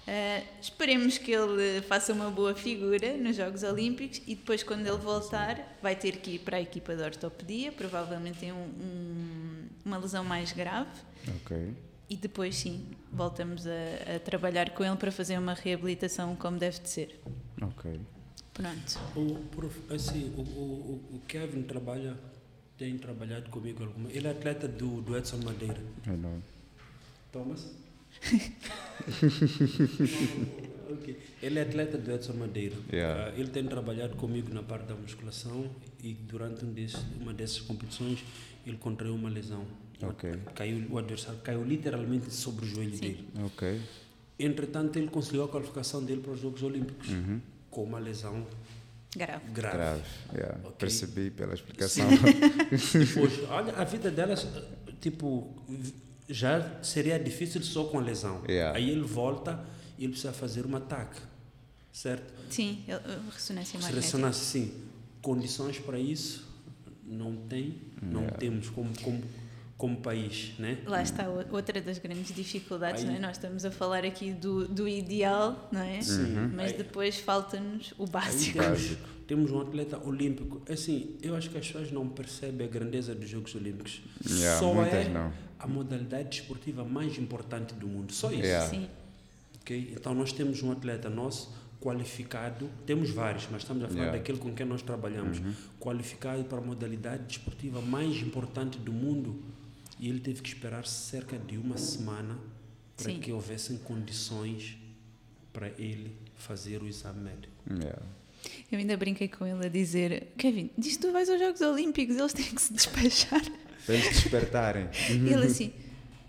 Ah, esperemos que ele faça uma boa figura nos Jogos Olímpicos e depois, quando ele voltar, vai ter que ir para a equipa de ortopedia, provavelmente tem um- um- uma lesão mais grave. Ok. E depois, sim, voltamos a, a trabalhar com ele para fazer uma reabilitação como deve de ser. Ok. Pronto. O, prof- assim, o, o, o Kevin trabalha, tem trabalhado comigo alguma. Ele é atleta do, do Edson Madeira. I know. Thomas? Ok. Ele é atleta do Edson Madeira. Yeah. Ah, ele tem trabalhado comigo na parte da musculação e durante um desses, uma dessas competições ele contraiu uma lesão. Ok. Caiu, o adversário caiu literalmente sobre o joelho Sim. dele. Ok. Entretanto, ele conseguiu a qualificação dele para os Jogos Olímpicos Uhum. com uma lesão Grave. grave. Grave. Yeah. Ok. Percebi pela explicação. Depois, olha, a vida dela, tipo, já seria difícil só com a lesão. Yeah. Aí ele volta e ele precisa fazer um ataque, certo? Sim, ele- ressonância Se magnética. ressonasse sim, condições para isso não tem, não Yeah. temos como, como, como país, né? Lá está outra das grandes dificuldades, Aí- não é? Nós estamos a falar aqui do, do ideal, não é? Sim. Mas Aí- depois falta-nos o Aí básico. temos, temos um atleta olímpico. Assim, eu acho que as pessoas não percebem a grandeza dos Jogos Olímpicos. Yeah, Só muitas é não. A modalidade desportiva mais importante do mundo. Só isso. Yeah. Sim, ok? Então nós temos um atleta nosso qualificado, temos vários, mas estamos a falar Yeah. daquele com quem nós trabalhamos, qualificado para a modalidade desportiva mais importante do mundo e ele teve que esperar cerca de uma semana para Sim. que houvessem condições para ele fazer o exame médico. Yeah. eu ainda brinquei com ele a dizer: Kevin, diz que tu vais aos Jogos Olímpicos, eles têm que se despachar. Para eles despertarem. E ele assim,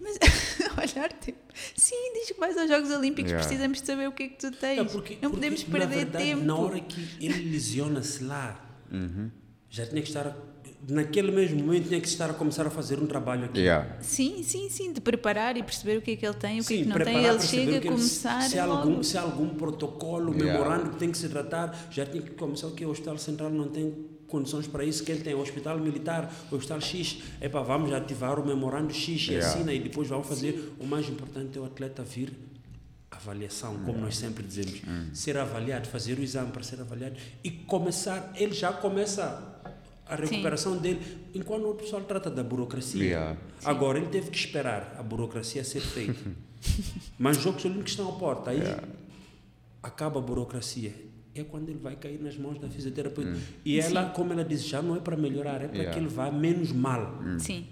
mas olhar tipo, sim, diz que vais aos Jogos Olímpicos, Yeah. precisamos de saber o que é que tu tens. É porque- não podemos porque, na perder verdade, tempo. Na hora que ele lesiona-se lá, Uhum. já tinha que estar, naquele mesmo momento, tinha que estar a começar a fazer um trabalho aqui. Yeah. Sim, sim, sim, de preparar e perceber o que é que ele tem, o que é Sim, que não tem. preparar Ele para saber chega a ele- começar se, há algum, se há algum protocolo, Yeah. memorando que tem que se tratar, já tinha que começar o que o Hospital Central não tem condições para isso, que ele tem o Hospital Militar, o Hospital X, é para vamos ativar o memorando X e Yeah. assina e depois vamos fazer. O mais importante é o atleta vir avaliação, como nós sempre dizemos, ser avaliado, fazer o exame para ser avaliado e começar, ele já começa a recuperação dele, enquanto o pessoal trata da burocracia. Yeah. Agora ele teve que esperar a burocracia ser feita. Mas os Jogos Olímpicos estão à porta, aí acaba a burocracia. É quando ele vai cair nas mãos da fisioterapeuta. E ela, como ela disse, já não é para melhorar, é para Yeah. que ele vá menos mal. Sim.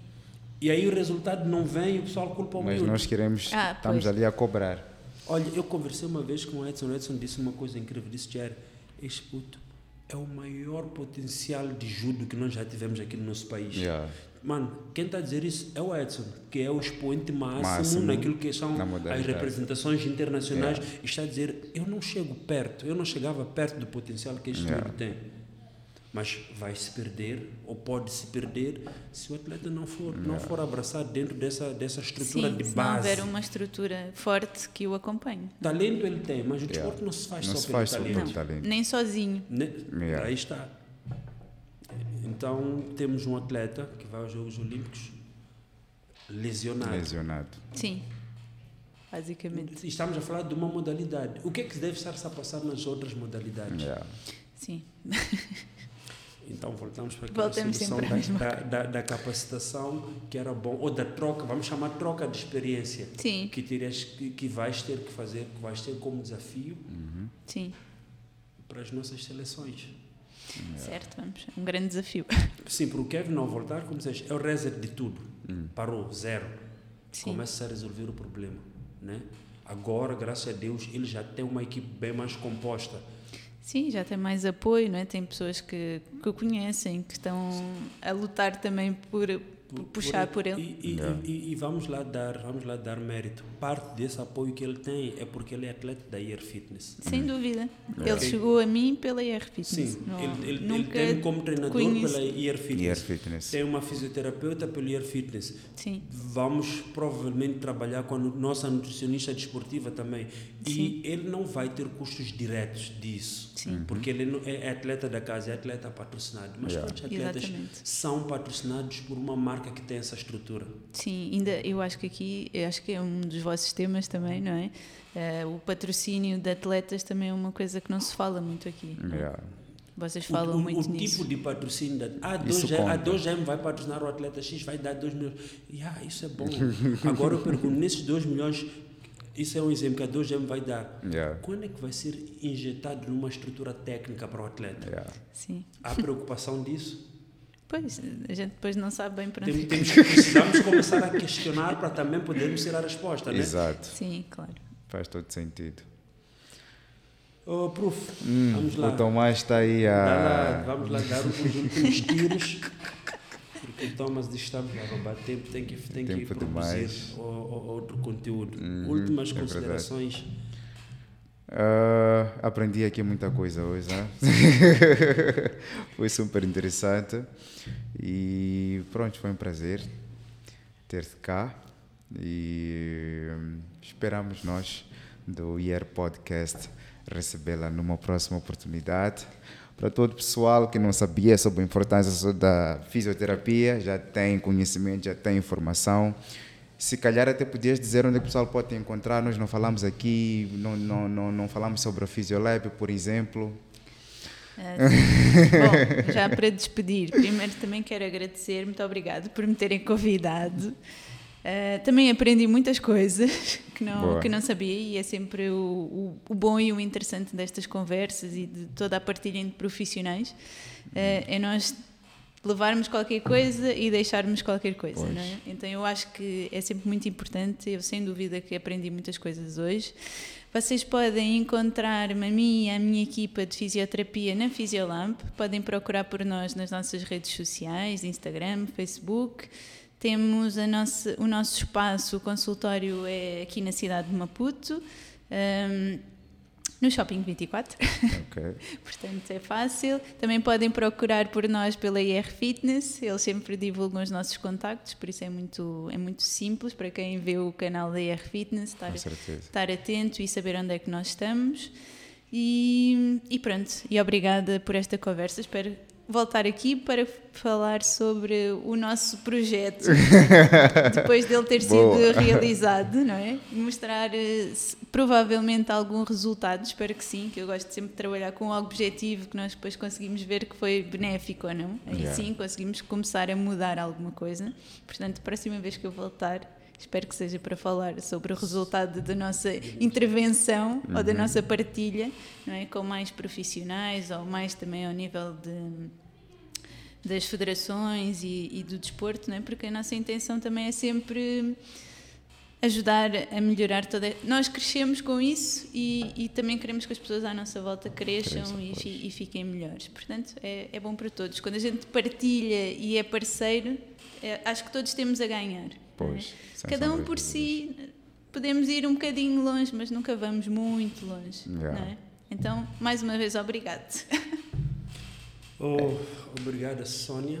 E aí o resultado não vem e o pessoal culpa o Mas miúdo. nós queremos, Ah, estamos ali a cobrar. Olha, eu conversei uma vez com o Edson. O Edson disse uma coisa incrível. Disse, Jerry, este puto é o maior potencial de judo que nós já tivemos aqui no nosso país. Yeah. Mano, quem está a dizer isso é o Edson, que é o expoente máximo, Máximo naquilo que são na as representações internacionais. E está a dizer, eu não chego perto, eu não chegava perto do potencial que este Yeah. tem. Mas vai se perder, ou pode se perder, se o atleta não for, não for abraçado dentro dessa, dessa estrutura Sim, de se não base. houver uma estrutura forte que o acompanhe. Talento ele tem, mas o Yeah. desporto não se faz Não só se pelo faz só talento. Não, talento. nem sozinho. Ne- Yeah. Aí está. Então temos um atleta que vai aos Jogos Olímpicos lesionado. Lesionado. Sim, basicamente. E Estamos a falar de uma modalidade. O que é que deve estar-se a passar nas outras modalidades? Yeah. Sim. Então voltamos para aquela Voltamos solução da, da, da, da capacitação que era bom, ou da troca, vamos chamar troca de experiência, Sim, que, terias, que, que vais ter que fazer, que vais ter como desafio sim. para as nossas seleções. Certo, vamos. É um grande desafio. Sim, para o Kevin não voltar, como dizes, é o reset de tudo. Parou, zero. Sim. Começa a resolver o problema. Né? Agora, graças a Deus, ele já tem uma equipe bem mais composta. Sim, já tem mais apoio, não é? Tem pessoas que, que o conhecem, que estão a lutar também por, por puxar por ele. E, e, e- e vamos lá dar, vamos lá dar mérito. Parte desse apoio que ele tem é porque ele é atleta da Air Fitness. Sem dúvida. Ele chegou a mim pela IR Fitness. Sim, Não- ele, ele, ele nunca tem como treinador conheci- pela Air Fitness. Air Fitness. Tem uma fisioterapeuta pelo Air Fitness. Sim, Vamos provavelmente trabalhar com a nossa nutricionista desportiva também. E Sim. ele não vai ter custos diretos disso. Sim. Porque ele é é atleta da casa, é atleta patrocinado. Mas Yeah. quantos atletas Exatamente. são patrocinados por uma marca que tem essa estrutura? sim. Ainda eu acho que aqui, eu acho que é um dos vossos temas também, não é? Eh, o patrocínio de atletas também é uma coisa que não se fala muito aqui. Yeah. Vocês O- falam o, muito o nisso. tipo de patrocínio da ah, Isso 2 a conta. 2M vai patrocinar o atleta X, vai dar 2 milhões. Yeah, isso é bom. Agora eu pergunto, nesses 2 milhões, Isso é um exemplo que a 2M vai dar. Yeah. Quando é que vai ser injetado numa estrutura técnica para o atleta? Yeah. Sim. Há preocupação disso? Pois, a gente depois não sabe bem para onde. Temos, precisamos começar a questionar para também podermos ser a resposta, né? Exato. Sim, claro. Faz todo sentido. Oh, prof, Hum, vamos lá. O Tomás está aí Dá lá, a. Vamos lá dar os últimos tiros. Porque o Thomas diz que estamos a roubar tempo, tem que, tem que Tempo produzir demais. o- o- outro conteúdo. Uhum, Últimas é verdade. Ah, aprendi aqui muita coisa hoje, né? foi super interessante e pronto, foi um prazer ter-te cá e hum, esperamos nós do IR Podcast recebê-la numa próxima oportunidade. Para todo o pessoal que não sabia sobre a importância da fisioterapia, já tem conhecimento, já tem informação. Se calhar até podias dizer onde é o pessoal pode te encontrar. Nós não falamos aqui, não, não, não, não falamos sobre a Physiolab, por exemplo. Ah. Bom, já para despedir, primeiro também quero agradecer, muito obrigado por me terem convidado. Ah, também aprendi muitas coisas que não, Boa. que não sabia e é sempre o, o, o bom e o interessante destas conversas e de toda a partilha entre profissionais. Ah, é nós levarmos qualquer coisa e deixarmos qualquer coisa, Pois. não é? Então eu acho que é sempre muito importante, eu sem dúvida que aprendi muitas coisas hoje. Vocês podem encontrar-me a mim e a minha equipa de fisioterapia na Fisiolab. Podem procurar por nós nas nossas redes sociais, Instagram, Facebook. Temos nossa, o nosso espaço, o consultório é aqui na cidade de Maputo, hum, no Shopping 24. Ok. Portanto, é fácil. Também podem procurar por nós pela IR Fitness, eles sempre divulgam os nossos contactos, por isso é muito, é muito simples para quem vê o canal da IR Fitness estar, estar atento e saber onde é que nós estamos. E, e pronto, e obrigada por esta conversa. Espero voltar aqui para falar sobre o nosso projeto depois dele ter Boa. sido realizado, não é? Mostrar eh, provavelmente algum resultado, espero que sim, que eu gosto sempre de trabalhar com um objetivo que nós depois conseguimos ver que foi benéfico ou não. Aí Yeah. sim conseguimos começar a mudar alguma coisa. Portanto, próxima vez que eu voltar, espero que seja para falar sobre o resultado da nossa intervenção ou da nossa partilha, não é? Com mais profissionais ou mais também ao nível de das federações e, e do desporto, não é? porque a nossa intenção também é sempre ajudar a melhorar toda. Nós crescemos com isso e, e também queremos que as pessoas à nossa volta cresçam e, e fiquem melhores. Portanto, é, é bom para todos. Quando a gente partilha e é parceiro, é- acho que todos temos a ganhar. Não é? Pois, sem Cada um por si podemos ir um bocadinho longe, mas nunca vamos muito longe. Yeah. Não é? Então, mais uma vez, obrigado. Oh, obrigada, Sónia,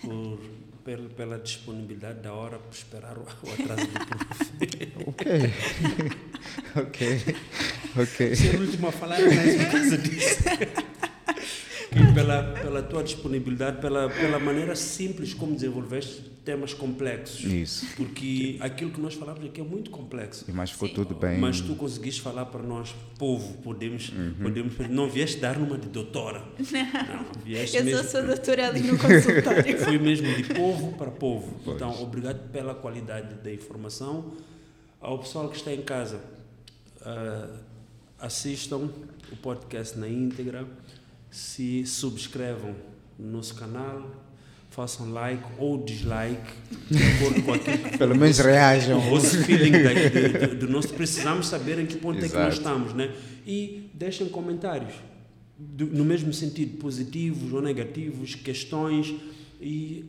por, pela, pela disponibilidade da hora, por esperar o, o atraso do prof. Ok. ok. Ok. Ser o último a falar é mais por causa disso. E pela, pela tua disponibilidade, pela, pela maneira simples como desenvolveste temas complexos. Isso. Porque aquilo que nós falamos aqui é muito complexo. E mais ficou Sim. tudo bem. Mas tu conseguiste falar para nós, povo, podemos, Uhum. podemos. Não vieste dar numa de doutora. Não, vieste Eu sou, mesmo. sou doutora ali no consultório. Foi mesmo de povo para povo. Então, obrigado pela qualidade da informação. Ao pessoal que está em casa, ah, assistam o podcast na íntegra, se subscrevam no nosso canal, façam like ou dislike, de acordo com aquilo que Pelo menos reajam. o vosso feeling de- de- do nosso. Precisamos saber em que ponto é que nós Exato. estamos, né? E deixem comentários, do- no mesmo sentido, positivos ou negativos, questões. E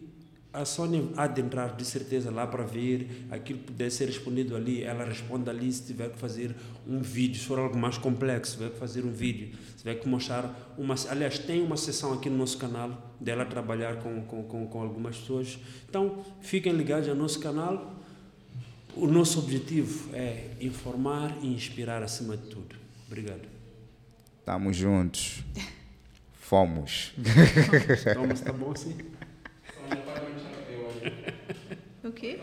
a Sónia há de entrar de certeza lá para ver aquilo que puder ser respondido ali. Ela responde ali se tiver que fazer um vídeo, se for algo mais complexo, se tiver que fazer um vídeo, se tiver que mostrar uma. Aliás, tem uma sessão aqui no nosso canal dela trabalhar com, com, com, com algumas pessoas. Então, fiquem ligados ao nosso canal. O nosso objetivo é informar e inspirar acima de tudo. Obrigado. Estamos juntos. Fomos. Thomas, tá bom assim? O quê?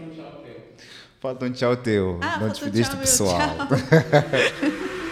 Falta um tchau teu. Ah, Não tchau, o meu, pessoal. tchau.